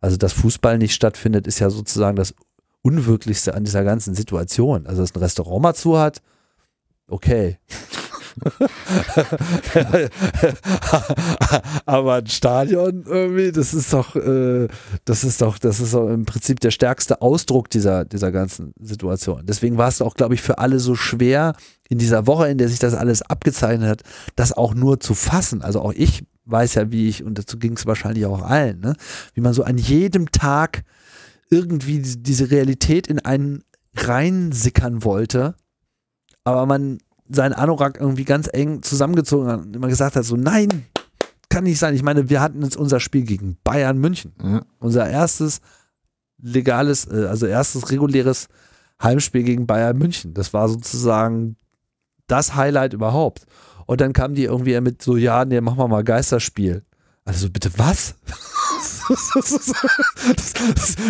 Also dass Fußball nicht stattfindet, ist ja sozusagen das Unwirklichste an dieser ganzen Situation. Also dass ein Restaurant mal zu hat, okay. Aber ein Stadion irgendwie, das ist doch, äh, das ist doch, das ist doch im Prinzip der stärkste Ausdruck dieser, dieser ganzen Situation. Deswegen war es auch, glaube ich, für alle so schwer in dieser Woche, in der sich das alles abgezeichnet hat, das auch nur zu fassen. Also auch ich weiß ja, wie ich, und dazu ging es wahrscheinlich auch allen, ne? wie man so an jedem Tag irgendwie diese Realität in einen reinsickern wollte, aber man seinen Anorak irgendwie ganz eng zusammengezogen hat und immer gesagt hat, so nein, kann nicht sein. Ich meine, wir hatten jetzt unser Spiel gegen Bayern München. Ja. Unser erstes legales, äh, also erstes reguläres Heimspiel gegen Bayern München. Das war sozusagen das Highlight überhaupt. Und dann kamen die irgendwie mit so, ja, nee, machen wir mal Geisterspiel. Also bitte was?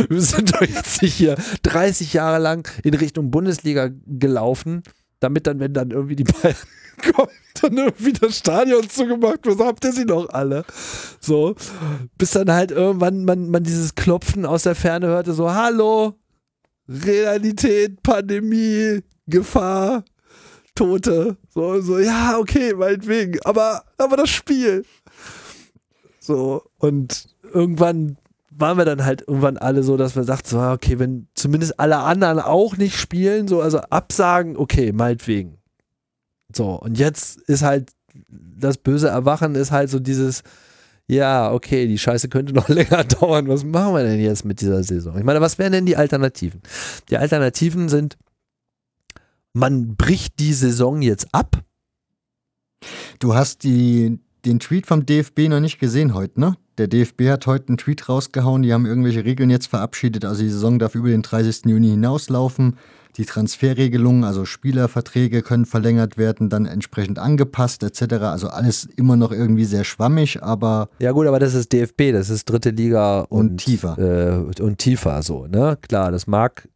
Wir sind doch jetzt hier 30 Jahre lang in Richtung Bundesliga gelaufen, damit dann, wenn dann irgendwie die Bayern kommen, dann irgendwie das Stadion zugemacht wird. Habt ihr sie noch alle. So, bis dann halt irgendwann man, man dieses Klopfen aus der Ferne hörte, so, hallo, Realität, Pandemie, Gefahr, Tote. So, so, ja, okay, meinetwegen, aber, aber das Spiel. So, und irgendwann waren wir dann halt irgendwann alle so, dass man sagt, so, okay, wenn zumindest alle anderen auch nicht spielen, so, also absagen, okay, meinetwegen. So, und jetzt ist halt das böse Erwachen ist halt so dieses, ja, okay, die Scheiße könnte noch länger dauern. Was machen wir denn jetzt mit dieser Saison? Ich meine, was wären denn die Alternativen? Die Alternativen sind, man bricht die Saison jetzt ab. Du hast die, den Tweet vom DFB noch nicht gesehen heute, ne? Der DFB hat heute einen Tweet rausgehauen, die haben irgendwelche Regeln jetzt verabschiedet. Also die Saison darf über den 30. Juni hinauslaufen. Die Transferregelungen, also Spielerverträge können verlängert werden, dann entsprechend angepasst etc. Also alles immer noch irgendwie sehr schwammig, aber Ja gut, aber das ist DFB, das ist dritte Liga und, Und tiefer. Äh, und tiefer so, ne? Klar, das mag,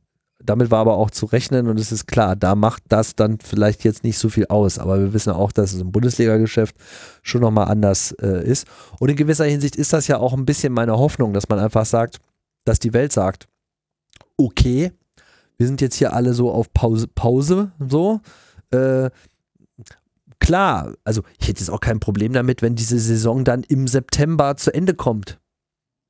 damit war aber auch zu rechnen und es ist klar, da macht das dann vielleicht jetzt nicht so viel aus, aber wir wissen auch, dass es im Bundesliga-Geschäft schon nochmal anders äh, ist. Und in gewisser Hinsicht ist das ja auch ein bisschen meine Hoffnung, dass man einfach sagt, dass die Welt sagt, okay, wir sind jetzt hier alle so auf Pause, Pause so. Äh, klar, also ich hätte jetzt auch kein Problem damit, wenn diese Saison dann im September zu Ende kommt.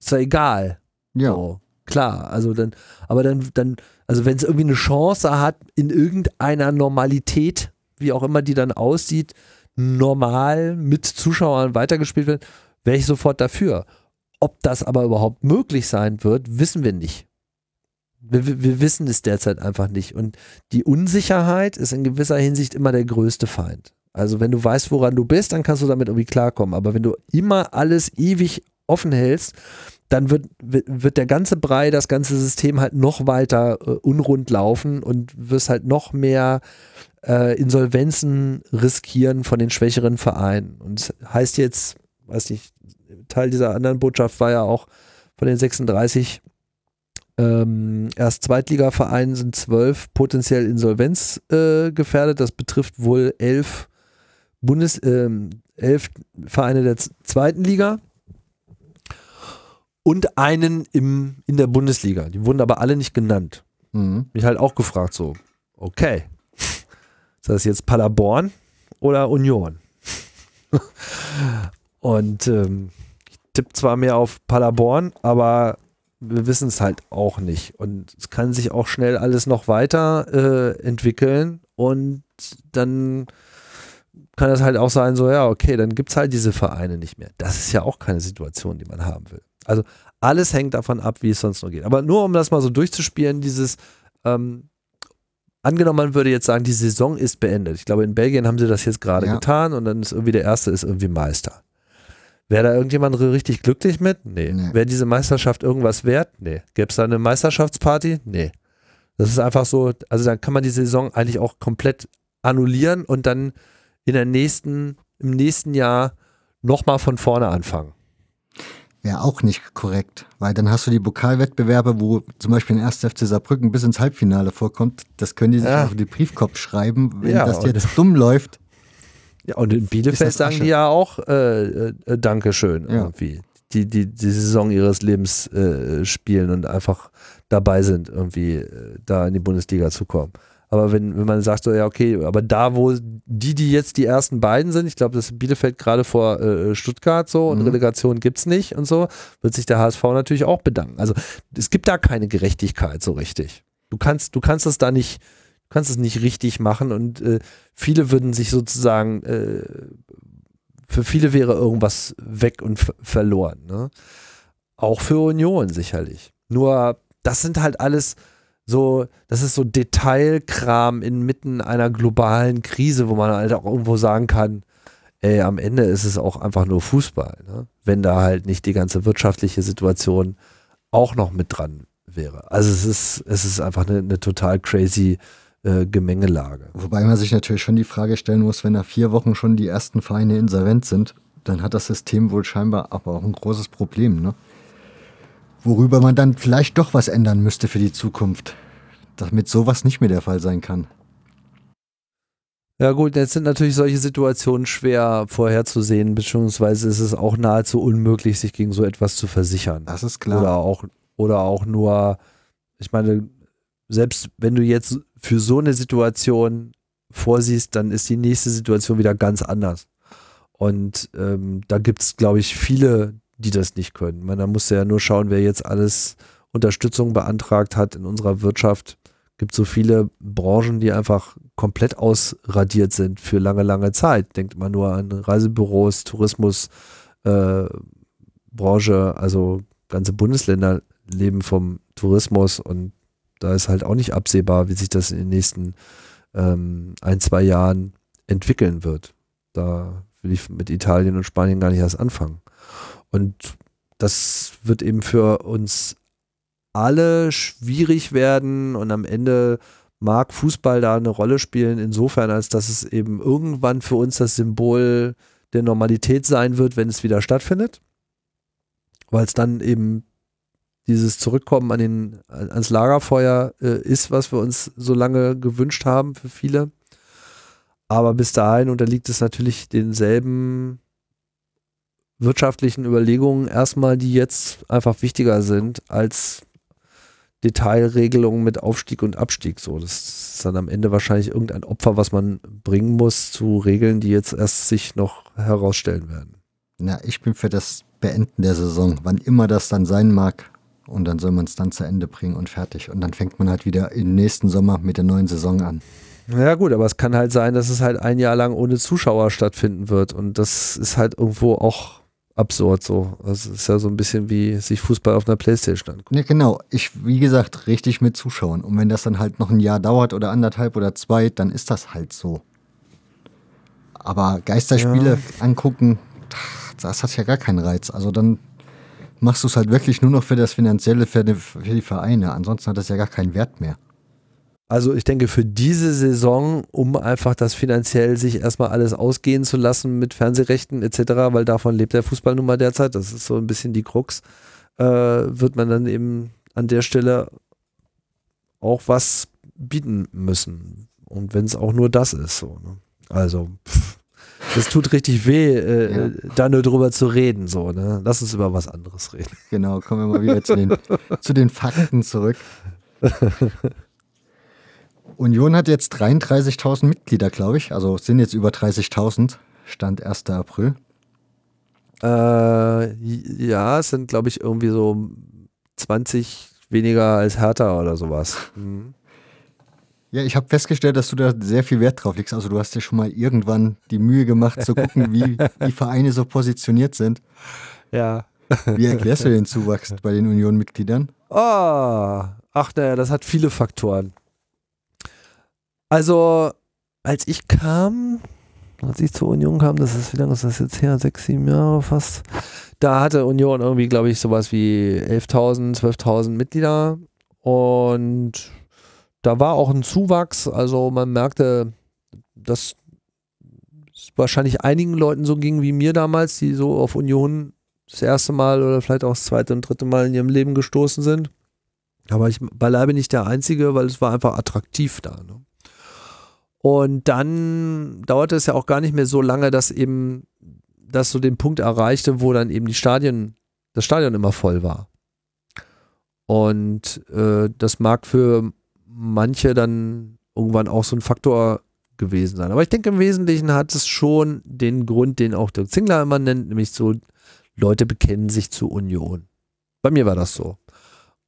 Ist ja egal. ja. So, klar, also dann, aber dann, dann, also wenn es irgendwie eine Chance hat, in irgendeiner Normalität, wie auch immer die dann aussieht, normal mit Zuschauern weitergespielt wird, wäre ich sofort dafür. Ob das aber überhaupt möglich sein wird, wissen wir nicht. Wir, wir- wissen es derzeit einfach nicht. Und die Unsicherheit ist in gewisser Hinsicht immer der größte Feind. Also wenn du weißt, woran du bist, dann kannst du damit irgendwie klarkommen. Aber wenn du immer alles ewig offen hältst, dann wird, wird der ganze Brei, das ganze System halt noch weiter äh, unrund laufen und wirst halt noch mehr äh, Insolvenzen riskieren von den schwächeren Vereinen. Und heißt jetzt, weiß nicht, Teil dieser anderen Botschaft war ja auch von den 36 ähm, erst Zweitligavereinen sind zwölf potenziell insolvenzgefährdet. Äh, das betrifft wohl elf Bundes, ähm, elf Vereine der zweiten Liga und einen im, in der Bundesliga. Die wurden aber alle nicht genannt. Mhm. Mich halt auch gefragt, so, okay, ist das jetzt Paderborn oder Union? und ähm, ich tippe zwar mehr auf Paderborn, aber wir wissen es halt auch nicht. Und es kann sich auch schnell alles noch weiter äh, entwickeln und dann kann es halt auch sein, so, ja, okay, dann gibt es halt diese Vereine nicht mehr. Das ist ja auch keine Situation, die man haben will. Also alles hängt davon ab, wie es sonst noch geht. Aber nur um das mal so durchzuspielen, dieses, ähm, angenommen, man würde jetzt sagen, die Saison ist beendet. Ich glaube, in Belgien haben sie das jetzt gerade ja. getan und dann ist irgendwie der Erste ist irgendwie Meister. Wäre da irgendjemand richtig glücklich mit? Nee. nee. Wäre diese Meisterschaft irgendwas wert? Nee. Gäbe es da eine Meisterschaftsparty? Nee. Das ist einfach so, also dann kann man die Saison eigentlich auch komplett annullieren und dann in der nächsten, im nächsten Jahr nochmal von vorne anfangen. Wäre auch nicht korrekt, weil dann hast du die Pokalwettbewerbe, wo zum Beispiel ein 1. FC Saarbrücken bis ins Halbfinale vorkommt. Das können die sich ja. auf den Briefkopf schreiben, wenn ja, das jetzt dumm läuft. Ja, und in Bielefeld sagen die ja auch äh, äh, Dankeschön ja. irgendwie. Die, die die Saison ihres Lebens äh, spielen und einfach dabei sind, irgendwie äh, da in die Bundesliga zu kommen. Aber wenn, wenn man sagt, so, ja, okay, aber da, wo die, die jetzt die ersten beiden sind, ich glaube, das ist Bielefeld gerade vor äh, Stuttgart so und mhm. Relegation gibt es nicht und so, wird sich der HSV natürlich auch bedanken. Also es gibt da keine Gerechtigkeit so richtig. Du kannst, du kannst es da nicht, kannst es nicht richtig machen und äh, viele würden sich sozusagen, äh, für viele wäre irgendwas weg und verloren. Ne? Auch für Union sicherlich. Nur das sind halt alles so, das ist so Detailkram inmitten einer globalen Krise, wo man halt auch irgendwo sagen kann, ey, am Ende ist es auch einfach nur Fußball, ne? wenn da halt nicht die ganze wirtschaftliche Situation auch noch mit dran wäre. Also es ist, es ist einfach eine, eine total crazy äh, Gemengelage. Wobei man sich natürlich schon die Frage stellen muss, wenn nach vier Wochen schon die ersten Vereine insolvent sind, dann hat das System wohl scheinbar aber auch ein großes Problem, ne? Worüber man dann vielleicht doch was ändern müsste für die Zukunft, damit sowas nicht mehr der Fall sein kann. Ja gut, jetzt sind natürlich solche Situationen schwer vorherzusehen, beziehungsweise ist es auch nahezu unmöglich, sich gegen so etwas zu versichern. Das ist klar. Oder auch, oder auch nur, ich meine, selbst wenn du jetzt für so eine Situation vorsiehst, dann ist die nächste Situation wieder ganz anders. Und ähm, da gibt es, glaube ich, viele die das nicht können. Man, da muss ja nur schauen, wer jetzt alles Unterstützung beantragt hat in unserer Wirtschaft. Gibt so viele Branchen, die einfach komplett ausradiert sind für lange, lange Zeit. Denkt man nur an Reisebüros, Tourismus, äh, Branche, also ganze Bundesländer leben vom Tourismus und da ist halt auch nicht absehbar, wie sich das in den nächsten ähm, ein, zwei Jahren entwickeln wird. Da will ich mit Italien und Spanien gar nicht erst anfangen. Und das wird eben für uns alle schwierig werden und am Ende mag Fußball da eine Rolle spielen, insofern, als dass es eben irgendwann für uns das Symbol der Normalität sein wird, wenn es wieder stattfindet. Weil es dann eben dieses Zurückkommen an den, ans Lagerfeuer äh, ist, was wir uns so lange gewünscht haben für viele. Aber bis dahin unterliegt es natürlich denselben wirtschaftlichen Überlegungen erstmal, die jetzt einfach wichtiger sind als Detailregelungen mit Aufstieg und Abstieg. So, das ist dann am Ende wahrscheinlich irgendein Opfer, was man bringen muss zu Regeln, die jetzt erst sich noch herausstellen werden. Na, ich bin für das Beenden der Saison, wann immer das dann sein mag. Und dann soll man es dann zu Ende bringen und fertig. Und dann fängt man halt wieder im nächsten Sommer mit der neuen Saison an. Ja gut, aber es kann halt sein, dass es halt ein Jahr lang ohne Zuschauer stattfinden wird. Und das ist halt irgendwo auch absurd so. Das ist ja so ein bisschen wie sich Fußball auf einer Playstation angucken. Ja, genau. Ich, wie gesagt, richtig mit Zuschauern. Und wenn das dann halt noch ein Jahr dauert oder anderthalb oder zwei, dann ist das halt so. Aber Geisterspiele ja. angucken, das hat ja gar keinen Reiz. Also dann machst du es halt wirklich nur noch für das Finanzielle, für die, für die Vereine. Ansonsten hat das ja gar keinen Wert mehr. Also ich denke für diese Saison, um einfach das finanziell sich erstmal alles ausgehen zu lassen mit Fernsehrechten etc., weil davon lebt der Fußball nun mal derzeit, das ist so ein bisschen die Krux, äh, wird man dann eben an der Stelle auch was bieten müssen. Und wenn es auch nur das ist, so. Ne? Also, pff, das tut richtig weh, äh, ja. da nur drüber zu reden, so, ne? Lass uns über was anderes reden. Genau, kommen wir mal wieder zu den, zu den Fakten zurück. Union hat jetzt 33.000 Mitglieder, glaube ich. Also sind jetzt über 30.000. Stand 1. April. Äh, ja, es sind, glaube ich, irgendwie so 20 weniger als Hertha oder sowas. Mhm. Ja, ich habe festgestellt, dass du da sehr viel Wert drauf legst. Also du hast dir schon mal irgendwann die Mühe gemacht zu gucken, wie die Vereine so positioniert sind. Ja. Wie erklärst du den Zuwachs bei den Union-Mitgliedern? Oh, ach naja, das hat viele Faktoren. Also, als ich kam, als ich zur Union kam, das ist, wie lange ist das jetzt her? Sechs, sieben Jahre fast. Da hatte Union irgendwie, glaube ich, sowas wie 11.000, 12.000 Mitglieder. Und da war auch ein Zuwachs. Also man merkte, dass es wahrscheinlich einigen Leuten so ging wie mir damals, die so auf Union das erste Mal oder vielleicht auch das zweite und dritte Mal in ihrem Leben gestoßen sind. Aber ich beileibe nicht der Einzige, weil es war einfach attraktiv da. Ne? Und dann dauerte es ja auch gar nicht mehr so lange, dass eben das so den Punkt erreichte, wo dann eben die Stadien, das Stadion immer voll war. Und äh, das mag für manche dann irgendwann auch so ein Faktor gewesen sein. Aber ich denke, im Wesentlichen hat es schon den Grund, den auch der Zingler immer nennt, nämlich so, Leute bekennen sich zur Union. Bei mir war das so.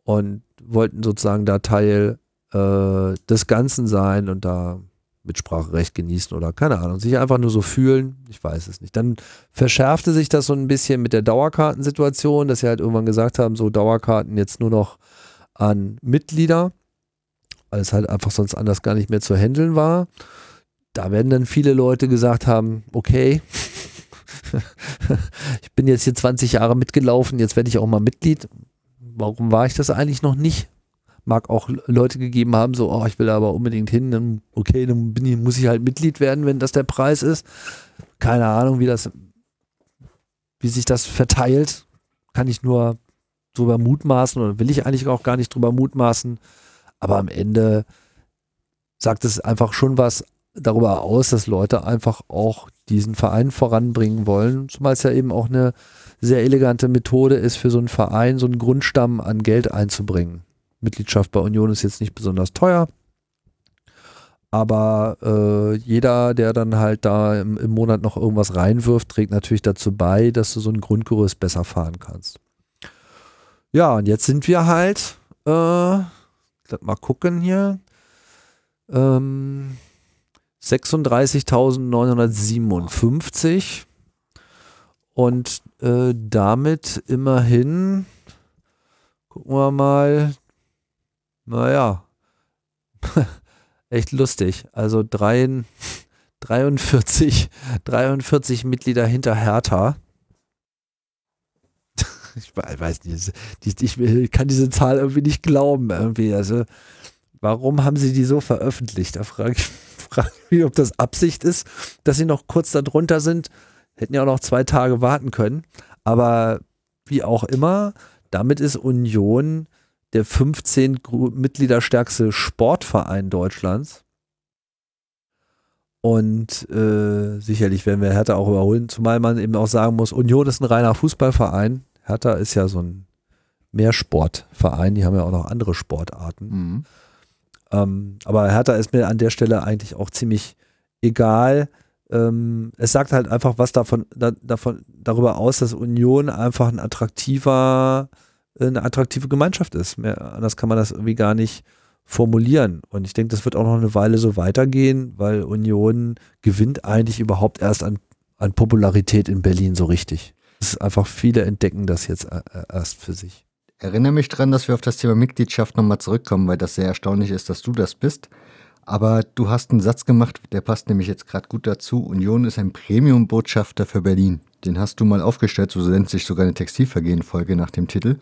Und wollten sozusagen da Teil äh, des Ganzen sein und da Mitspracherecht genießen oder keine Ahnung, sich einfach nur so fühlen. Ich weiß es nicht. Dann verschärfte sich das so ein bisschen mit der Dauerkartensituation, dass sie halt irgendwann gesagt haben, so Dauerkarten jetzt nur noch an Mitglieder, weil es halt einfach sonst anders gar nicht mehr zu handeln war. Da werden dann viele Leute gesagt haben, okay, ich bin jetzt hier 20 Jahre mitgelaufen, jetzt werde ich auch mal Mitglied. Warum war ich das eigentlich noch nicht? Mag auch Leute gegeben haben, so, oh, ich will aber unbedingt hin, dann, okay, dann ich, muss ich halt Mitglied werden, wenn das der Preis ist. Keine Ahnung, wie das, wie sich das verteilt, kann ich nur drüber mutmaßen oder will ich eigentlich auch gar nicht drüber mutmaßen. Aber am Ende sagt es einfach schon was darüber aus, dass Leute einfach auch diesen Verein voranbringen wollen, zumal es ja eben auch eine sehr elegante Methode ist, für so einen Verein so einen Grundstamm an Geld einzubringen. Mitgliedschaft bei Union ist jetzt nicht besonders teuer. Aber äh, jeder, der dann halt da im, im, Monat noch irgendwas reinwirft, trägt natürlich dazu bei, dass du so ein Grundgerüst besser fahren kannst. Ja, und jetzt sind wir halt, äh, mal gucken hier, ähm, 36.957 und äh, damit immerhin, gucken wir mal, naja, echt lustig. Also drei, 43, 43 Mitglieder hinter Hertha. Ich weiß nicht, ich kann diese Zahl irgendwie nicht glauben. Irgendwie. Also, warum haben sie die so veröffentlicht? Da frage ich, frage ich mich, ob das Absicht ist, dass sie noch kurz darunter sind. Hätten ja auch noch zwei Tage warten können. Aber wie auch immer, damit ist Union der 15 Mitglieder stärkste Sportverein Deutschlands. Und äh, sicherlich werden wir Hertha auch überholen, zumal man eben auch sagen muss, Union ist ein reiner Fußballverein. Hertha ist ja so ein Mehrsportverein, die haben ja auch noch andere Sportarten. Mhm. Ähm, aber Hertha ist mir an der Stelle eigentlich auch ziemlich egal. Ähm, es sagt halt einfach was davon, da, davon, darüber aus, dass Union einfach ein attraktiver eine attraktive Gemeinschaft ist. Mehr, anders kann man das irgendwie gar nicht formulieren. Und ich denke, das wird auch noch eine Weile so weitergehen, weil Union gewinnt eigentlich überhaupt erst an, an Popularität in Berlin so richtig. Es ist einfach, viele entdecken das jetzt äh, äh, erst für sich. Erinnere mich dran, dass wir auf das Thema Mitgliedschaft nochmal zurückkommen, weil das sehr erstaunlich ist, dass du das bist. Aber du hast einen Satz gemacht, der passt nämlich jetzt gerade gut dazu. Union ist ein Premium-Botschafter für Berlin. Den hast du mal aufgestellt, so nennt sich sogar eine Textilvergehen-Folge nach dem Titel.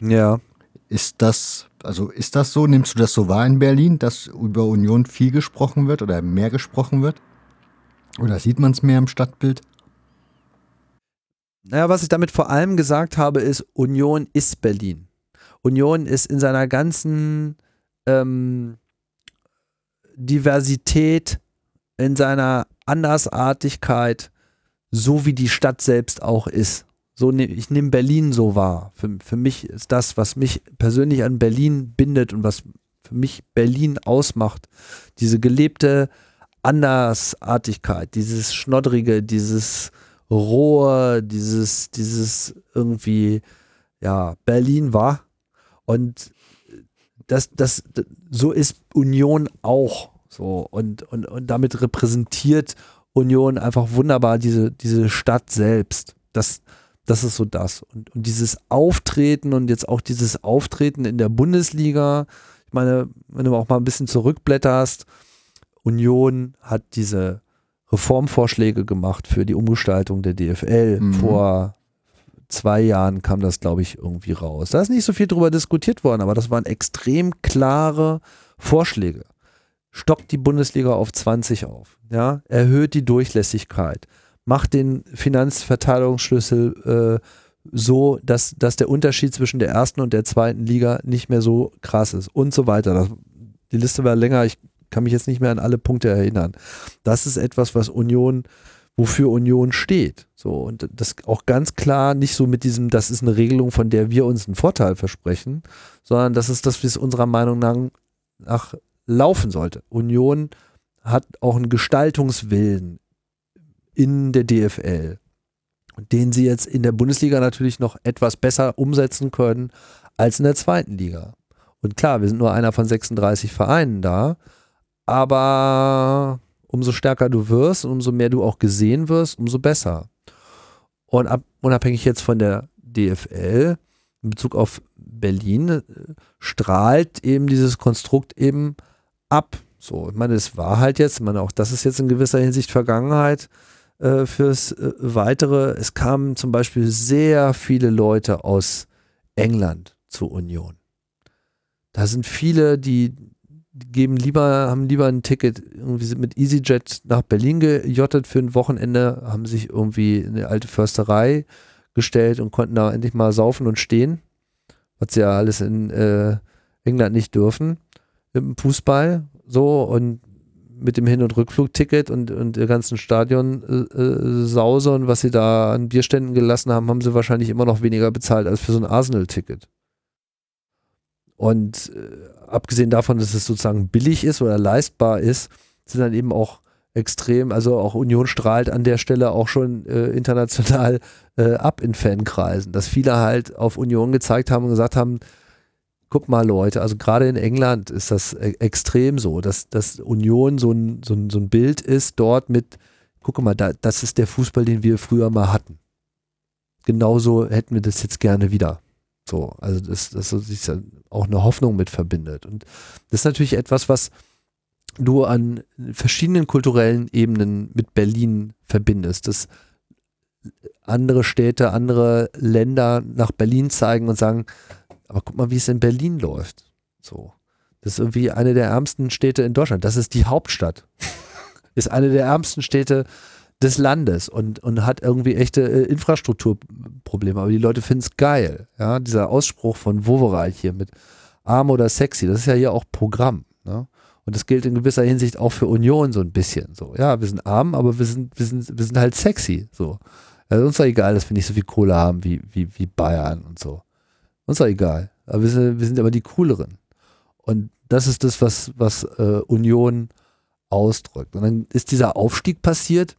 Ja. Ist das, also ist das so? Nimmst du das so wahr in Berlin, dass über Union viel gesprochen wird oder mehr gesprochen wird? Oder sieht man es mehr im Stadtbild? Naja, was ich damit vor allem gesagt habe, ist, Union ist Berlin. Union ist in seiner ganzen ähm, Diversität, in seiner Andersartigkeit, so wie die Stadt selbst auch ist so ne, ich nehme Berlin so wahr. Für, für mich ist das, was mich persönlich an Berlin bindet und was für mich Berlin ausmacht, diese gelebte Andersartigkeit, dieses Schnoddrige, dieses Rohe, dieses, dieses irgendwie, ja, Berlin war. Und das, das, so ist Union auch so und, und, und damit repräsentiert Union einfach wunderbar diese, diese Stadt selbst. Das, das ist so das. Und, und dieses Auftreten und jetzt auch dieses Auftreten in der Bundesliga, ich meine, wenn du auch mal ein bisschen zurückblätterst, Union hat diese Reformvorschläge gemacht für die Umgestaltung der DFL. Mhm. Vor zwei Jahren kam das, glaube ich, irgendwie raus. Da ist nicht so viel drüber diskutiert worden, aber das waren extrem klare Vorschläge. Stockt die Bundesliga auf 20 auf, ja, erhöht die Durchlässigkeit, macht den Finanzverteilungsschlüssel äh, so, dass, dass der Unterschied zwischen der ersten und der zweiten Liga nicht mehr so krass ist und so weiter. Das, die Liste war länger, ich kann mich jetzt nicht mehr an alle Punkte erinnern. Das ist etwas, was Union, wofür Union steht. So, und das auch ganz klar nicht so mit diesem, das ist eine Regelung, von der wir uns einen Vorteil versprechen, sondern das ist das, wie es unserer Meinung nach, nach laufen sollte. Union hat auch einen Gestaltungswillen in der DFL, den sie jetzt in der Bundesliga natürlich noch etwas besser umsetzen können als in der zweiten Liga. Und klar, wir sind nur einer von 36 Vereinen da, aber umso stärker du wirst und umso mehr du auch gesehen wirst, umso besser. Und ab, unabhängig jetzt von der DFL, in Bezug auf Berlin, äh, strahlt eben dieses Konstrukt eben ab. So, ich meine, es war halt jetzt, ich meine, auch das ist jetzt in gewisser Hinsicht Vergangenheit äh, fürs äh, Weitere. Es kamen zum Beispiel sehr viele Leute aus England zur Union. Da sind viele, die geben lieber, haben lieber ein Ticket irgendwie sind mit EasyJet nach Berlin gejottet für ein Wochenende, haben sich irgendwie in eine alte Försterei gestellt und konnten da endlich mal saufen und stehen, was sie ja alles in äh, England nicht dürfen, im Fußball, so und mit dem Hin- und Rückflugticket und, und der ganzen Stadion äh, äh, und was sie da an Bierständen gelassen haben, haben sie wahrscheinlich immer noch weniger bezahlt als für so ein Arsenal-Ticket. Und äh, abgesehen davon, dass es sozusagen billig ist oder leistbar ist, sind dann eben auch extrem, also auch Union strahlt an der Stelle auch schon äh, international äh, ab in Fankreisen, dass viele halt auf Union gezeigt haben und gesagt haben, guck mal Leute, also gerade in England ist das e extrem so, dass, dass Union so ein, so, ein, so ein Bild ist dort mit, guck mal, da, das ist der Fußball, den wir früher mal hatten. Genauso hätten wir das jetzt gerne wieder. So, also das, das ist auch eine Hoffnung mit verbindet. Und das ist natürlich etwas, was du an verschiedenen kulturellen Ebenen mit Berlin verbindest. Dass andere Städte, andere Länder nach Berlin zeigen und sagen, aber guck mal, wie es in Berlin läuft. So. Das ist irgendwie eine der ärmsten Städte in Deutschland. Das ist die Hauptstadt. ist eine der ärmsten Städte des Landes und, und hat irgendwie echte äh, Infrastrukturprobleme. Aber die Leute finden es geil. Ja, dieser Ausspruch von Wovereit hier mit arm oder sexy, das ist ja hier auch Programm. Ne? Und das gilt in gewisser Hinsicht auch für Union so ein bisschen. So, ja, wir sind arm, aber wir sind, wir sind, wir sind halt sexy. So. Also uns ist doch egal, dass wir nicht so viel Kohle haben wie, wie, wie Bayern und so. Uns doch egal. Aber wir sind, wir sind aber die cooleren. Und das ist das, was, was äh, Union ausdrückt. Und dann ist dieser Aufstieg passiert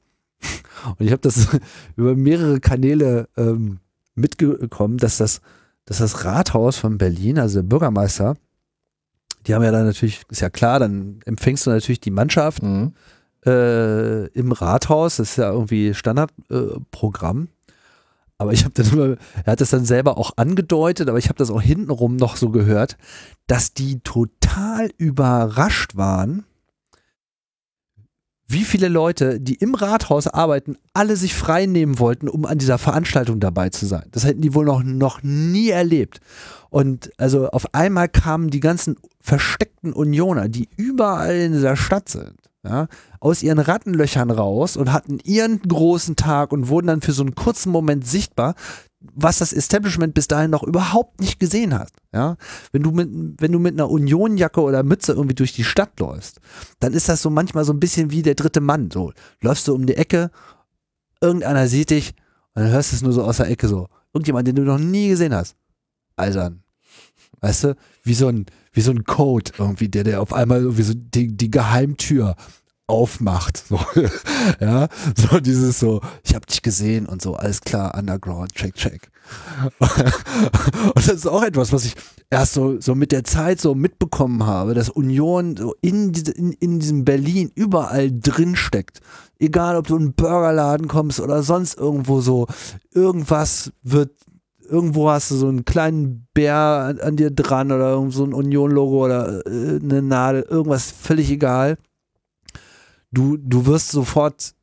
und ich habe das über mehrere Kanäle ähm, mitgekommen, dass das, dass das Rathaus von Berlin, also der Bürgermeister, die haben ja dann natürlich, ist ja klar, dann empfängst du natürlich die Mannschaft mhm. äh, im Rathaus, das ist ja irgendwie Standardprogramm. Äh, aber ich habe dann immer, er hat das dann selber auch angedeutet, aber ich habe das auch hintenrum noch so gehört, dass die total überrascht waren, wie viele Leute, die im Rathaus arbeiten, alle sich frei nehmen wollten, um an dieser Veranstaltung dabei zu sein. Das hätten die wohl noch, noch nie erlebt. Und also auf einmal kamen die ganzen versteckten Unioner, die überall in dieser Stadt sind, ja, aus ihren Rattenlöchern raus und hatten ihren großen Tag und wurden dann für so einen kurzen Moment sichtbar was das Establishment bis dahin noch überhaupt nicht gesehen hat. Ja, wenn du mit, wenn du mit einer Unionjacke oder Mütze irgendwie durch die Stadt läufst, dann ist das so manchmal so ein bisschen wie der dritte Mann. So läufst du um die Ecke, irgendeiner sieht dich und dann hörst du es nur so aus der Ecke so. Irgendjemand, den du noch nie gesehen hast. Eisern. Weißt du, wie so ein, wie so ein Code irgendwie, der, der auf einmal irgendwie so die, die Geheimtür aufmacht. So, ja, so dieses so, ich habe dich gesehen und so, alles klar, Underground, check, check. und das ist auch etwas, was ich erst so, so mit der Zeit so mitbekommen habe, dass Union so in, in, in diesem Berlin überall drin steckt. Egal, ob du in einen Burgerladen kommst oder sonst irgendwo so, irgendwas wird irgendwo hast du so einen kleinen Bär an, an dir dran oder so ein Union-Logo oder äh, eine Nadel, irgendwas völlig egal. Du, du wirst sofort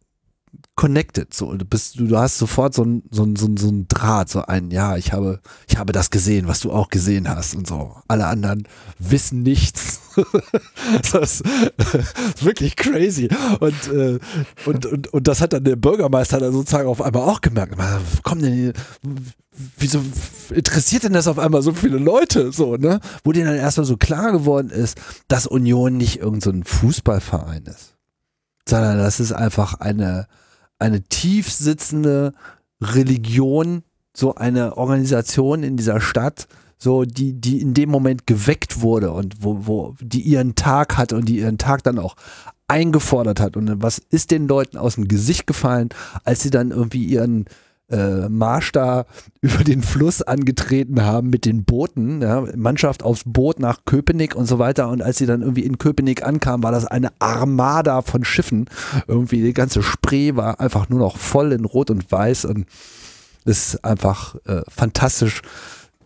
connected, so, du bist, du, hast sofort so ein, so ein, so ein, so ein Draht, so ein, ja, ich habe, ich habe das gesehen, was du auch gesehen hast und so. Alle anderen wissen nichts. das, ist, wirklich crazy. Und, äh, und, und, und das hat dann der Bürgermeister dann sozusagen auf einmal auch gemerkt. Komm denn hier, wieso interessiert denn das auf einmal so viele Leute, so, ne? Wo denen dann erstmal so klar geworden ist, dass Union nicht irgendein so Fußballverein ist sondern das ist einfach eine, eine tief sitzende Religion, so eine Organisation in dieser Stadt, so die, die in dem Moment geweckt wurde und wo, wo die ihren Tag hat und die ihren Tag dann auch eingefordert hat. Und was ist den Leuten aus dem Gesicht gefallen, als sie dann irgendwie ihren äh, Marsch da über den Fluss angetreten haben mit den Booten, ja, Mannschaft aufs Boot nach Köpenick und so weiter. Und als sie dann irgendwie in Köpenick ankamen, war das eine Armada von Schiffen. Irgendwie die ganze Spree war einfach nur noch voll in Rot und Weiß und ist einfach äh, fantastisch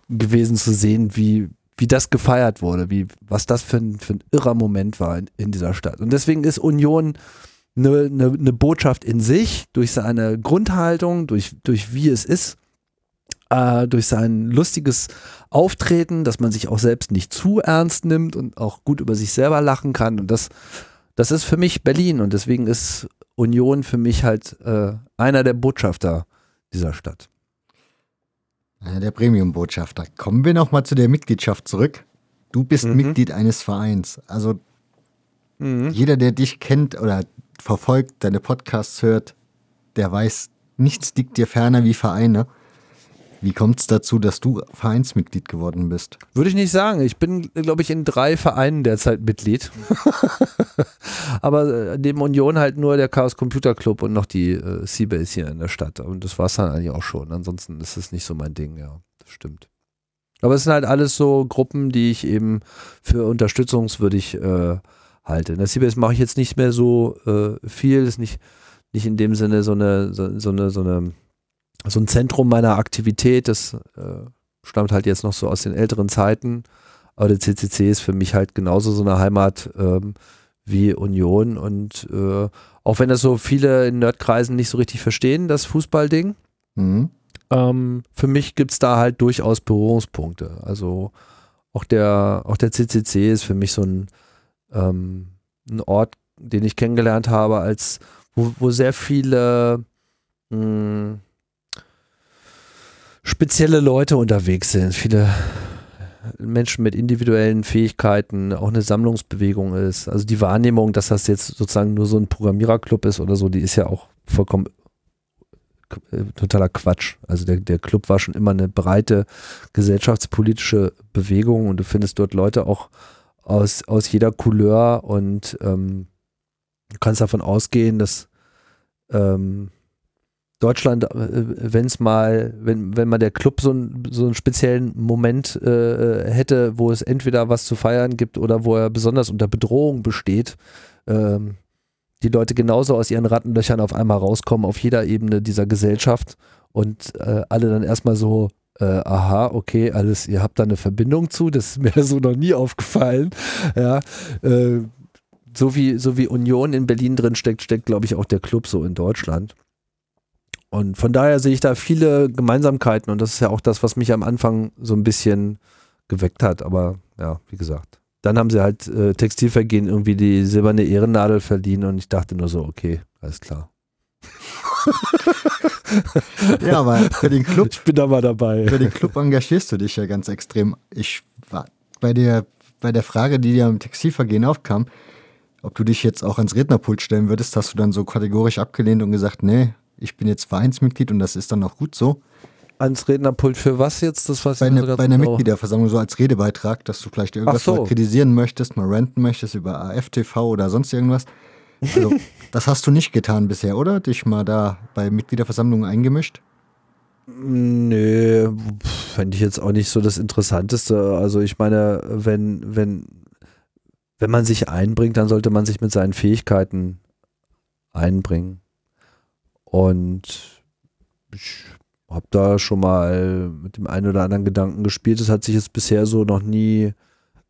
gewesen zu sehen, wie, wie das gefeiert wurde, wie, was das für ein, für ein irrer Moment war in, in dieser Stadt. Und deswegen ist Union eine, eine, eine Botschaft in sich, durch seine Grundhaltung, durch, durch wie es ist, äh, durch sein lustiges Auftreten, dass man sich auch selbst nicht zu ernst nimmt und auch gut über sich selber lachen kann. Und das, das ist für mich Berlin und deswegen ist Union für mich halt äh, einer der Botschafter dieser Stadt. Einer der Premium-Botschafter. Kommen wir nochmal zu der Mitgliedschaft zurück. Du bist mhm. Mitglied eines Vereins. Also mhm. jeder, der dich kennt oder verfolgt, deine Podcasts hört, der weiß, nichts liegt dir ferner wie Vereine. Wie kommt es dazu, dass du Vereinsmitglied geworden bist? Würde ich nicht sagen. Ich bin, glaube ich, in drei Vereinen derzeit Mitglied. Aber äh, neben Union halt nur der Chaos Computer Club und noch die äh, Seabase hier in der Stadt. Und das war es dann eigentlich auch schon. Ansonsten ist es nicht so mein Ding, ja. Das stimmt. Aber es sind halt alles so Gruppen, die ich eben für unterstützungswürdig äh, halte. In der CBS mache ich jetzt nicht mehr so äh, viel, ist nicht, nicht in dem Sinne so eine, so, so, eine, so eine, so ein Zentrum meiner Aktivität, das äh, stammt halt jetzt noch so aus den älteren Zeiten, aber der CCC ist für mich halt genauso so eine Heimat ähm, wie Union und äh, auch wenn das so viele in Nerdkreisen nicht so richtig verstehen, das Fußballding, mhm. ähm, für mich gibt es da halt durchaus Berührungspunkte. Also auch der, auch der CCC ist für mich so ein ähm, ein Ort, den ich kennengelernt habe, als wo, wo sehr viele mh, hm, spezielle Leute unterwegs sind, viele Menschen mit individuellen Fähigkeiten, auch eine Sammlungsbewegung ist. Also die Wahrnehmung, dass das jetzt sozusagen nur so ein Programmiererclub ist oder so, die ist ja auch vollkommen äh, totaler Quatsch. Also der, der Club war schon immer eine breite gesellschaftspolitische Bewegung und du findest dort Leute auch aus, aus jeder Couleur und ähm, du kannst davon ausgehen, dass ähm, Deutschland, äh, wenn es mal, wenn, wenn mal der Club so, ein, so einen speziellen Moment äh, hätte, wo es entweder was zu feiern gibt oder wo er besonders unter Bedrohung besteht, ähm, die Leute genauso aus ihren Rattenlöchern auf einmal rauskommen auf jeder Ebene dieser Gesellschaft und äh, alle dann erstmal so äh, aha, okay, alles, ihr habt da eine Verbindung zu, das ist mir so noch nie aufgefallen. Ja, äh, so wie, so wie Union in Berlin drin steckt, steckt, glaube ich, auch der Club so in Deutschland. Und von daher sehe ich da viele Gemeinsamkeiten und das ist ja auch das, was mich am Anfang so ein bisschen geweckt hat. Aber ja, wie gesagt, dann haben sie halt äh, Textilvergehen irgendwie die silberne Ehrennadel verliehen und ich dachte nur so, okay, alles klar. ja, aber für den Club. Ich bin da mal dabei. Für den Club engagierst du dich ja ganz extrem. Ich war bei der, bei der Frage, die dir im Textilvergehen aufkam, ob du dich jetzt auch ans Rednerpult stellen würdest, hast du dann so kategorisch abgelehnt und gesagt, nee, ich bin jetzt Vereinsmitglied und das ist dann auch gut so. Ans Rednerpult für was jetzt? Das was bei, eine, bei einer Mitgliederversammlung, so als Redebeitrag, dass du vielleicht irgendwas so. kritisieren möchtest, mal ranten möchtest über AFTV oder sonst irgendwas. Also, das hast du nicht getan bisher, oder? Dich mal da bei Mitgliederversammlungen eingemischt? Nee, fände ich jetzt auch nicht so das Interessanteste. Also ich meine, wenn, wenn, wenn man sich einbringt, dann sollte man sich mit seinen Fähigkeiten einbringen. Und ich habe da schon mal mit dem einen oder anderen Gedanken gespielt. Das hat sich jetzt bisher so noch nie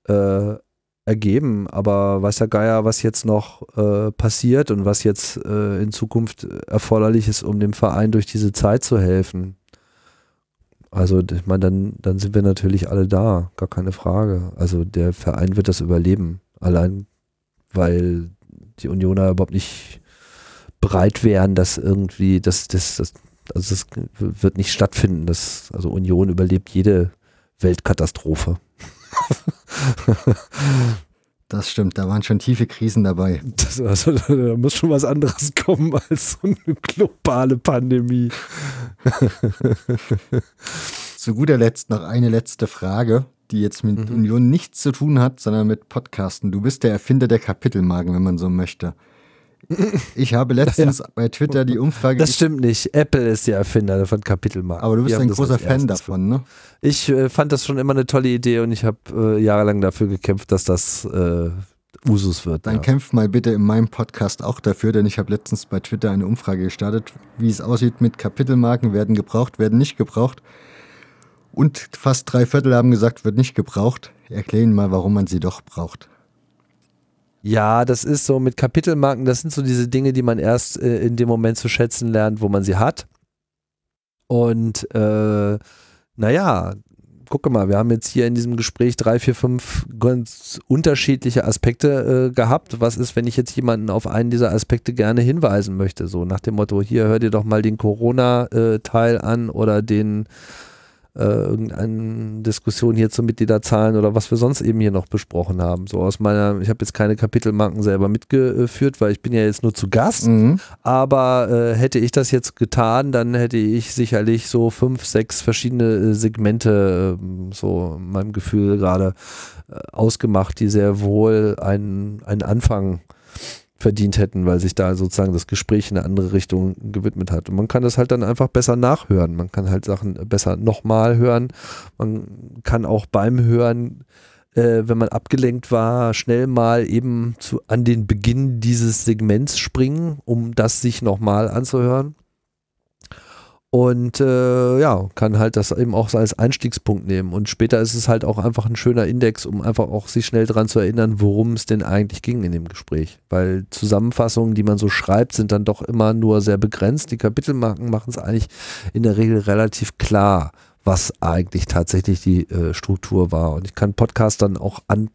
äh, ergeben. Aber weiß der Geier, was jetzt noch äh, passiert und was jetzt äh, in Zukunft erforderlich ist, um dem Verein durch diese Zeit zu helfen. Also, ich meine, dann, dann sind wir natürlich alle da, gar keine Frage. Also der Verein wird das überleben. Allein weil die Unioner überhaupt nicht bereit wären, dass irgendwie, das, das, das, also das wird nicht stattfinden. Das, also Union überlebt jede Weltkatastrophe. Das stimmt, da waren schon tiefe Krisen dabei. Das, also, da muss schon was anderes kommen als so eine globale Pandemie. Zu guter Letzt noch eine letzte Frage, die jetzt mit mhm. Union nichts zu tun hat, sondern mit Podcasten. Du bist der Erfinder der Kapitelmarken, wenn man so möchte. Ich habe letztens ja. bei Twitter die Umfrage. Das stimmt nicht. Apple ist der Erfinder von Kapitelmarken. Aber du bist ein großer Fan davon, ne? Ich äh, fand das schon immer eine tolle Idee und ich habe äh, jahrelang dafür gekämpft, dass das äh, Usus wird. Dann ja. kämpft mal bitte in meinem Podcast auch dafür, denn ich habe letztens bei Twitter eine Umfrage gestartet, wie es aussieht mit Kapitelmarken, werden gebraucht, werden nicht gebraucht. Und fast drei Viertel haben gesagt, wird nicht gebraucht. Erklären mal, warum man sie doch braucht. Ja, das ist so mit Kapitelmarken, das sind so diese Dinge, die man erst äh, in dem Moment zu schätzen lernt, wo man sie hat. Und äh, naja, gucke mal, wir haben jetzt hier in diesem Gespräch drei, vier, fünf ganz unterschiedliche Aspekte äh, gehabt. Was ist, wenn ich jetzt jemanden auf einen dieser Aspekte gerne hinweisen möchte? So nach dem Motto, hier hör dir doch mal den Corona-Teil an oder den äh, irgendeine Diskussion hier zu Mitgliederzahlen oder was wir sonst eben hier noch besprochen haben. So aus meiner, ich habe jetzt keine Kapitelmarken selber mitgeführt, weil ich bin ja jetzt nur zu Gast, mhm. aber äh, hätte ich das jetzt getan, dann hätte ich sicherlich so fünf, sechs verschiedene äh, Segmente, äh, so in meinem Gefühl gerade äh, ausgemacht, die sehr wohl einen, einen Anfang verdient hätten, weil sich da sozusagen das Gespräch in eine andere Richtung gewidmet hat. Und man kann das halt dann einfach besser nachhören. Man kann halt Sachen besser nochmal hören. Man kann auch beim Hören, äh, wenn man abgelenkt war, schnell mal eben zu, an den Beginn dieses Segments springen, um das sich nochmal anzuhören. Und äh, ja, kann halt das eben auch als Einstiegspunkt nehmen. Und später ist es halt auch einfach ein schöner Index, um einfach auch sich schnell daran zu erinnern, worum es denn eigentlich ging in dem Gespräch. Weil Zusammenfassungen, die man so schreibt, sind dann doch immer nur sehr begrenzt. Die Kapitelmarken machen es eigentlich in der Regel relativ klar, was eigentlich tatsächlich die äh, Struktur war. Und ich kann Podcast dann auch an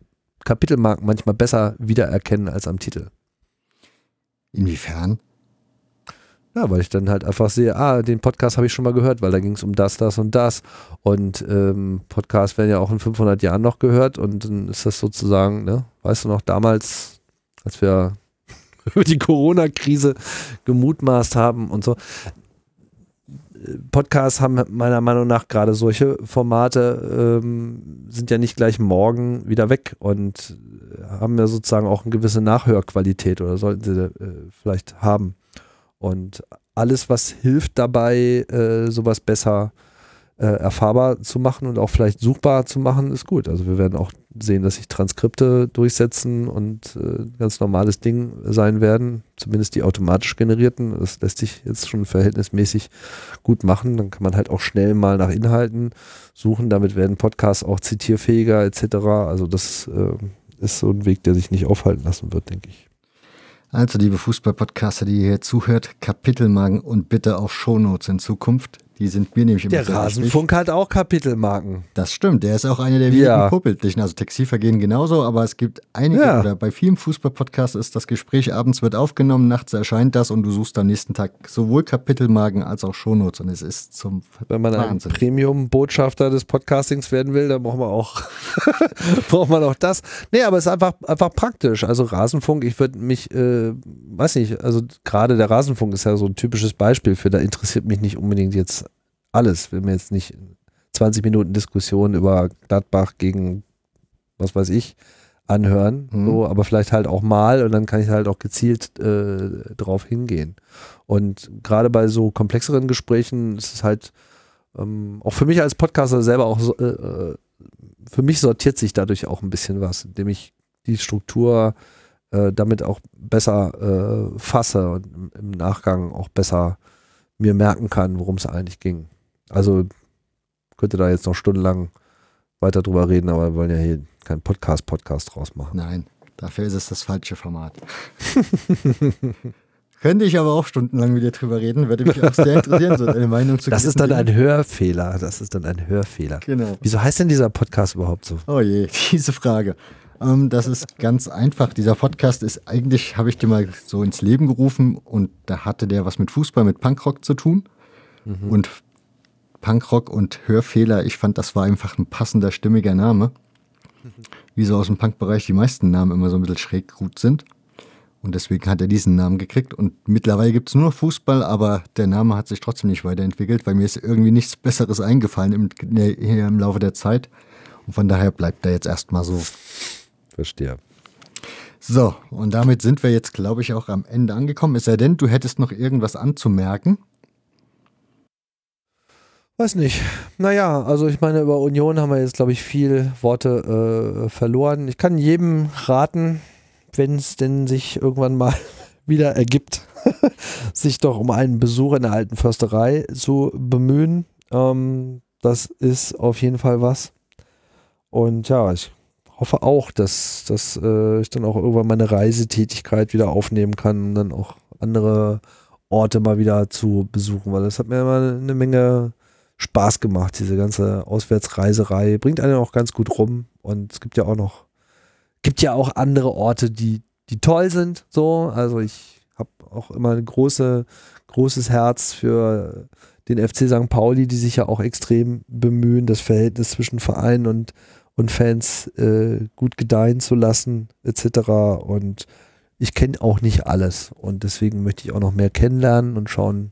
Kapitelmarken manchmal besser wiedererkennen als am Titel. Inwiefern? Ja, weil ich dann halt einfach sehe, ah, den Podcast habe ich schon mal gehört, weil da ging es um das, das und das. Und ähm, Podcasts werden ja auch in 500 Jahren noch gehört und dann ist das sozusagen, ne, weißt du noch, damals, als wir über die Corona-Krise gemutmaßt haben und so. Podcasts haben meiner Meinung nach gerade solche Formate, ähm, sind ja nicht gleich morgen wieder weg und haben ja sozusagen auch eine gewisse Nachhörqualität oder sollten sie äh, vielleicht haben. Und alles, was hilft dabei, äh, sowas besser äh, erfahrbar zu machen und auch vielleicht suchbar zu machen, ist gut. Also wir werden auch sehen, dass sich Transkripte durchsetzen und äh, ganz normales Ding sein werden, zumindest die automatisch generierten. Das lässt sich jetzt schon verhältnismäßig gut machen. Dann kann man halt auch schnell mal nach Inhalten suchen. Damit werden Podcasts auch zitierfähiger etc. Also das äh, ist so ein Weg, der sich nicht aufhalten lassen wird, denke ich. Also, liebe Fußballpodcaster, die ihr hier zuhört, Kapitelmarken und bitte auch Shownotes in Zukunft. Die sind mir nämlich immer Der Rasenfunk hat auch Kapitelmarken. Das stimmt, der ist auch einer der wenigen ja. puppeltlichen. Also Textilvergehen genauso, aber es gibt einige, ja. oder bei vielen Fußballpodcasts ist das Gespräch abends wird aufgenommen, nachts erscheint das und du suchst am nächsten Tag sowohl Kapitelmarken als auch Shownotes und es ist zum Wenn man Wahnsinn. ein Premium-Botschafter des Podcastings werden will, dann braucht man auch, braucht man auch das. Nee, aber es ist einfach, einfach praktisch. Also Rasenfunk, ich würde mich, äh, weiß nicht, also gerade der Rasenfunk ist ja so ein typisches Beispiel für, da interessiert mich nicht unbedingt jetzt alles. Wenn wir jetzt nicht 20 Minuten Diskussion über Gladbach gegen was weiß ich anhören, mhm. so, aber vielleicht halt auch mal und dann kann ich halt auch gezielt äh, drauf hingehen. Und gerade bei so komplexeren Gesprächen ist es halt ähm, auch für mich als Podcaster selber auch so, äh, äh, für mich sortiert sich dadurch auch ein bisschen was, indem ich die Struktur äh, damit auch besser äh, fasse und im, im, Nachgang auch besser mir merken kann, worum es eigentlich ging. Also könnte da jetzt noch stundenlang weiter drüber reden, aber wir wollen ja hier keinen Podcast-Podcast draus machen. Nein, dafür ist es das falsche Format. Könnte ich aber auch stundenlang mit dir drüber reden, würde mich auch sehr interessieren, so deine Meinung zu Das ist dann ein Hörfehler. Das ist dann ein Hörfehler. Genau. Wieso heißt denn dieser Podcast überhaupt so? Oh je, diese Frage. Ähm, das ist ganz einfach. Dieser Podcast ist eigentlich, habe ich dir mal so ins Leben gerufen und da hatte der was mit Fußball, mit Punkrock zu tun. Mhm. Und Punkrock und Hörfehler, ich fand, das war einfach ein passender, stimmiger Name. Wie so aus dem Punkbereich die meisten Namen immer so ein bisschen schräg gut sind. Und deswegen hat er diesen Namen gekriegt. Und mittlerweile gibt es nur noch Fußball, aber der Name hat sich trotzdem nicht weiterentwickelt, weil mir ist irgendwie nichts Besseres eingefallen im, hier im Laufe der Zeit. Und von daher bleibt er jetzt erstmal so. Verstehe. So, und damit sind wir jetzt, glaube ich, auch am Ende angekommen. Es sei denn, du hättest noch irgendwas anzumerken. Weiß nicht. Naja, also ich meine, über Union haben wir jetzt, glaube ich, viel Worte äh, verloren. Ich kann jedem raten, wenn es denn sich irgendwann mal wieder ergibt, sich doch um einen Besuch in der alten Försterei zu bemühen. Ähm, das ist auf jeden Fall was. Und ja, ich hoffe auch, dass, dass äh, ich dann auch irgendwann meine Reisetätigkeit wieder aufnehmen kann und dann auch andere Orte mal wieder zu besuchen, weil das hat mir immer eine Menge Spaß gemacht, diese ganze Auswärtsreiserei. Bringt einen auch ganz gut rum. Und es gibt ja auch noch, gibt ja auch andere Orte, die, die toll sind. So, also ich habe auch immer ein große, großes Herz für den FC St. Pauli, die sich ja auch extrem bemühen, das Verhältnis zwischen Verein und, und Fans äh, gut gedeihen zu lassen, etc. Und ich kenne auch nicht alles. Und deswegen möchte ich auch noch mehr kennenlernen und schauen,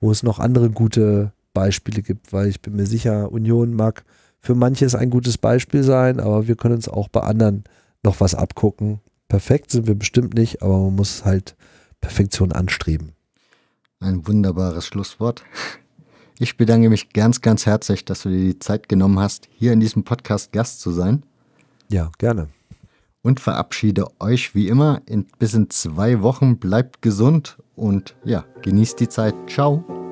wo es noch andere gute Beispiele gibt, weil ich bin mir sicher, Union mag für manches ein gutes Beispiel sein, aber wir können uns auch bei anderen noch was abgucken. Perfekt sind wir bestimmt nicht, aber man muss halt Perfektion anstreben. Ein wunderbares Schlusswort. Ich bedanke mich ganz, ganz herzlich, dass du dir die Zeit genommen hast, hier in diesem Podcast Gast zu sein. Ja, gerne. Und verabschiede euch wie immer in, bis in zwei Wochen. Bleibt gesund und ja, genießt die Zeit. Ciao.